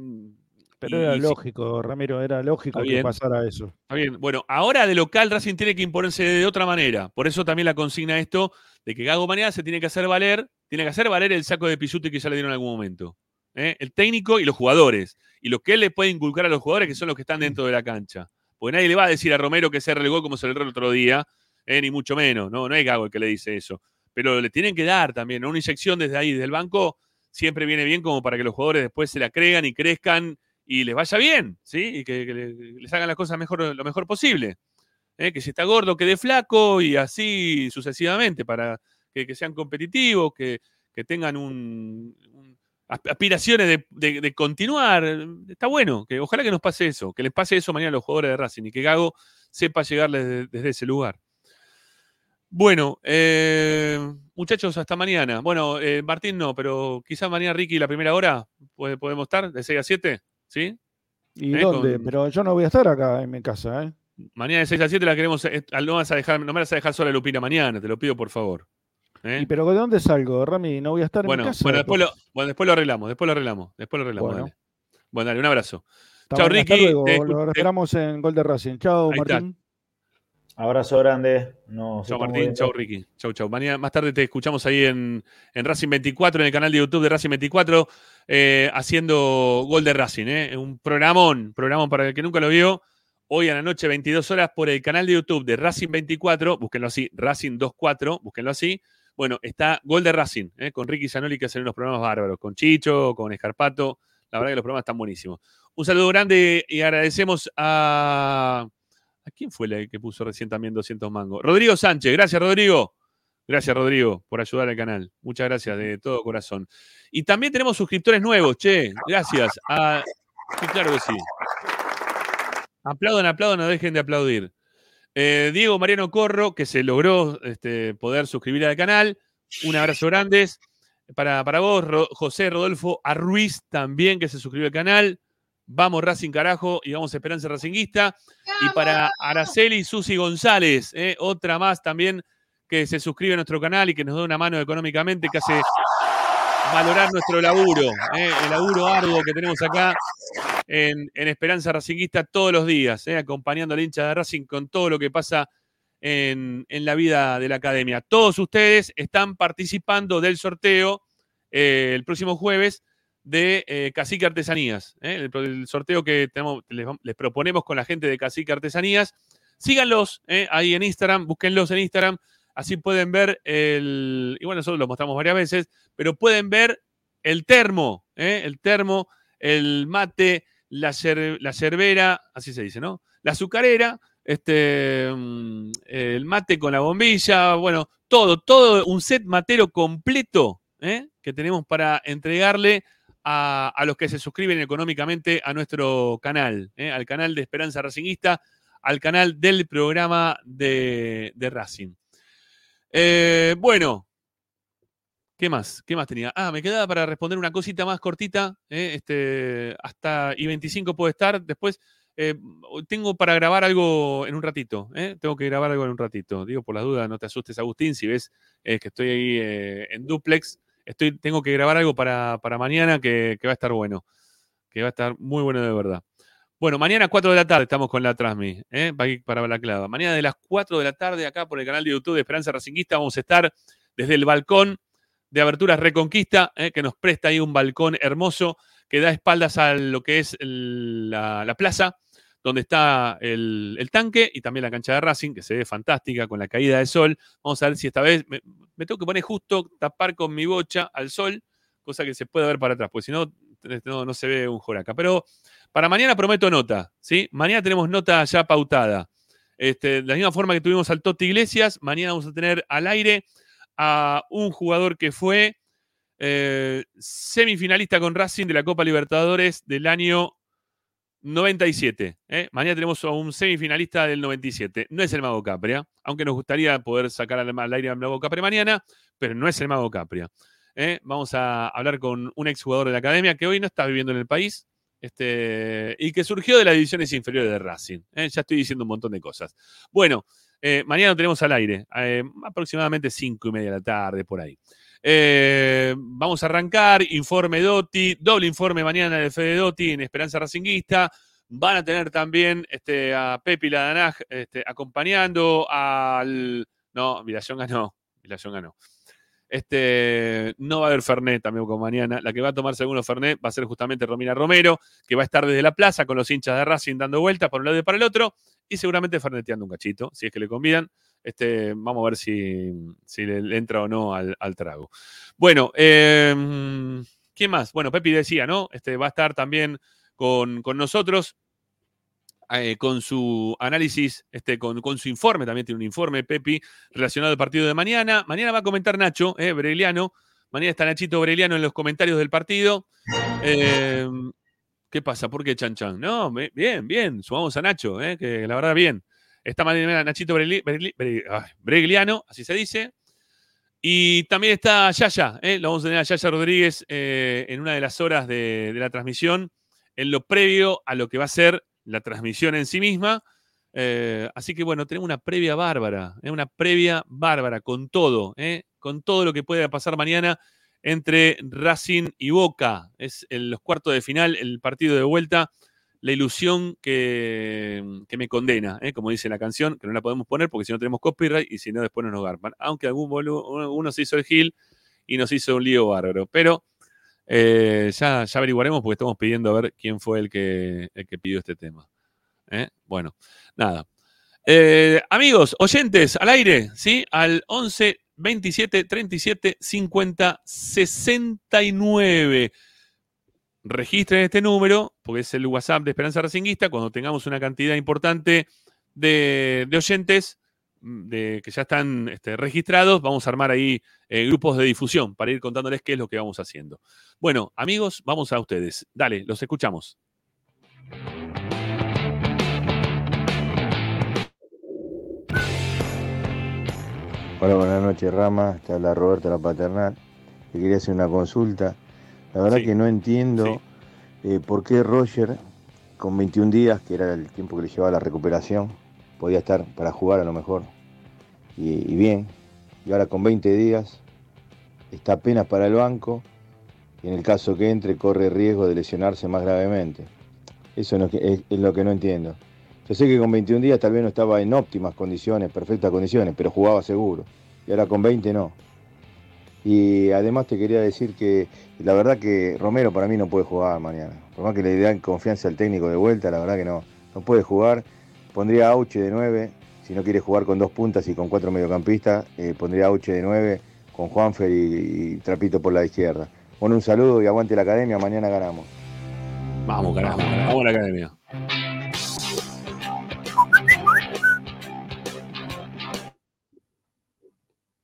Pero Y- era y lógico, Ramiro, era lógico que bien. pasara eso. Está bien. Bueno, ahora de local Racing tiene que imponerse de otra manera. Por eso también la consigna esto de que Gago mañana se tiene que hacer valer, tiene que hacer valer el saco de Pisuti que ya le dieron en algún momento. ¿Eh? El técnico y los jugadores. Y lo que él le puede inculcar a los jugadores que son los que están dentro de la cancha. Porque nadie le va a decir a Romero que se relegó como se relegó el otro día, ¿eh? ni mucho menos. No, no es Gago el que le dice eso. Pero le tienen que dar también ¿no? una inyección desde ahí, desde el banco, siempre viene bien como para que los jugadores después se la crean y crezcan y les vaya bien, ¿sí? Y que, que le- les hagan las cosas mejor, lo mejor posible. ¿eh? Que si está gordo quede flaco y así sucesivamente para que, que sean competitivos, que, que tengan un, aspiraciones de, de- de continuar. Está bueno, que ojalá que nos pase eso, que les pase eso mañana a los jugadores de Racing y que Gago sepa llegarles de- desde ese lugar. Bueno, eh, muchachos, hasta mañana. Bueno, eh, Martín no, pero quizás mañana Ricky la primera hora puede- podemos estar de 6 a 7, ¿sí? ¿Y Eh, dónde? con- Pero yo no voy a estar acá en mi casa, ¿eh? Mañana de 6 a 7 la queremos. No, vas a dejar, no me vas a dejar sola Lupina mañana, te lo pido por favor. ¿Eh? ¿Y pero de dónde salgo, Rami? No voy a estar en Bueno, mi casa. bueno, después lo, bueno, después lo arreglamos, después lo arreglamos, después lo arreglamos. Bueno. dale. Bueno, dale, un abrazo. Chao, Ricky. luego, te lo te- esperamos en Gol de Racing. Chao, Ahí está. Martín. Abrazo grande. Chao estamos Martín, chao Ricky, chao chao. Mañana, más tarde te escuchamos ahí en, en Racing 24, en el canal de YouTube de Racing 24, eh, haciendo gol de Racing, ¿eh? un programón, programón para el que nunca lo vio. Hoy a la noche, 22 horas, por el canal de YouTube de Racing 24, búsquenlo así, Racing 24, búsquenlo así. Bueno, está Gol de Racing, ¿eh? con Ricky Zanoli que hacen unos programas bárbaros, con Chicho, con Escarpato. La verdad que los programas están buenísimos. Un saludo grande y agradecemos a. ¿A quién fue el que puso recién también 200 mangos? Rodrigo Sánchez. Gracias, Rodrigo. Gracias, Rodrigo, por ayudar al canal. Muchas gracias de todo corazón. Y también tenemos suscriptores nuevos, che. Gracias. Sí, claro que sí. Aplaudan, aplaudan, no dejen de aplaudir. Eh, Diego Mariano Corro, que se logró este, poder suscribir al canal. Un abrazo grande. Para, para vos, Ro- José Rodolfo Arruiz, también que se suscribió al canal. Vamos Racing Carajo y vamos Esperanza Racinguista. Y para Araceli Susi González, eh, otra más también que se suscribe a nuestro canal y que nos da una mano económicamente, que hace valorar nuestro laburo, eh, el laburo arduo que tenemos acá en, en Esperanza Racinguista todos los días, eh, acompañando al hincha de Racing con todo lo que pasa en, en la vida de la academia. Todos ustedes están participando del sorteo eh, el próximo jueves de eh, Cacique Artesanías, el, sorteo que les, les proponemos con la gente de Cacique Artesanías. Síganlos ahí en Instagram, búsquenlos en Instagram, así pueden ver el, y bueno, nosotros lo mostramos varias veces, pero pueden ver el termo, eh, el termo, el mate, la, cer- la cervera, así se dice, ¿no? La azucarera, este, mm, el mate con la bombilla, bueno, todo, todo un set matero completo ¿eh? que tenemos para entregarle a, a los que se suscriben económicamente a nuestro canal, ¿eh? al canal de Esperanza Racingista, al canal del programa de, de Racing. Eh, bueno, ¿Qué más? ¿Qué más tenía? Ah, me quedaba para responder una cosita más cortita. ¿eh? Este, hasta I25 puede estar. Después eh, tengo para grabar algo en un ratito. ¿eh? Tengo que grabar algo en un ratito. Digo, por las dudas, no te asustes, Agustín. Si ves eh, que estoy ahí en duplex, estoy, tengo que grabar algo para, para mañana que va a estar bueno. Que va a estar muy bueno de verdad. Bueno, mañana 4 de la tarde estamos con la Transmi, ¿eh? para, la clava. Mañana de las 4 de la tarde, acá por el canal de YouTube de Esperanza Racinguista, vamos a estar desde el balcón de Aberturas Reconquista, ¿eh? que nos presta ahí un balcón hermoso que da espaldas a lo que es la, la plaza, donde está el, tanque y también la cancha de Racing, que se ve fantástica con la caída del sol. Vamos a ver si esta vez me, me tengo que poner justo, tapar con mi bocha al sol, cosa que se pueda ver para atrás, porque si no, no, se ve un joraca. Pero para mañana prometo nota, ¿sí? Mañana tenemos nota ya pautada. Este, de la misma forma que tuvimos al Totti Iglesias, mañana vamos a tener al aire a un jugador que fue eh, semifinalista con Racing de la Copa Libertadores del año 97. ¿eh? Mañana tenemos a un semifinalista del 97. No es el Mago Capria, aunque nos gustaría poder sacar al, al aire al Mago Capria mañana, pero no es el Mago Capria. ¿Eh? Vamos a hablar con un exjugador de la academia que hoy no está viviendo en el país este, y que surgió de las divisiones inferiores de Racing. ¿eh? Ya estoy diciendo un montón de cosas. Bueno, eh, mañana lo tenemos al aire, aproximadamente 5 y media de la tarde, por ahí. Vamos a arrancar, informe Dotti, doble informe mañana de Fede Dotti en Esperanza Racinguista. Van a tener también este, a Pepi Ladanaj este, acompañando al... No, Vilación ganó, Vilación ganó. Este, no va a haber Fernet también como mañana. La que va a tomar segundo Fernet va a ser justamente Romina Romero, que va a estar desde la plaza con los hinchas de Racing dando vueltas por un lado y para el otro, y seguramente ferneteando un cachito, si es que le convidan. Este, vamos a ver si, si le, entra o no al, trago. Bueno, eh, ¿quién más? Bueno, Pepi decía, ¿no? Este, va a estar también con, con nosotros. Eh, con su análisis, este, con, con su informe, también tiene un informe, Pepi, relacionado al partido de mañana. Mañana va a comentar Nacho, eh. Mañana está Nachito Breliano en los comentarios del partido. Eh, ¿Qué pasa? ¿Por qué Chan Chan? No, bien, bien. Sumamos a Nacho, eh, que la verdad bien. Está mañana Nachito Breli- Bregliano, así se dice. Y también está Yaya, eh, lo vamos a tener a Yaya Rodríguez en una de las horas de, de la transmisión, en lo previo a lo que va a ser la transmisión en sí misma. Eh, así que bueno, tenemos una previa bárbara, eh, una previa bárbara con todo, eh, con todo lo que pueda pasar mañana entre Racing y Boca. Es en los cuartos de final, el partido de vuelta, la ilusión que, que me condena, como dice la canción, que no la podemos poner porque si no tenemos copyright y si no después no nos garpan. Aunque algún boludo, uno se hizo el gil y nos hizo un lío bárbaro. Pero eh, ya, ya averiguaremos porque estamos pidiendo a ver quién fue el que, el que pidió este tema. ¿eh? Bueno, nada. Eh, amigos, oyentes, al aire, ¿sí? Al 11 27 37 50 69. Registren este número, porque es el WhatsApp de Esperanza Racinguista. Cuando tengamos una cantidad importante de, de oyentes de, que ya están este, registrados. Vamos a armar ahí eh, grupos de difusión para ir contándoles qué es lo que vamos haciendo. Bueno, amigos, vamos a ustedes. Dale, los escuchamos. Hola, buenas noches, Rama. Te habla Roberto La Paternal. Te quería hacer una consulta. La verdad que no entiendo eh, por qué Roger, con 21 días, que era el tiempo que le llevaba la recuperación, podía estar para jugar a lo mejor. Y, bien. Y ahora con 20 días está apenas para el banco y en el caso que entre corre riesgo de lesionarse más gravemente. Eso es, lo que no entiendo. Yo sé que con 21 días tal vez no estaba en óptimas condiciones, perfectas condiciones, pero jugaba seguro. Y ahora con 20 no. Y además te quería decir que la verdad que Romero para mí no puede jugar mañana. Por más que le den confianza al técnico de vuelta, la verdad que no, no puede jugar. Pondría a Auche de 9, si no quiere jugar con dos puntas y con cuatro mediocampistas, eh, pondría a Auche de 9 con Juanfer y, y Trapito por la izquierda. Bueno, un saludo y aguante la academia, mañana ganamos. Vamos, carajo, vamos a la academia.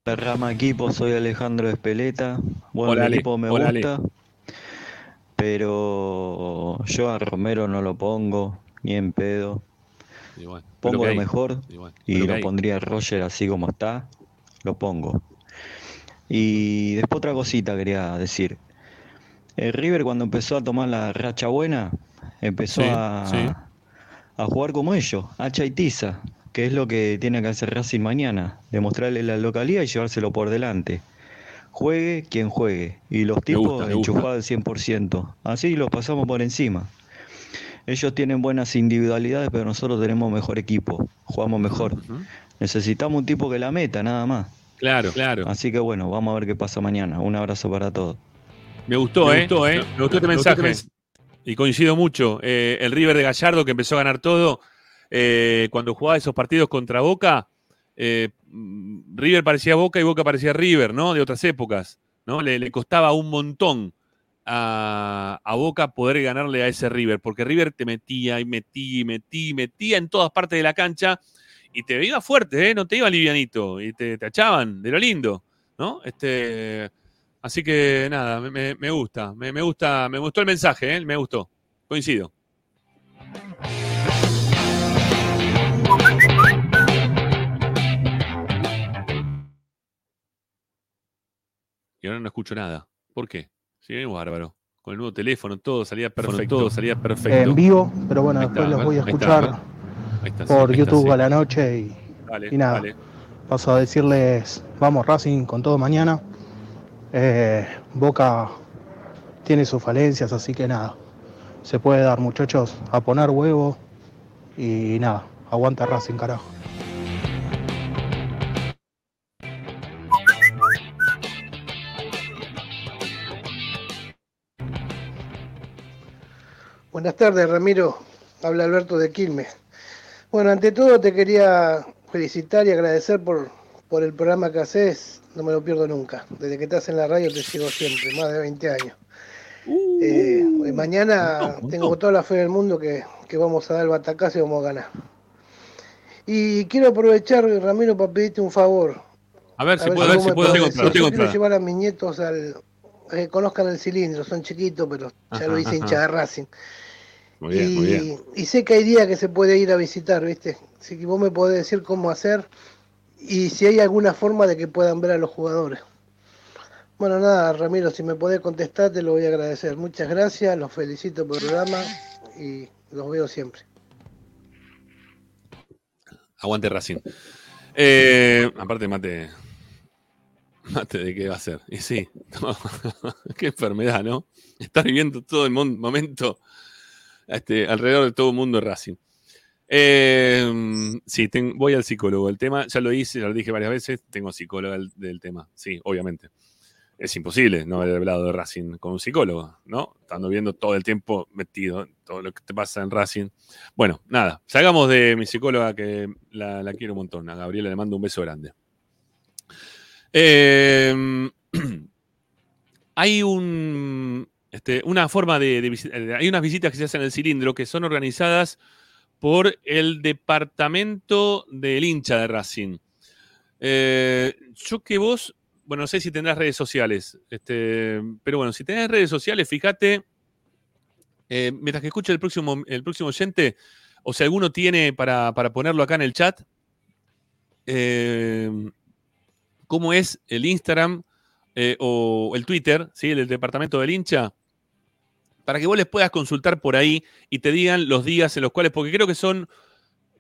La rama equipo, soy Alejandro Espeleta. Bueno, Hola, el Ale. equipo me Hola, Ale. gusta, pero yo a Romero no lo pongo, ni en pedo. Y bueno, pero Pongo ¿qué lo hay? mejor Y bueno, y pero ¿qué lo pondría Roger así como está, lo pongo. Y después otra cosita quería decir. El River cuando empezó a tomar la racha buena, empezó Sí, a, sí. a jugar como ellos, hacha y tiza, que es lo que tiene que hacer Racing mañana, demostrarle la localidad y llevárselo por delante. Juegue quien juegue, y los tipos gusta. enchufados al 100%. Así los pasamos por encima. Ellos tienen buenas individualidades, pero nosotros tenemos mejor equipo, jugamos mejor. Necesitamos un tipo que la meta, nada más. Claro, claro. Así que bueno, vamos a ver qué pasa mañana. Un abrazo para todos. Me gustó, Me ¿eh? gustó, ¿eh? Me gustó este gustó mensaje. este Y coincido mucho. Eh, el River de Gallardo, que empezó a ganar todo, eh, cuando jugaba esos partidos contra Boca, eh, mm, River parecía Boca y Boca parecía River, ¿no? De otras épocas, ¿no? Le, le costaba un montón a, Boca poder ganarle a ese River, porque River te metía y metía y metía y metía en todas partes de la cancha y te iba fuerte, ¿eh? No te iba livianito y te, te achaban de lo lindo, ¿no? Este, así que nada, me, me- me gusta, me, me gusta, me gustó el mensaje, ¿eh? Me gustó, coincido. Y ahora no escucho nada. ¿Por qué? Sí, es bárbaro. Con el nuevo teléfono, todo salía perfecto. Todo salía perfecto. en vivo, pero bueno, Ahí después está, los voy a ahí está, escuchar Ahí está, sí, por YouTube sí. a la noche y, Dale, y nada. dale. Paso a decirles, vamos Racing con todo mañana. Eh, Boca tiene sus falencias, así que nada. Se puede dar, muchachos, a poner huevo y nada, aguanta Racing, carajo. Buenas tardes, Ramiro. Habla Alberto de Quilmes. Bueno, ante todo te quería felicitar y agradecer por, por el programa que haces. No me lo pierdo nunca. Desde que estás en la radio te sigo siempre, más de 20 años. Eh, mañana tengo toda la fe del mundo que, que vamos a dar el batacazo y vamos a ganar. Y quiero aprovechar, Ramiro, para pedirte un favor. A ver si vos puedo, a ver me si puedo. Yo quiero llevar a mis nietos al, que conozcan el cilindro, son chiquitos, pero ya Ajá, lo hice hincha de Racing. Muy bien, y, muy bien. y sé que hay días que se puede ir a visitar, ¿viste? Así que vos me podés decir cómo hacer y si hay alguna forma de que puedan ver a los jugadores. Bueno, nada, Ramiro, si me podés contestar, te lo voy a agradecer. Muchas gracias, los felicito por el programa y los veo siempre. Aguante Racing. Eh, aparte, mate. Mate de qué va a ser. Y sí, no, qué enfermedad, ¿no? Estar viviendo todo el momento este, alrededor de todo el mundo Racing. Eh, sí, ten- voy al psicólogo. El tema, ya lo hice, ya lo dije varias veces, tengo psicólogo del, tema. Sí, obviamente. Es imposible no haber hablado de Racing con un psicólogo, ¿no? Estando viendo todo el tiempo metido en todo lo que te pasa en Racing. Bueno, nada, salgamos de mi psicóloga que la, la quiero un montón. A Gabriela le mando un beso grande. Eh, hay un, este, una forma de, de eh, Hay unas visitas que se hacen en el cilindro que son organizadas por el departamento del hincha de Racing. Eh, yo que vos, bueno, no sé si tendrás redes sociales, este, pero bueno, si tenés redes sociales, fíjate, eh, mientras que escuche el próximo, el próximo oyente, o si alguno tiene para, para ponerlo acá en el chat, cómo es el Instagram o el Twitter, ¿sí? el departamento del hincha, para que vos les puedas consultar por ahí y te digan los días en los cuales, porque creo que son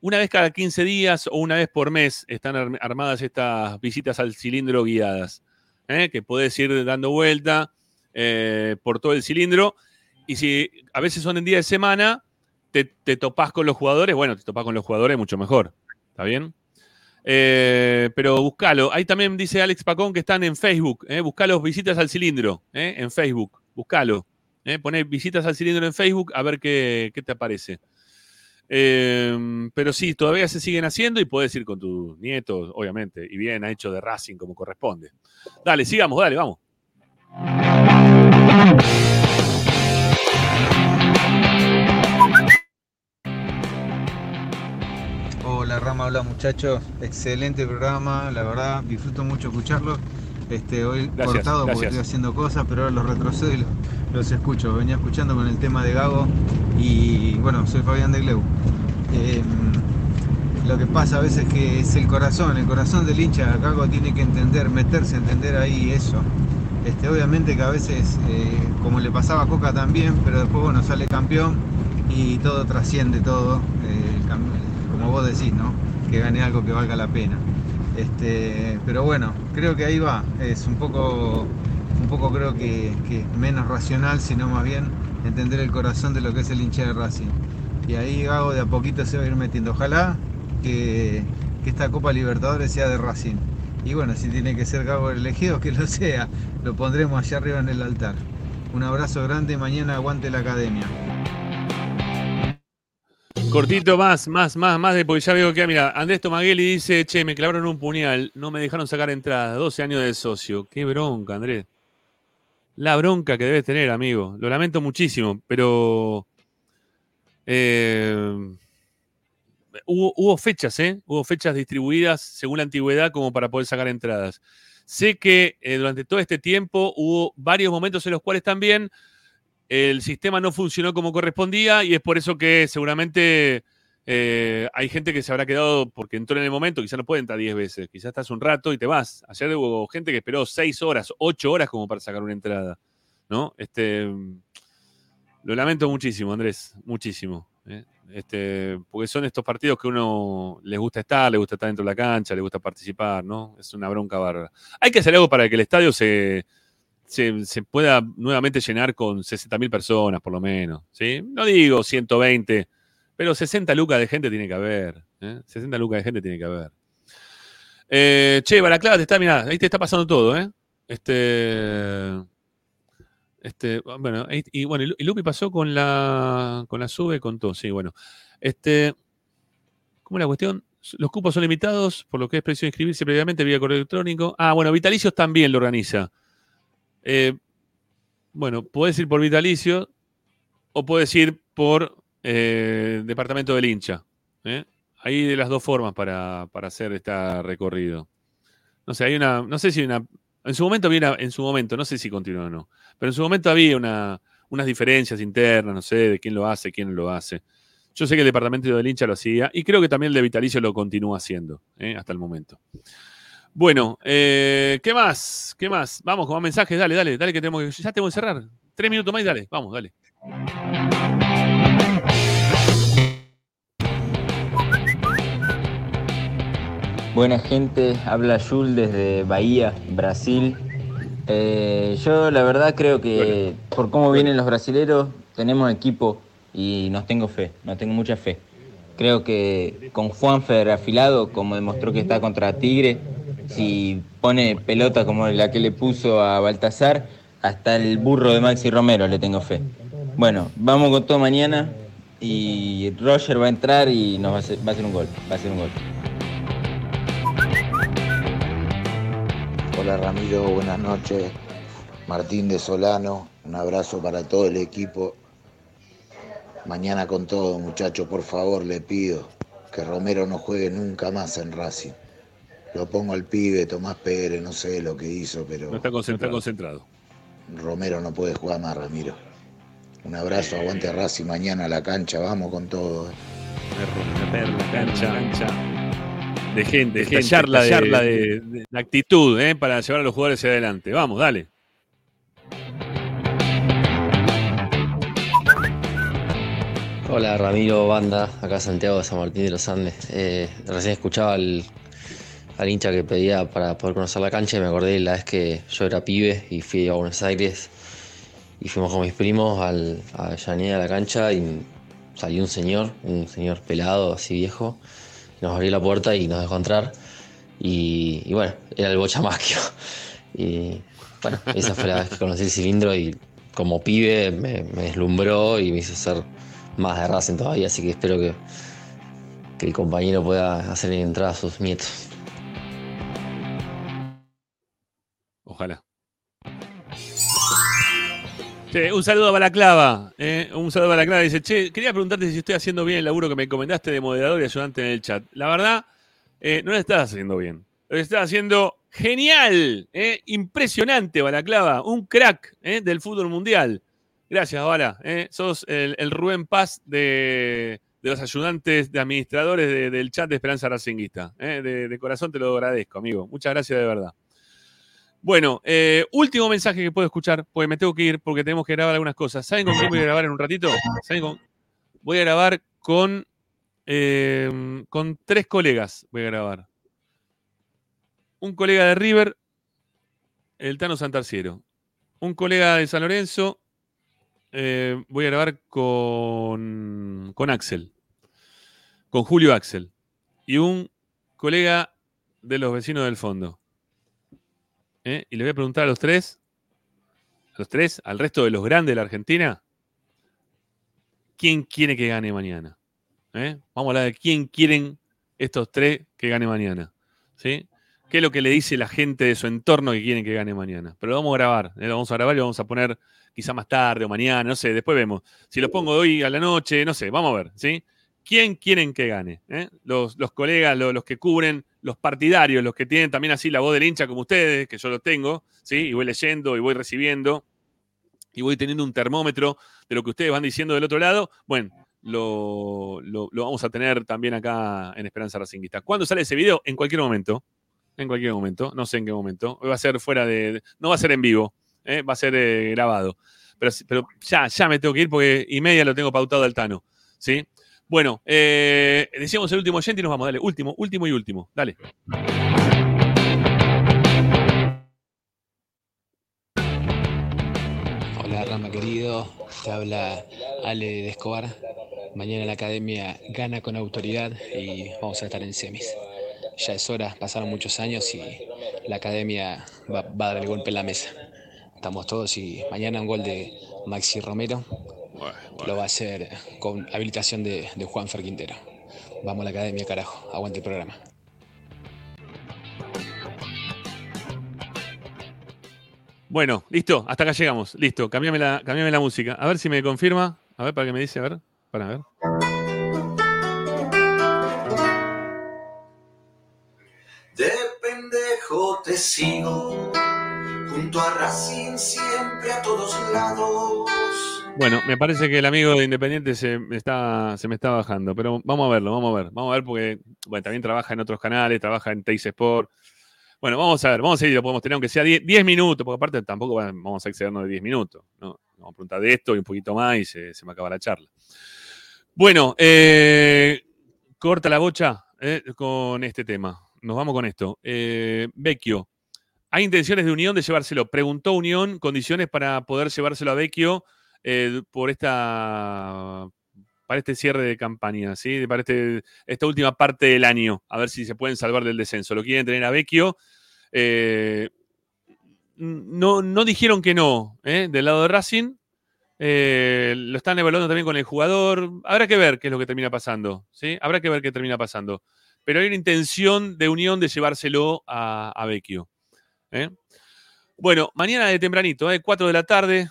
una vez cada 15 días o una vez por mes están arm- armadas estas visitas al cilindro guiadas, ¿eh? que podés ir dando vuelta eh, por todo el cilindro. Y si a veces son en día de semana, te, te topás con los jugadores, bueno, te topás con los jugadores mucho mejor. ¿Está bien? Eh, pero buscalo. Ahí también dice Alex Pacón que están en Facebook. Buscalos visitas al cilindro en Facebook. Buscalo. ¿Eh? Poné visitas al cilindro en Facebook a ver qué, qué te aparece. Eh, pero sí, todavía se siguen haciendo y puedes ir con tus nietos, obviamente. Y bien, ha hecho de Racing como corresponde. Dale, sigamos, dale, vamos. Hola Rama, hola muchachos, excelente programa, la verdad disfruto mucho escucharlo. Este, hoy Gracias, cortado porque gracias. estoy haciendo cosas, pero ahora los retrocedo y los, los escucho. Venía escuchando con el tema de Gago y bueno, soy Fabián de Gleu. Eh, lo que pasa a veces que es el corazón, el corazón del hincha, Gago tiene que entender, meterse, entender ahí eso. Este, obviamente que a veces, eh, como le pasaba a Coca también, pero después bueno, sale campeón y todo trasciende todo, eh, el como vos decís, ¿no? Que gane algo que valga la pena. Este, pero bueno, creo que ahí va. Es un poco, un poco creo que, menos racional, sino más bien entender el corazón de lo que es el hincha de Racing. Y ahí Gago de a poquito se va a ir metiendo. Ojalá que, que esta Copa Libertadores sea de Racing. Y bueno, si tiene que ser Gago el elegido, que lo sea. Lo pondremos allá arriba en el altar. Un abrazo grande, mañana aguante la academia. Cortito más, más, más, más, de porque ya veo que, mira, Andrés Tomagueli dice, che, me clavaron un puñal, no me dejaron sacar entradas, 12 años de socio. Qué bronca, Andrés. La bronca que debes tener, amigo. Lo lamento muchísimo, pero... eh, hubo, hubo fechas, ¿eh? Hubo fechas distribuidas según la antigüedad como para poder sacar entradas. Sé que eh, durante todo este tiempo hubo varios momentos en los cuales también el sistema no funcionó como correspondía y es por eso que seguramente eh, hay gente que se habrá quedado porque entró en el momento, quizás no puede entrar 10 veces, quizás estás un rato y te vas. Ayer hubo gente que esperó 6 horas, 8 horas como para sacar una entrada, ¿no? Este, lo lamento muchísimo, Andrés, muchísimo. ¿eh? Este, porque son estos partidos que uno les gusta estar, les gusta estar dentro de la cancha, les gusta participar, ¿no? Es una bronca bárbara. Hay que hacer algo para que el estadio se, se, pueda nuevamente llenar con 60.000 personas, por lo menos. ¿sí? No digo 120, pero 60 lucas de gente tiene que haber. ¿eh? 60 lucas de gente tiene que haber. Eh, che, Balaclava, te está, mirá, ahí te está pasando todo, ¿eh? Este. Este, bueno, y bueno, y Lupi pasó con la con la sube, con todo, sí, bueno. Este, ¿cómo es la cuestión? Los cupos son limitados, por lo que es preciso inscribirse previamente vía correo electrónico. Ah, bueno, Vitalicios también lo organiza. Eh, bueno, puedes ir por Vitalicio o puedes ir por eh, Departamento del Hincha. ¿eh? Hay de las dos formas para, para hacer este recorrido. No sé, hay una. No sé si una. En su momento había una- en su momento, no sé si continúa o no. Pero en su momento había una, unas diferencias internas, no sé, de quién lo hace, quién lo hace. Yo sé que el departamento del hincha lo hacía y creo que también el de Vitalicio lo continúa haciendo hasta el momento. Bueno, eh, ¿qué más? ¿Qué más? Vamos con más mensajes, dale, dale, dale que tenemos que. Ya tenemos que cerrar. Tres minutos más y dale, vamos, dale. Buena gente, habla Jul desde Bahía, Brasil. Eh, yo la verdad creo que por cómo vienen los brasileros tenemos equipo y nos tengo fe, nos tengo mucha fe. Creo que con Juanfer afilado, como demostró que está contra Tigre, si pone pelota como la que le puso a Baltasar, hasta el burro de Maxi Romero le tengo fe. Bueno, vamos con todo mañana y Roger va a entrar y nos va a hacer, un gol, va a hacer un gol. Hola Ramiro, buenas noches. Martín de Solano, un abrazo para todo el equipo. Mañana con todo, muchachos, por favor, le pido que Romero no juegue nunca más en Racing. Lo pongo al pibe, Tomás Pérez, no sé lo que hizo, pero No está concentrado. concentrado. Romero no puede jugar más, Ramiro. Un abrazo, aguante Racing mañana a la cancha, vamos con todo. La cancha, cancha. De gente, de gente, charla, de, charla de- de- de actitud ¿eh? para llevar a los jugadores hacia adelante. Vamos, dale. Hola Ramiro, banda, acá Santiago de San Martín de los Andes. Eh, recién escuchaba al, al hincha que pedía para poder conocer la cancha y me acordé la vez que yo era pibe y fui a Buenos Aires y fuimos con mis primos al, a Avellaneda a la cancha y salió un señor, un señor pelado, así viejo, nos abrió la puerta y nos dejó entrar y, y bueno, era el Bochamaquio. Y bueno, esa fue la vez que conocí el cilindro y como pibe me, me deslumbró y me hizo ser más de Racing todavía, así que espero que, que el compañero pueda hacer entrar a sus nietos. Ojalá. Un saludo a Balaclava. eh, un saludo a Balaclava. Dice, che, quería preguntarte si estoy haciendo bien el laburo que me encomendaste de moderador y ayudante en el chat. La verdad, eh, no lo estás haciendo bien. Lo estás haciendo genial. eh, impresionante, Balaclava. Un crack del fútbol mundial. Gracias, Bala. sos el, el Rubén Paz de, los ayudantes de administradores de- del chat de Esperanza Racinguista. de corazón te lo agradezco, amigo. Muchas gracias de verdad. Bueno, eh, último mensaje que puedo escuchar, porque me tengo que ir porque tenemos que grabar algunas cosas. ¿Saben con quién voy a grabar en un ratito? Voy a grabar con, eh, con tres colegas. Voy a grabar. Un colega de River, el Tano Santarciero. Un colega de San Lorenzo, eh, voy a grabar con, con Axel. Con Julio Axel. Y un colega de los vecinos del fondo. ¿Eh? Y le voy a preguntar a los tres, a los tres, al resto de los grandes de la Argentina, ¿quién quiere que gane mañana? ¿Eh? Vamos a hablar de quién quieren estos tres que gane mañana. ¿Sí? ¿Qué es lo que le dice la gente de su entorno que quieren que gane mañana? Pero lo vamos a grabar, ¿eh? lo vamos a grabar y lo vamos a poner quizá más tarde o mañana, no sé, después vemos. Si lo pongo hoy a la noche, no sé, vamos a ver, ¿sí? ¿Quién quieren que gane? ¿Eh? Los, los colegas, lo- los, que cubren, los partidarios, los que tienen también así la voz del hincha como ustedes, que yo lo tengo, ¿sí? Y voy leyendo y voy recibiendo y voy teniendo un termómetro de lo que ustedes van diciendo del otro lado. Bueno, lo, lo- lo vamos a tener también acá en Esperanza Racinguista. ¿Cuándo sale ese video? En cualquier momento. En cualquier momento. No sé en qué momento. Va a ser fuera de. No va a ser en vivo. ¿eh? Va a ser eh, grabado. Pero, pero ya, ya me tengo que ir porque y media lo tengo pautado al Tano. ¿Sí? Bueno, eh, decíamos el último oyente y nos vamos. Dale, último, último y último. Dale. Hola Rama querido, te habla Ale de Escobar. Mañana la academia gana con autoridad y vamos a estar en semis. Ya es hora, pasaron muchos años y la academia va, va a dar el golpe en la mesa. Estamos todos y mañana un gol de Maxi Romero lo va a hacer con habilitación de, de Juan Quintero. Vamos a la academia, carajo, aguante el programa. Bueno, listo, hasta acá llegamos. Listo, cambiame la, cambiame la música. A ver si me confirma. A ver, para que me dice, a ver. Para ver. De pendejo te sigo, junto a Racing siempre a todos lados. Bueno, me parece que el amigo de Independiente se me está, bajando, pero vamos a verlo, vamos a ver. Vamos a ver porque, bueno, también trabaja en otros canales, trabaja en Teis Sport. Bueno, vamos a ver, vamos a si lo podemos tener, aunque sea 10, 10 minutos, porque aparte tampoco va- vamos a excedernos de 10 minutos. Vamos a preguntar de esto y un poquito más y se, se me acaba la charla. Bueno, eh, corta la bocha eh, con este tema. Nos vamos con esto. Eh, Vecchio, ¿hay intenciones de Unión de llevárselo? Preguntó Unión condiciones para poder llevárselo a Vecchio eh, por esta para este cierre de campaña, ¿sí? Para este- esta última parte del año, a ver si se pueden salvar del descenso. Lo quieren tener a Vecchio. eh, no, no dijeron que no, ¿eh? Del lado de Racing. Lo están evaluando también con el jugador. Habrá que ver qué es lo que termina pasando, ¿sí? Habrá que ver qué termina pasando. Pero hay una intención de Unión de llevárselo a, a Vecchio. Bueno, mañana de tempranito, ¿eh? 4 de la tarde.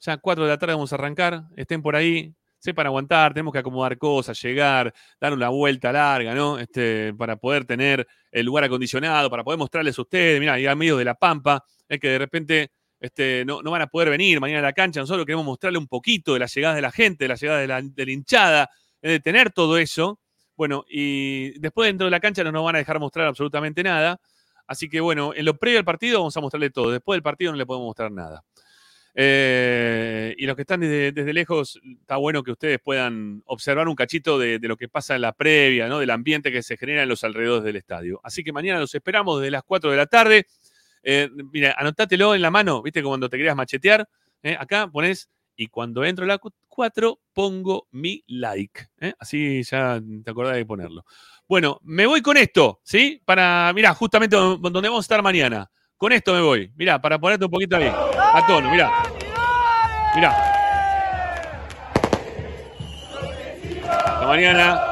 Ya 4 de la tarde vamos a arrancar. Estén por ahí. sepan aguantar, tenemos que acomodar cosas, llegar, dar una vuelta larga, ¿no? Este, para poder tener el lugar acondicionado, para poder mostrarles a ustedes, mira, hay medio de la pampa, es que de repente este, no, no, van a poder venir mañana a la cancha, nosotros queremos mostrarle un poquito de la llegada de la gente, de la llegada de la, de hinchada, de tener todo eso. Bueno, y después dentro de la cancha no nos van a dejar mostrar absolutamente nada. Así que bueno, en lo previo al partido vamos a mostrarle todo. Después del partido no le podemos mostrar nada. Eh, y los que están desde, lejos, está bueno que ustedes puedan observar un cachito de, lo que pasa en la previa, ¿no? del ambiente que se genera en los alrededores del estadio. Así que mañana los esperamos desde las 4 de la tarde. Eh, mira, anotátelo en la mano, ¿viste? Cuando te querías machetear. ¿eh? Acá pones, y cuando entro a la 4 pongo mi like. Así ya te acordás de ponerlo. Bueno, me voy con esto, ¿sí? Para, mira, justamente donde vamos a estar mañana. Con esto me voy. Mirá, para ponerte un poquito ahí. A tono, mirá. Mirá. Hasta mañana.